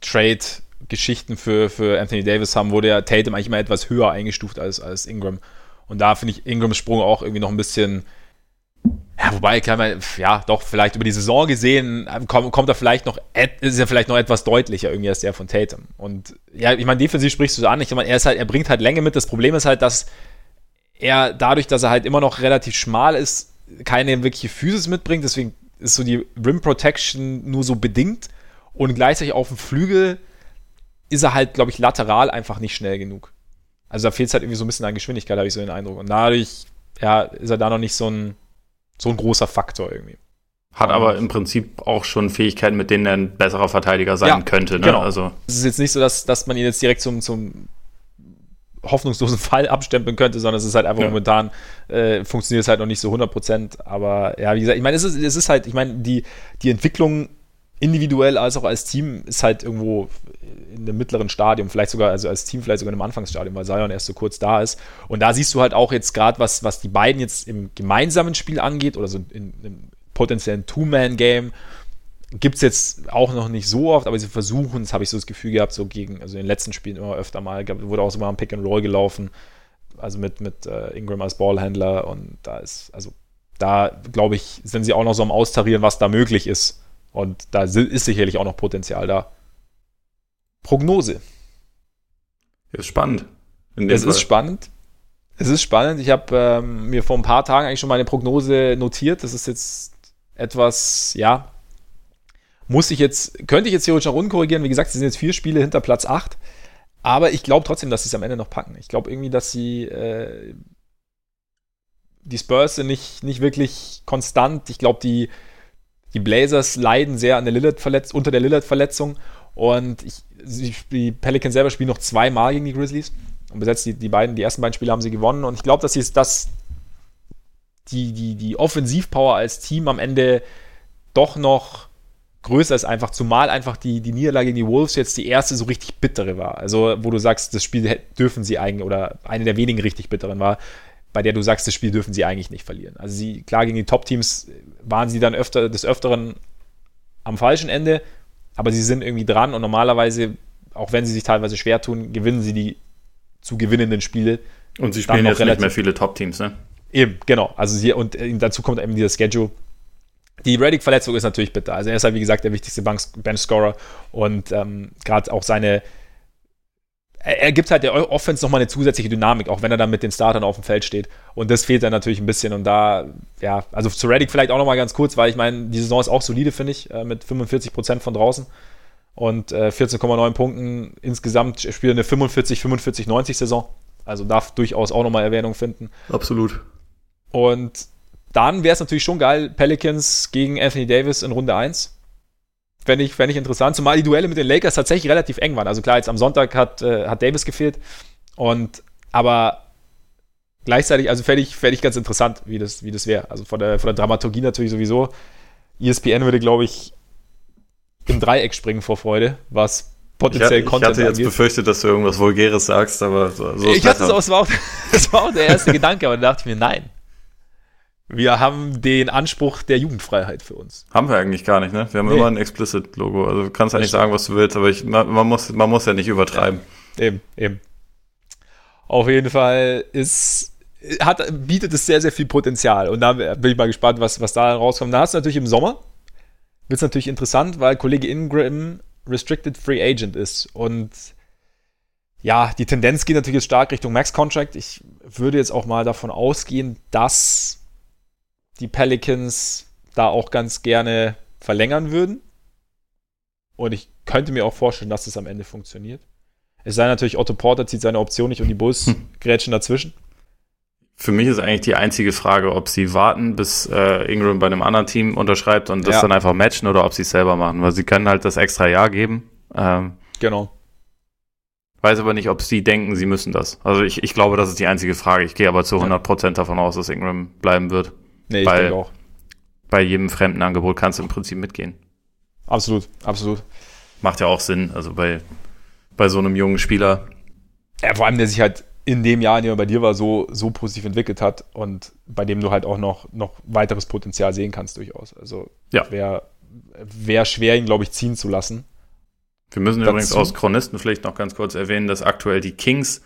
Trade-Geschichten für, für Anthony Davis haben, wurde ja Tatum eigentlich immer etwas höher eingestuft als, als Ingram. Und da finde ich Ingrams Sprung auch irgendwie noch ein bisschen, ja, wobei, kann man, ja, doch, vielleicht über die Saison gesehen, kommt, kommt er vielleicht noch, ist er vielleicht noch etwas deutlicher irgendwie als der von Tatum. Und ja, ich meine, defensiv sprichst du so an, ich meine, er ist halt, er bringt halt Länge mit. Das Problem ist halt, dass er dadurch, dass er halt immer noch relativ schmal ist, keine wirkliche Physis mitbringt. Deswegen ist so die Rim Protection nur so bedingt. Und gleichzeitig auf dem Flügel ist er halt, glaube ich, lateral einfach nicht schnell genug. Also da fehlt es halt irgendwie so ein bisschen an Geschwindigkeit, habe ich so den Eindruck. Und dadurch, ja, ist er da noch nicht so ein, so ein großer Faktor irgendwie. Hat aber im Prinzip auch schon Fähigkeiten, mit denen er ein besserer Verteidiger sein ja, könnte. Ne? Genau. Also. Es ist jetzt nicht so, dass, dass man ihn jetzt direkt zum, zum hoffnungslosen Fall abstempeln könnte, sondern es ist halt einfach ja. momentan, äh, funktioniert es halt noch nicht so 100 Prozent. Aber ja, wie gesagt, ich meine, es ist, es ist halt, ich meine, die, die Entwicklung individuell als auch als Team ist halt irgendwo in einem mittleren Stadium, vielleicht sogar, also als Team vielleicht sogar in einem Anfangsstadium, weil Zion erst so kurz da ist. Und da siehst du halt auch jetzt gerade, was, was die beiden jetzt im gemeinsamen Spiel angeht oder so in einem potenziellen Two-Man-Game, gibt es jetzt auch noch nicht so oft, aber sie versuchen, das habe ich so das Gefühl gehabt, so gegen, also in den letzten Spielen immer öfter mal, wurde auch so mal ein Pick and Roll gelaufen, also mit, mit äh, Ingram als Ballhändler und da ist, also da glaube ich, sind sie auch noch so am Austarieren, was da möglich ist und da ist sicherlich auch noch Potenzial da. Prognose. Ist spannend. Es Fall. ist spannend. Es ist spannend. Ich habe ähm, mir vor ein paar Tagen eigentlich schon meine Prognose notiert. Das ist jetzt etwas, ja, muss ich jetzt, könnte ich jetzt theoretisch noch korrigieren. Wie gesagt, es sind jetzt vier Spiele hinter Platz 8. Aber ich glaube trotzdem, dass sie es am Ende noch packen. Ich glaube irgendwie, dass sie äh, die Spurs sind nicht, nicht wirklich konstant. Ich glaube, die die Blazers leiden sehr an der Lillard unter der Lillard-Verletzung. Und ich, die Pelicans selber spielen noch zweimal gegen die Grizzlies und besetzt die, die beiden, die ersten beiden Spiele haben sie gewonnen. Und ich glaube, dass sie das, die, die, die Offensivpower als Team am Ende doch noch größer ist, einfach, zumal einfach die, die Niederlage gegen die Wolves jetzt die erste so richtig bittere war. Also, wo du sagst, das Spiel dürfen sie eigentlich, oder eine der wenigen richtig bitteren war, bei der du sagst, das Spiel dürfen sie eigentlich nicht verlieren. Also sie, klar, gegen die Top-Teams waren sie dann öfter des Öfteren am falschen Ende, aber sie sind irgendwie dran und normalerweise, auch wenn sie sich teilweise schwer tun, gewinnen sie die zu gewinnenden Spiele. Und sie spielen jetzt nicht mehr viele Top-Teams, ne? Eben, genau. Also sie, und äh, dazu kommt eben dieser Schedule. Die Reddick-Verletzung ist natürlich bitter. Also er ist halt, wie gesagt, der wichtigste Bench-Scorer und ähm, gerade auch seine er, er gibt halt der Offense nochmal eine zusätzliche Dynamik, auch wenn er dann mit den Startern auf dem Feld steht. Und das fehlt dann natürlich ein bisschen. Und da, ja, also zu Reddick vielleicht auch nochmal ganz kurz, weil ich meine, die Saison ist auch solide, finde ich, äh, mit 45 Prozent von draußen und äh, 14,9 Punkten insgesamt. Er spielt eine 45, 45, 90 Saison. Also darf durchaus auch nochmal Erwähnung finden. Absolut. Und dann wäre es natürlich schon geil, Pelicans gegen Anthony Davis in Runde 1 fände ich, fänd ich interessant, zumal die Duelle mit den Lakers tatsächlich relativ eng waren. Also klar, jetzt am Sonntag hat, äh, hat Davis gefehlt. Und aber gleichzeitig, also fände ich, fänd ich ganz interessant, wie das, wie das wäre. Also von der, von der Dramaturgie natürlich sowieso. ESPN würde, glaube ich, im Dreieck springen vor Freude, was potenziell ich, Content Ich hatte jetzt angeht. befürchtet, dass du irgendwas Vulgäres sagst, aber so, so Ich hatte es auch, es war auch, das war auch der erste Gedanke, aber da dachte ich mir, nein. Wir haben den Anspruch der Jugendfreiheit für uns. Haben wir eigentlich gar nicht, ne? Wir haben nee. immer ein Explicit-Logo. Also du kannst ja nicht sagen, was du willst, aber ich, man, man, muss, man muss ja nicht übertreiben. Ja, eben, eben. Auf jeden Fall ist, hat, bietet es sehr, sehr viel Potenzial. Und da bin ich mal gespannt, was, was da rauskommt. Da hast du natürlich im Sommer, wird es natürlich interessant, weil Kollege Ingram Restricted Free Agent ist. Und ja, die Tendenz geht natürlich jetzt stark Richtung Max Contract. Ich würde jetzt auch mal davon ausgehen, dass die Pelicans da auch ganz gerne verlängern würden. Und ich könnte mir auch vorstellen, dass es das am Ende funktioniert. Es sei natürlich, Otto Porter zieht seine Option nicht und die Bulls hm. grätschen dazwischen. Für mich ist eigentlich die einzige Frage, ob sie warten, bis äh, Ingram bei einem anderen Team unterschreibt und das ja. dann einfach matchen oder ob sie es selber machen, weil sie können halt das extra Jahr geben. Ähm, genau. Weiß aber nicht, ob sie denken, sie müssen das. Also ich, ich glaube, das ist die einzige Frage. Ich gehe aber zu 100% ja. davon aus, dass Ingram bleiben wird. Nee, ich denke auch. Bei jedem fremden Angebot kannst du im Prinzip mitgehen. Absolut, absolut. Macht ja auch Sinn, also bei, bei so einem jungen Spieler. Ja, vor allem, der sich halt in dem Jahr, in dem er bei dir war, so, so positiv entwickelt hat und bei dem du halt auch noch, noch weiteres Potenzial sehen kannst durchaus. Also ja. wäre wär schwer, ihn, glaube ich, ziehen zu lassen. Wir müssen Dazu. übrigens aus Chronisten vielleicht noch ganz kurz erwähnen, dass aktuell die Kings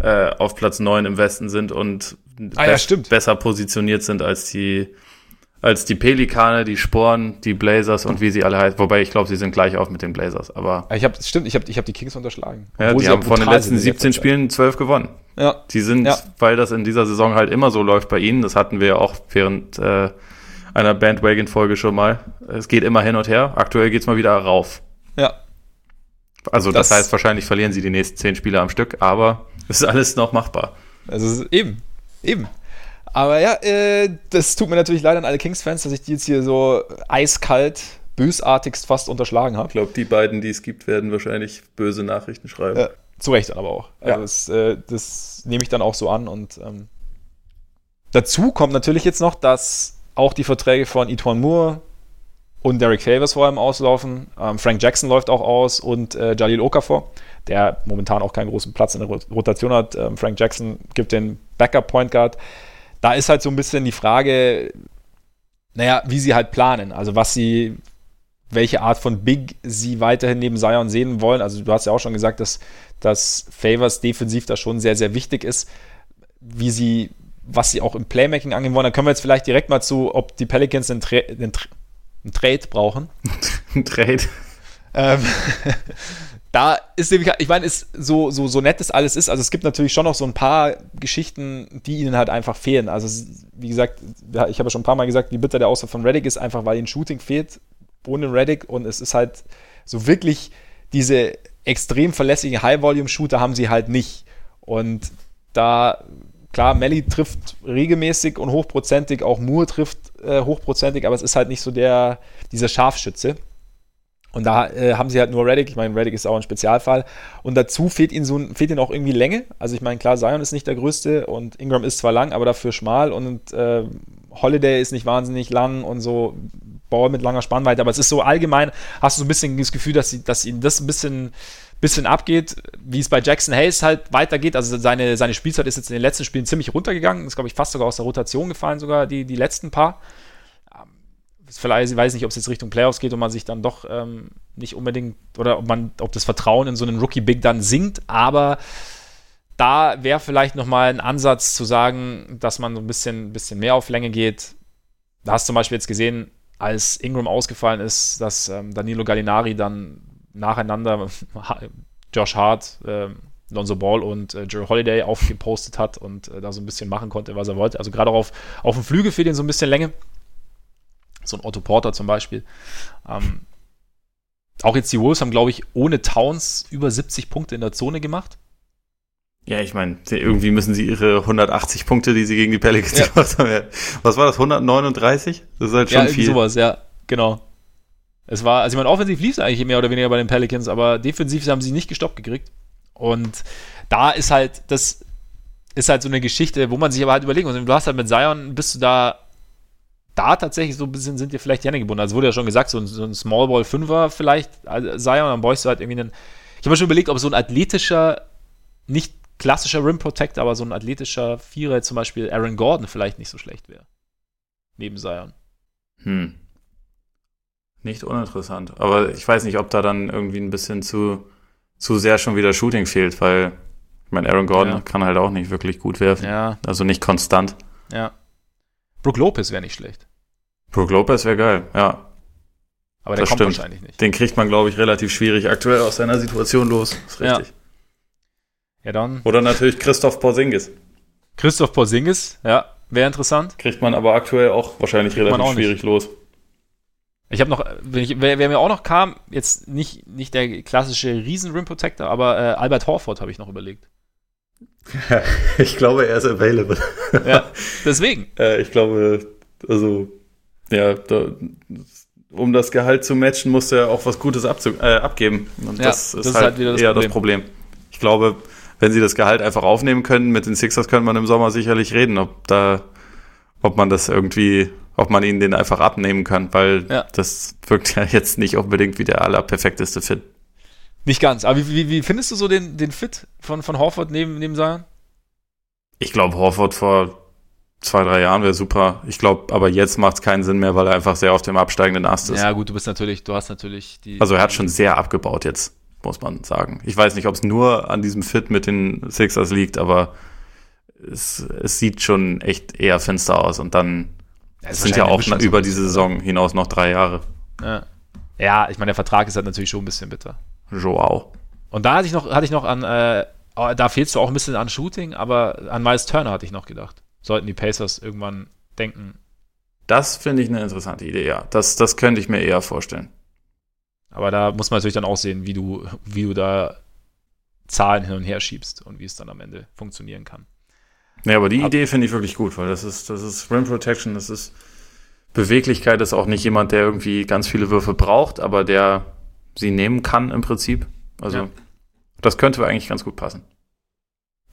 äh, auf Platz 9 im Westen sind und ah, ja, stimmt. besser positioniert sind als die als die Pelikane, die Sporen, die Blazers und wie sie alle heißen. Wobei ich glaube, sie sind gleich auf mit den Blazers. Aber ich habe stimmt, ich habe ich hab die Kings unterschlagen. Ja, die haben von den letzten 17 Spielen 12 gewonnen. Ja. Die sind, ja. weil das in dieser Saison halt immer so läuft bei ihnen. Das hatten wir ja auch während äh, einer Bandwagon-Folge schon mal. Es geht immer hin und her. Aktuell geht's mal wieder rauf. Ja. Also das, das heißt, wahrscheinlich verlieren sie die nächsten 10 Spiele am Stück, aber es ist alles noch machbar. Also eben, eben. Aber ja, äh, das tut mir natürlich leid an alle Kings-Fans, dass ich die jetzt hier so eiskalt, bösartigst fast unterschlagen habe. Ich glaube, die beiden, die es gibt, werden wahrscheinlich böse Nachrichten schreiben. Äh, zu Recht aber auch. Also ja. das, äh, das nehme ich dann auch so an. Und ähm, dazu kommt natürlich jetzt noch, dass auch die Verträge von Etwan Moore und Derek Favors vor allem auslaufen. Ähm, Frank Jackson läuft auch aus und äh, Jalil Okafor, der momentan auch keinen großen Platz in der Rotation hat. Ähm, Frank Jackson gibt den Backup Point Guard da ist halt so ein bisschen die Frage, naja, wie sie halt planen. Also was sie, welche Art von Big sie weiterhin neben Zion sehen wollen. Also du hast ja auch schon gesagt, dass, dass Favors defensiv da schon sehr, sehr wichtig ist. Wie sie, was sie auch im Playmaking angehen wollen. Da können wir jetzt vielleicht direkt mal zu, ob die Pelicans einen, Tra einen, Tra einen Trade brauchen. Ein Trade. Ähm, da ist nämlich, ich meine, ist so, so, so nett das alles ist, also es gibt natürlich schon noch so ein paar Geschichten, die ihnen halt einfach fehlen. Also, wie gesagt, ich habe ja schon ein paar Mal gesagt, wie bitter der Ausfall von Reddick ist, einfach weil ihnen Shooting fehlt ohne Reddick und es ist halt so wirklich diese extrem verlässlichen High-Volume-Shooter haben sie halt nicht. Und da, klar, Melly trifft regelmäßig und hochprozentig, auch Moore trifft äh, hochprozentig, aber es ist halt nicht so der, dieser Scharfschütze. Und da äh, haben sie halt nur Reddick. Ich meine, Reddick ist auch ein Spezialfall. Und dazu fehlt ihnen so fehlt ihnen auch irgendwie Länge. Also ich meine, klar, Zion ist nicht der größte und Ingram ist zwar lang, aber dafür schmal und äh, Holiday ist nicht wahnsinnig lang und so Ball mit langer Spannweite. Aber es ist so allgemein, hast du so ein bisschen das Gefühl, dass, sie, dass ihnen das ein bisschen, bisschen abgeht, wie es bei Jackson Hayes halt weitergeht. Also seine, seine Spielzeit ist jetzt in den letzten Spielen ziemlich runtergegangen. Ist, glaube ich, fast sogar aus der Rotation gefallen, sogar die, die letzten paar vielleicht, ich weiß nicht, ob es jetzt Richtung Playoffs geht und man sich dann doch ähm, nicht unbedingt oder ob man, ob das Vertrauen in so einen Rookie Big dann sinkt, aber da wäre vielleicht nochmal ein Ansatz zu sagen, dass man so ein bisschen, bisschen mehr auf Länge geht. Da hast du zum Beispiel jetzt gesehen, als Ingram ausgefallen ist, dass ähm, Danilo Gallinari dann nacheinander Josh Hart, äh, Lonzo Ball und äh, Jerry Holiday aufgepostet hat und äh, da so ein bisschen machen konnte, was er wollte. Also gerade auch auf, auf dem Flügel fehlt ihm so ein bisschen Länge. So ein Otto Porter zum Beispiel. Ähm, auch jetzt die Wolves haben, glaube ich, ohne Towns über 70 Punkte in der Zone gemacht. Ja, ich meine, irgendwie müssen sie ihre 180 Punkte, die sie gegen die Pelicans ja. gemacht haben. Was war das, 139? Das ist halt schon ja, viel. sowas, ja, genau. Es war, also ich meine, offensiv lief es eigentlich mehr oder weniger bei den Pelicans, aber defensiv haben sie nicht gestoppt gekriegt. Und da ist halt, das ist halt so eine Geschichte, wo man sich aber halt überlegen muss. Du hast halt mit Zion, bist du da da tatsächlich so ein bisschen sind dir vielleicht die Hände gebunden. Also wurde ja schon gesagt, so ein, so ein Small Ball Fünfer vielleicht äh, sei und dann bräuchst du halt irgendwie einen. Ich habe mir schon überlegt, ob so ein athletischer, nicht klassischer Rim Protector, aber so ein athletischer Vierer, zum Beispiel Aaron Gordon, vielleicht nicht so schlecht wäre. Neben Zion. Hm. Nicht uninteressant. Aber ich weiß nicht, ob da dann irgendwie ein bisschen zu, zu sehr schon wieder Shooting fehlt, weil ich meine, Aaron Gordon ja. kann halt auch nicht wirklich gut werfen. Ja. Also nicht konstant. Ja. Brook Lopez wäre nicht schlecht. Brook Lopez wäre geil, ja. Aber der das kommt stimmt. wahrscheinlich nicht. Den kriegt man, glaube ich, relativ schwierig aktuell aus seiner Situation los. Ist richtig. Ja. ja, dann. Oder natürlich Christoph Porzingis. Christoph Porzingis, ja, wäre interessant. Kriegt man aber aktuell auch wahrscheinlich kriegt relativ schwierig nicht. los. Ich habe noch, ich, wer, wer, mir auch noch kam, jetzt nicht, nicht der klassische Riesen-Rim Protector, aber äh, Albert Horford habe ich noch überlegt. ich glaube, er ist available. Ja, deswegen. äh, ich glaube, also, ja, da, um das Gehalt zu matchen, muss er auch was Gutes äh, abgeben. Und ja, das, das, ist halt, halt wieder das eher Problem. das Problem. Ich glaube, wenn sie das Gehalt einfach aufnehmen können, mit den Sixers könnte man im Sommer sicherlich reden, ob da, ob man das irgendwie, ob man ihnen den einfach abnehmen kann, weil ja. das wirkt ja jetzt nicht unbedingt wie der allerperfekteste Fit. Nicht ganz. Aber wie, wie, wie findest du so den, den Fit von, von Horford neben, neben Zion? Ich glaube, Horford vor zwei, drei Jahren wäre super. Ich glaube, aber jetzt macht es keinen Sinn mehr, weil er einfach sehr auf dem absteigenden Ast ist. Ja, gut, du bist natürlich, du hast natürlich die. Also er hat schon sehr abgebaut jetzt, muss man sagen. Ich weiß nicht, ob es nur an diesem Fit mit den Sixers liegt, aber es, es sieht schon echt eher finster aus. Und dann ja, sind ja auch über diese Saison hinaus noch drei Jahre. Ja, ja ich meine, der Vertrag ist halt natürlich schon ein bisschen bitter. Joao. Und da hatte ich noch, hatte ich noch an, äh, oh, da fehlst du auch ein bisschen an Shooting, aber an Miles Turner hatte ich noch gedacht. Sollten die Pacers irgendwann denken. Das finde ich eine interessante Idee, ja. Das, das könnte ich mir eher vorstellen. Aber da muss man natürlich dann auch sehen, wie du, wie du da Zahlen hin und her schiebst und wie es dann am Ende funktionieren kann. Ja, aber die Ab Idee finde ich wirklich gut, weil das ist, das ist Rim Protection, das ist Beweglichkeit, ist auch nicht jemand, der irgendwie ganz viele Würfe braucht, aber der sie nehmen kann im Prinzip. Also ja. das könnte eigentlich ganz gut passen.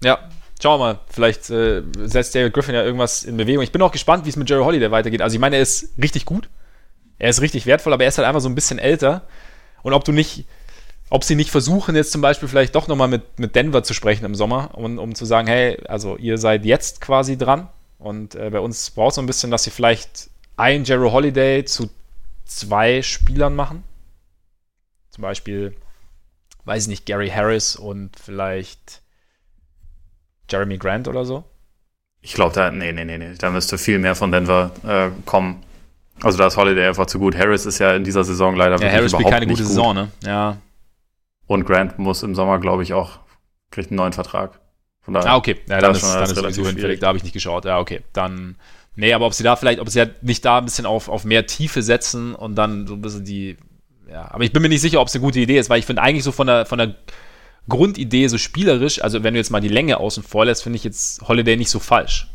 Ja, schauen wir mal. Vielleicht äh, setzt David Griffin ja irgendwas in Bewegung. Ich bin auch gespannt, wie es mit Jerry Holiday weitergeht. Also ich meine, er ist richtig gut. Er ist richtig wertvoll, aber er ist halt einfach so ein bisschen älter. Und ob du nicht, ob sie nicht versuchen, jetzt zum Beispiel vielleicht doch nochmal mit, mit Denver zu sprechen im Sommer, um, um zu sagen, hey, also ihr seid jetzt quasi dran. Und äh, bei uns braucht es so ein bisschen, dass sie vielleicht ein Jerry Holiday zu zwei Spielern machen. Zum Beispiel, weiß ich nicht, Gary Harris und vielleicht Jeremy Grant oder so? Ich glaube, da, nee, nee, nee, nee, da müsste viel mehr von Denver äh, kommen. Also da ist Holiday einfach zu gut. Harris ist ja in dieser Saison leider ja, wirklich Harris überhaupt keine nicht gute gut. Saison, ne? Ja. Und Grant muss im Sommer, glaube ich, auch, kriegt einen neuen Vertrag. Von daher, ah, okay. Ja, dann ist, dann ist sowieso hinfällig. Da habe ich nicht geschaut. Ja, okay. Dann, nee, aber ob sie da vielleicht, ob sie ja nicht da ein bisschen auf, auf mehr Tiefe setzen und dann so ein bisschen die ja, aber ich bin mir nicht sicher, ob es eine gute Idee ist, weil ich finde eigentlich so von der, von der Grundidee so spielerisch, also wenn du jetzt mal die Länge außen vor lässt, finde ich jetzt Holiday nicht so falsch.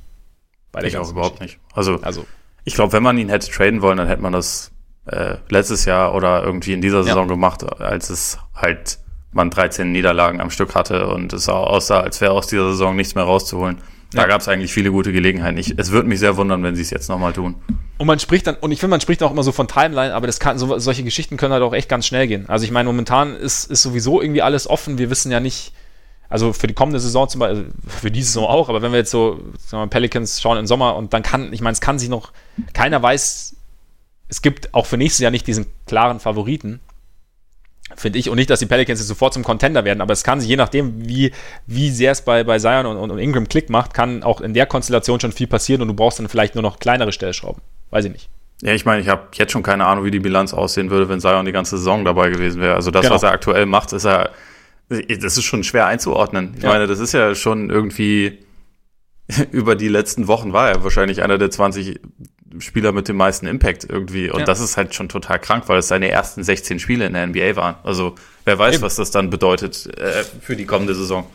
ich auch überhaupt nicht. Also, also ich glaube, wenn man ihn hätte traden wollen, dann hätte man das äh, letztes Jahr oder irgendwie in dieser Saison ja. gemacht, als es halt man 13 Niederlagen am Stück hatte und es aussah, als wäre aus dieser Saison nichts mehr rauszuholen. Da ja. gab es eigentlich viele gute Gelegenheiten. Ich, es würde mich sehr wundern, wenn sie es jetzt nochmal tun. Und man spricht dann, und ich finde, man spricht auch immer so von Timeline, aber das kann, so, solche Geschichten können halt auch echt ganz schnell gehen. Also ich meine, momentan ist, ist sowieso irgendwie alles offen. Wir wissen ja nicht, also für die kommende Saison zum Beispiel, also für diese Saison auch, aber wenn wir jetzt so wir, Pelicans schauen im Sommer und dann kann, ich meine, es kann sich noch, keiner weiß, es gibt auch für nächstes Jahr nicht diesen klaren Favoriten finde ich. Und nicht, dass die Pelicans jetzt sofort zum Contender werden, aber es kann sich, je nachdem, wie, wie sehr es bei, bei Zion und, und Ingram Klick macht, kann auch in der Konstellation schon viel passieren und du brauchst dann vielleicht nur noch kleinere Stellschrauben. Weiß ich nicht. Ja, ich meine, ich habe jetzt schon keine Ahnung, wie die Bilanz aussehen würde, wenn Zion die ganze Saison dabei gewesen wäre. Also das, genau. was er aktuell macht, ist ja, das ist schon schwer einzuordnen. Ich ja. meine, das ist ja schon irgendwie über die letzten Wochen war er wahrscheinlich einer der 20 Spieler mit dem meisten Impact irgendwie. Und ja. das ist halt schon total krank, weil es seine ersten 16 Spiele in der NBA waren. Also wer weiß, Eben. was das dann bedeutet äh, für die kommende Saison.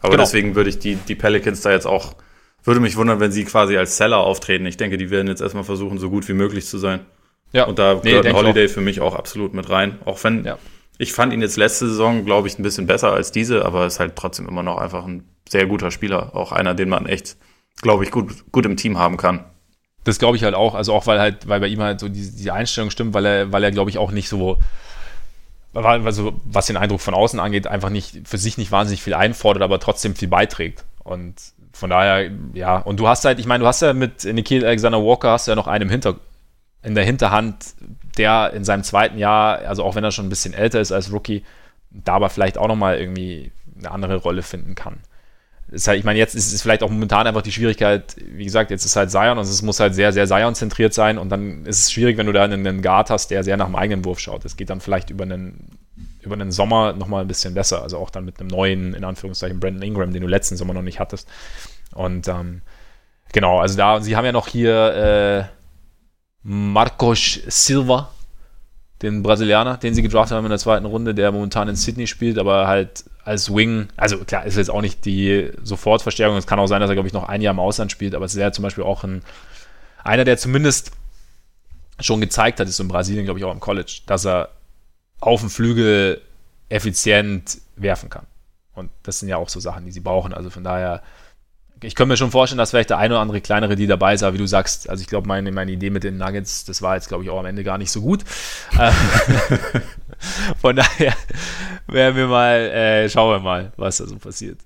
Aber genau. deswegen würde ich die, die Pelicans da jetzt auch, würde mich wundern, wenn sie quasi als Seller auftreten. Ich denke, die werden jetzt erstmal versuchen, so gut wie möglich zu sein. Ja. Und da gehört nee, Holiday für mich auch absolut mit rein. Auch wenn ja. ich fand ihn jetzt letzte Saison, glaube ich, ein bisschen besser als diese, aber ist halt trotzdem immer noch einfach ein sehr guter Spieler. Auch einer, den man echt, glaube ich, gut, gut im Team haben kann. Das glaube ich halt auch. Also auch, weil halt, weil bei ihm halt so die, die Einstellung stimmt, weil er, weil er, glaube ich, auch nicht so, also was den Eindruck von außen angeht, einfach nicht, für sich nicht wahnsinnig viel einfordert, aber trotzdem viel beiträgt. Und von daher, ja, und du hast halt, ich meine, du hast ja mit Nikhil Alexander Walker hast du ja noch einen im Hinter, in der Hinterhand, der in seinem zweiten Jahr, also auch wenn er schon ein bisschen älter ist als Rookie, da aber vielleicht auch nochmal irgendwie eine andere Rolle finden kann halt, ich meine, jetzt ist es vielleicht auch momentan einfach die Schwierigkeit, wie gesagt, jetzt ist halt Zion und es muss halt sehr, sehr Zion-zentriert sein und dann ist es schwierig, wenn du da einen Guard hast, der sehr nach dem eigenen Wurf schaut. Das geht dann vielleicht über einen, über einen Sommer nochmal ein bisschen besser, also auch dann mit einem neuen, in Anführungszeichen, Brandon Ingram, den du letzten Sommer noch nicht hattest. Und ähm, genau, also da, sie haben ja noch hier äh, Marcos Silva, den Brasilianer, den sie gedraftet haben in der zweiten Runde, der momentan in Sydney spielt, aber halt als Wing, also klar, ist jetzt auch nicht die Sofortverstärkung. Es kann auch sein, dass er, glaube ich, noch ein Jahr im Ausland spielt, aber es ist ja zum Beispiel auch ein, einer, der zumindest schon gezeigt hat, ist in Brasilien, glaube ich, auch im College, dass er auf dem Flügel effizient werfen kann. Und das sind ja auch so Sachen, die sie brauchen. Also von daher, ich könnte mir schon vorstellen, dass vielleicht der eine oder andere kleinere, die dabei ist, aber wie du sagst, also ich glaube, meine, meine Idee mit den Nuggets, das war jetzt, glaube ich, auch am Ende gar nicht so gut. Äh, Von daher werden wir mal, äh, schauen wir mal, was da so passiert.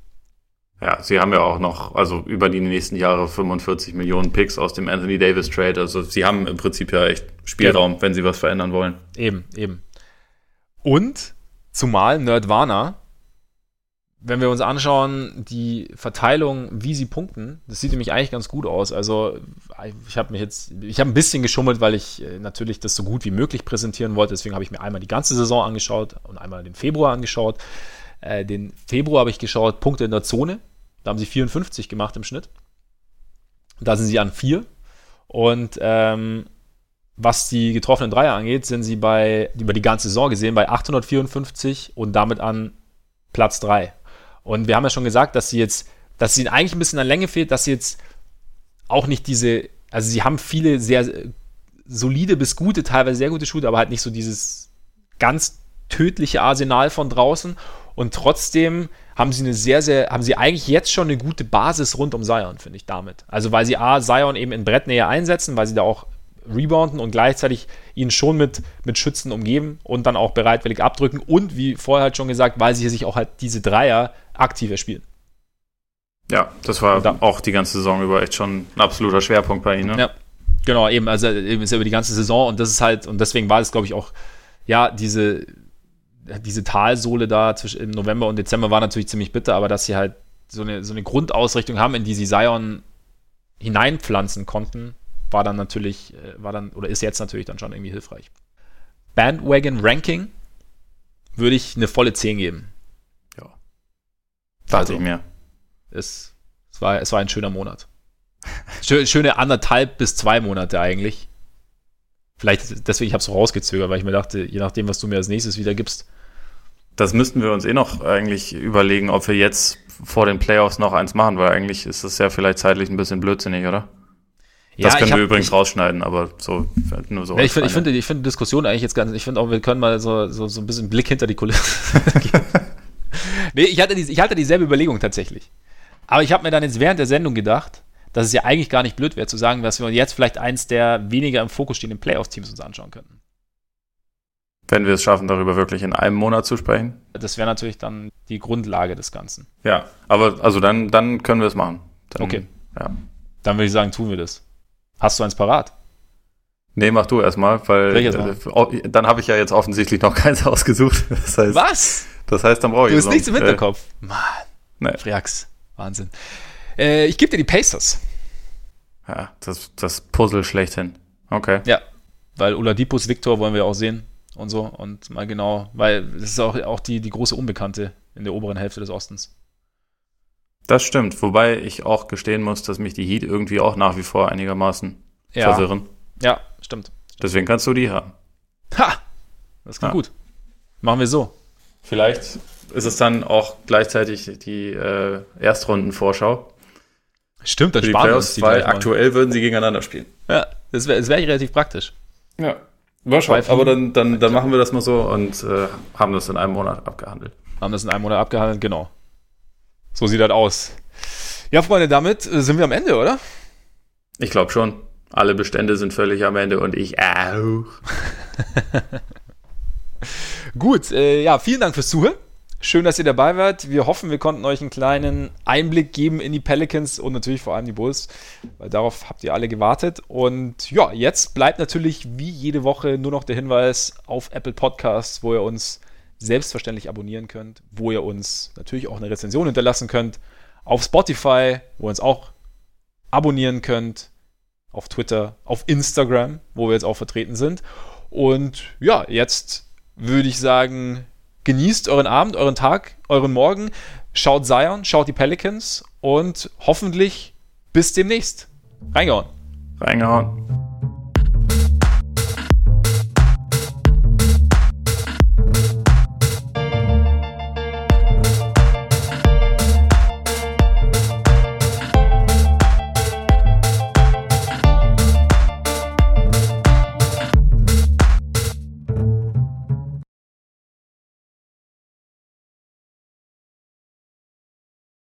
Ja, sie haben ja auch noch, also über die nächsten Jahre 45 Millionen Picks aus dem Anthony Davis Trade. Also sie haben im Prinzip ja echt Spielraum, genau. wenn sie was verändern wollen. Eben, eben. Und zumal Nerdwana wenn wir uns anschauen, die Verteilung, wie sie punkten, das sieht nämlich eigentlich ganz gut aus. Also ich habe mich jetzt, ich habe ein bisschen geschummelt, weil ich äh, natürlich das so gut wie möglich präsentieren wollte. Deswegen habe ich mir einmal die ganze Saison angeschaut und einmal den Februar angeschaut. Äh, den Februar habe ich geschaut, Punkte in der Zone. Da haben sie 54 gemacht im Schnitt. Da sind sie an 4. Und ähm, was die getroffenen Dreier angeht, sind sie bei, über die ganze Saison gesehen, bei 854 und damit an Platz 3. Und wir haben ja schon gesagt, dass sie jetzt, dass sie eigentlich ein bisschen an Länge fehlt, dass sie jetzt auch nicht diese, also sie haben viele sehr solide bis gute, teilweise sehr gute Shooter, aber halt nicht so dieses ganz tödliche Arsenal von draußen. Und trotzdem haben sie eine sehr, sehr, haben sie eigentlich jetzt schon eine gute Basis rund um Zion, finde ich damit. Also weil sie A, Zion eben in Brettnähe einsetzen, weil sie da auch rebounden und gleichzeitig ihn schon mit, mit Schützen umgeben und dann auch bereitwillig abdrücken und wie vorher halt schon gesagt, weil sie sich auch halt diese Dreier aktiver spielen. Ja, das war da. auch die ganze Saison über echt schon ein absoluter Schwerpunkt bei ihnen. Ne? Ja, genau, eben, also eben ist ja über die ganze Saison und das ist halt, und deswegen war es, glaube ich, auch, ja, diese, diese Talsohle da zwischen im November und Dezember war natürlich ziemlich bitter, aber dass sie halt so eine, so eine Grundausrichtung haben, in die sie Zion hineinpflanzen konnten, war dann natürlich, äh, war dann, oder ist jetzt natürlich dann schon irgendwie hilfreich. Bandwagon Ranking würde ich eine volle 10 geben. Dachte also, ich mir. Es, es, war, es war ein schöner Monat. Schöne anderthalb bis zwei Monate eigentlich. Vielleicht deswegen, ich habe es so rausgezögert, weil ich mir dachte, je nachdem, was du mir als nächstes wieder gibst. Das müssten wir uns eh noch eigentlich überlegen, ob wir jetzt vor den Playoffs noch eins machen, weil eigentlich ist das ja vielleicht zeitlich ein bisschen blödsinnig, oder? Das ja, können wir hab, übrigens ich, rausschneiden, aber so nur so. Ja, ich finde, ich finde, ich finde Diskussion eigentlich jetzt ganz. Ich finde auch, wir können mal so, so, so ein bisschen Blick hinter die Kulissen geben. Nee, ich hatte, die, ich hatte dieselbe Überlegung tatsächlich. Aber ich habe mir dann jetzt während der Sendung gedacht, dass es ja eigentlich gar nicht blöd wäre, zu sagen, dass wir jetzt vielleicht eins der weniger im Fokus stehenden Playoff-Teams uns anschauen könnten. Wenn wir es schaffen, darüber wirklich in einem Monat zu sprechen. Das wäre natürlich dann die Grundlage des Ganzen. Ja, aber also dann, dann können wir es machen. Dann, okay. Ja. Dann würde ich sagen, tun wir das. Hast du eins parat? Nee, mach du erstmal, weil äh, dann habe ich ja jetzt offensichtlich noch keins ausgesucht. Das heißt, Was? Das heißt, dann brauche ich Du hast nichts im Hinterkopf. Äh, Mann. Nee. Friax. Wahnsinn. Äh, ich gebe dir die Pacers. Ja, das, das Puzzle schlechthin. Okay. Ja, weil Oladipus Victor wollen wir auch sehen und so und mal genau, weil das ist auch, auch die, die große Unbekannte in der oberen Hälfte des Ostens. Das stimmt, wobei ich auch gestehen muss, dass mich die Heat irgendwie auch nach wie vor einigermaßen ja. verwirren. Ja, stimmt. Deswegen kannst du die haben. Ha! Das klingt ja. gut. Machen wir so. Vielleicht ist es dann auch gleichzeitig die äh, Erstrundenvorschau. Stimmt, das sparen die Playoffs, weil aktuell würden sie gegeneinander spielen. Ja, das wäre wär relativ praktisch. Ja. Wahrscheinlich. Aber dann, dann, dann machen wir das mal so und äh, haben das in einem Monat abgehandelt. Haben das in einem Monat abgehandelt, genau. So sieht das aus. Ja, Freunde, damit äh, sind wir am Ende, oder? Ich glaube schon. Alle Bestände sind völlig am Ende und ich auch. Gut, äh, ja, vielen Dank fürs Zuhören. Schön, dass ihr dabei wart. Wir hoffen, wir konnten euch einen kleinen Einblick geben in die Pelicans und natürlich vor allem die Bulls, weil darauf habt ihr alle gewartet. Und ja, jetzt bleibt natürlich wie jede Woche nur noch der Hinweis auf Apple Podcasts, wo ihr uns selbstverständlich abonnieren könnt, wo ihr uns natürlich auch eine Rezension hinterlassen könnt, auf Spotify, wo ihr uns auch abonnieren könnt, auf Twitter, auf Instagram, wo wir jetzt auch vertreten sind. Und ja, jetzt würde ich sagen, genießt euren Abend, euren Tag, euren Morgen, schaut Zion, schaut die Pelicans und hoffentlich bis demnächst. Reingehauen. Reingehauen.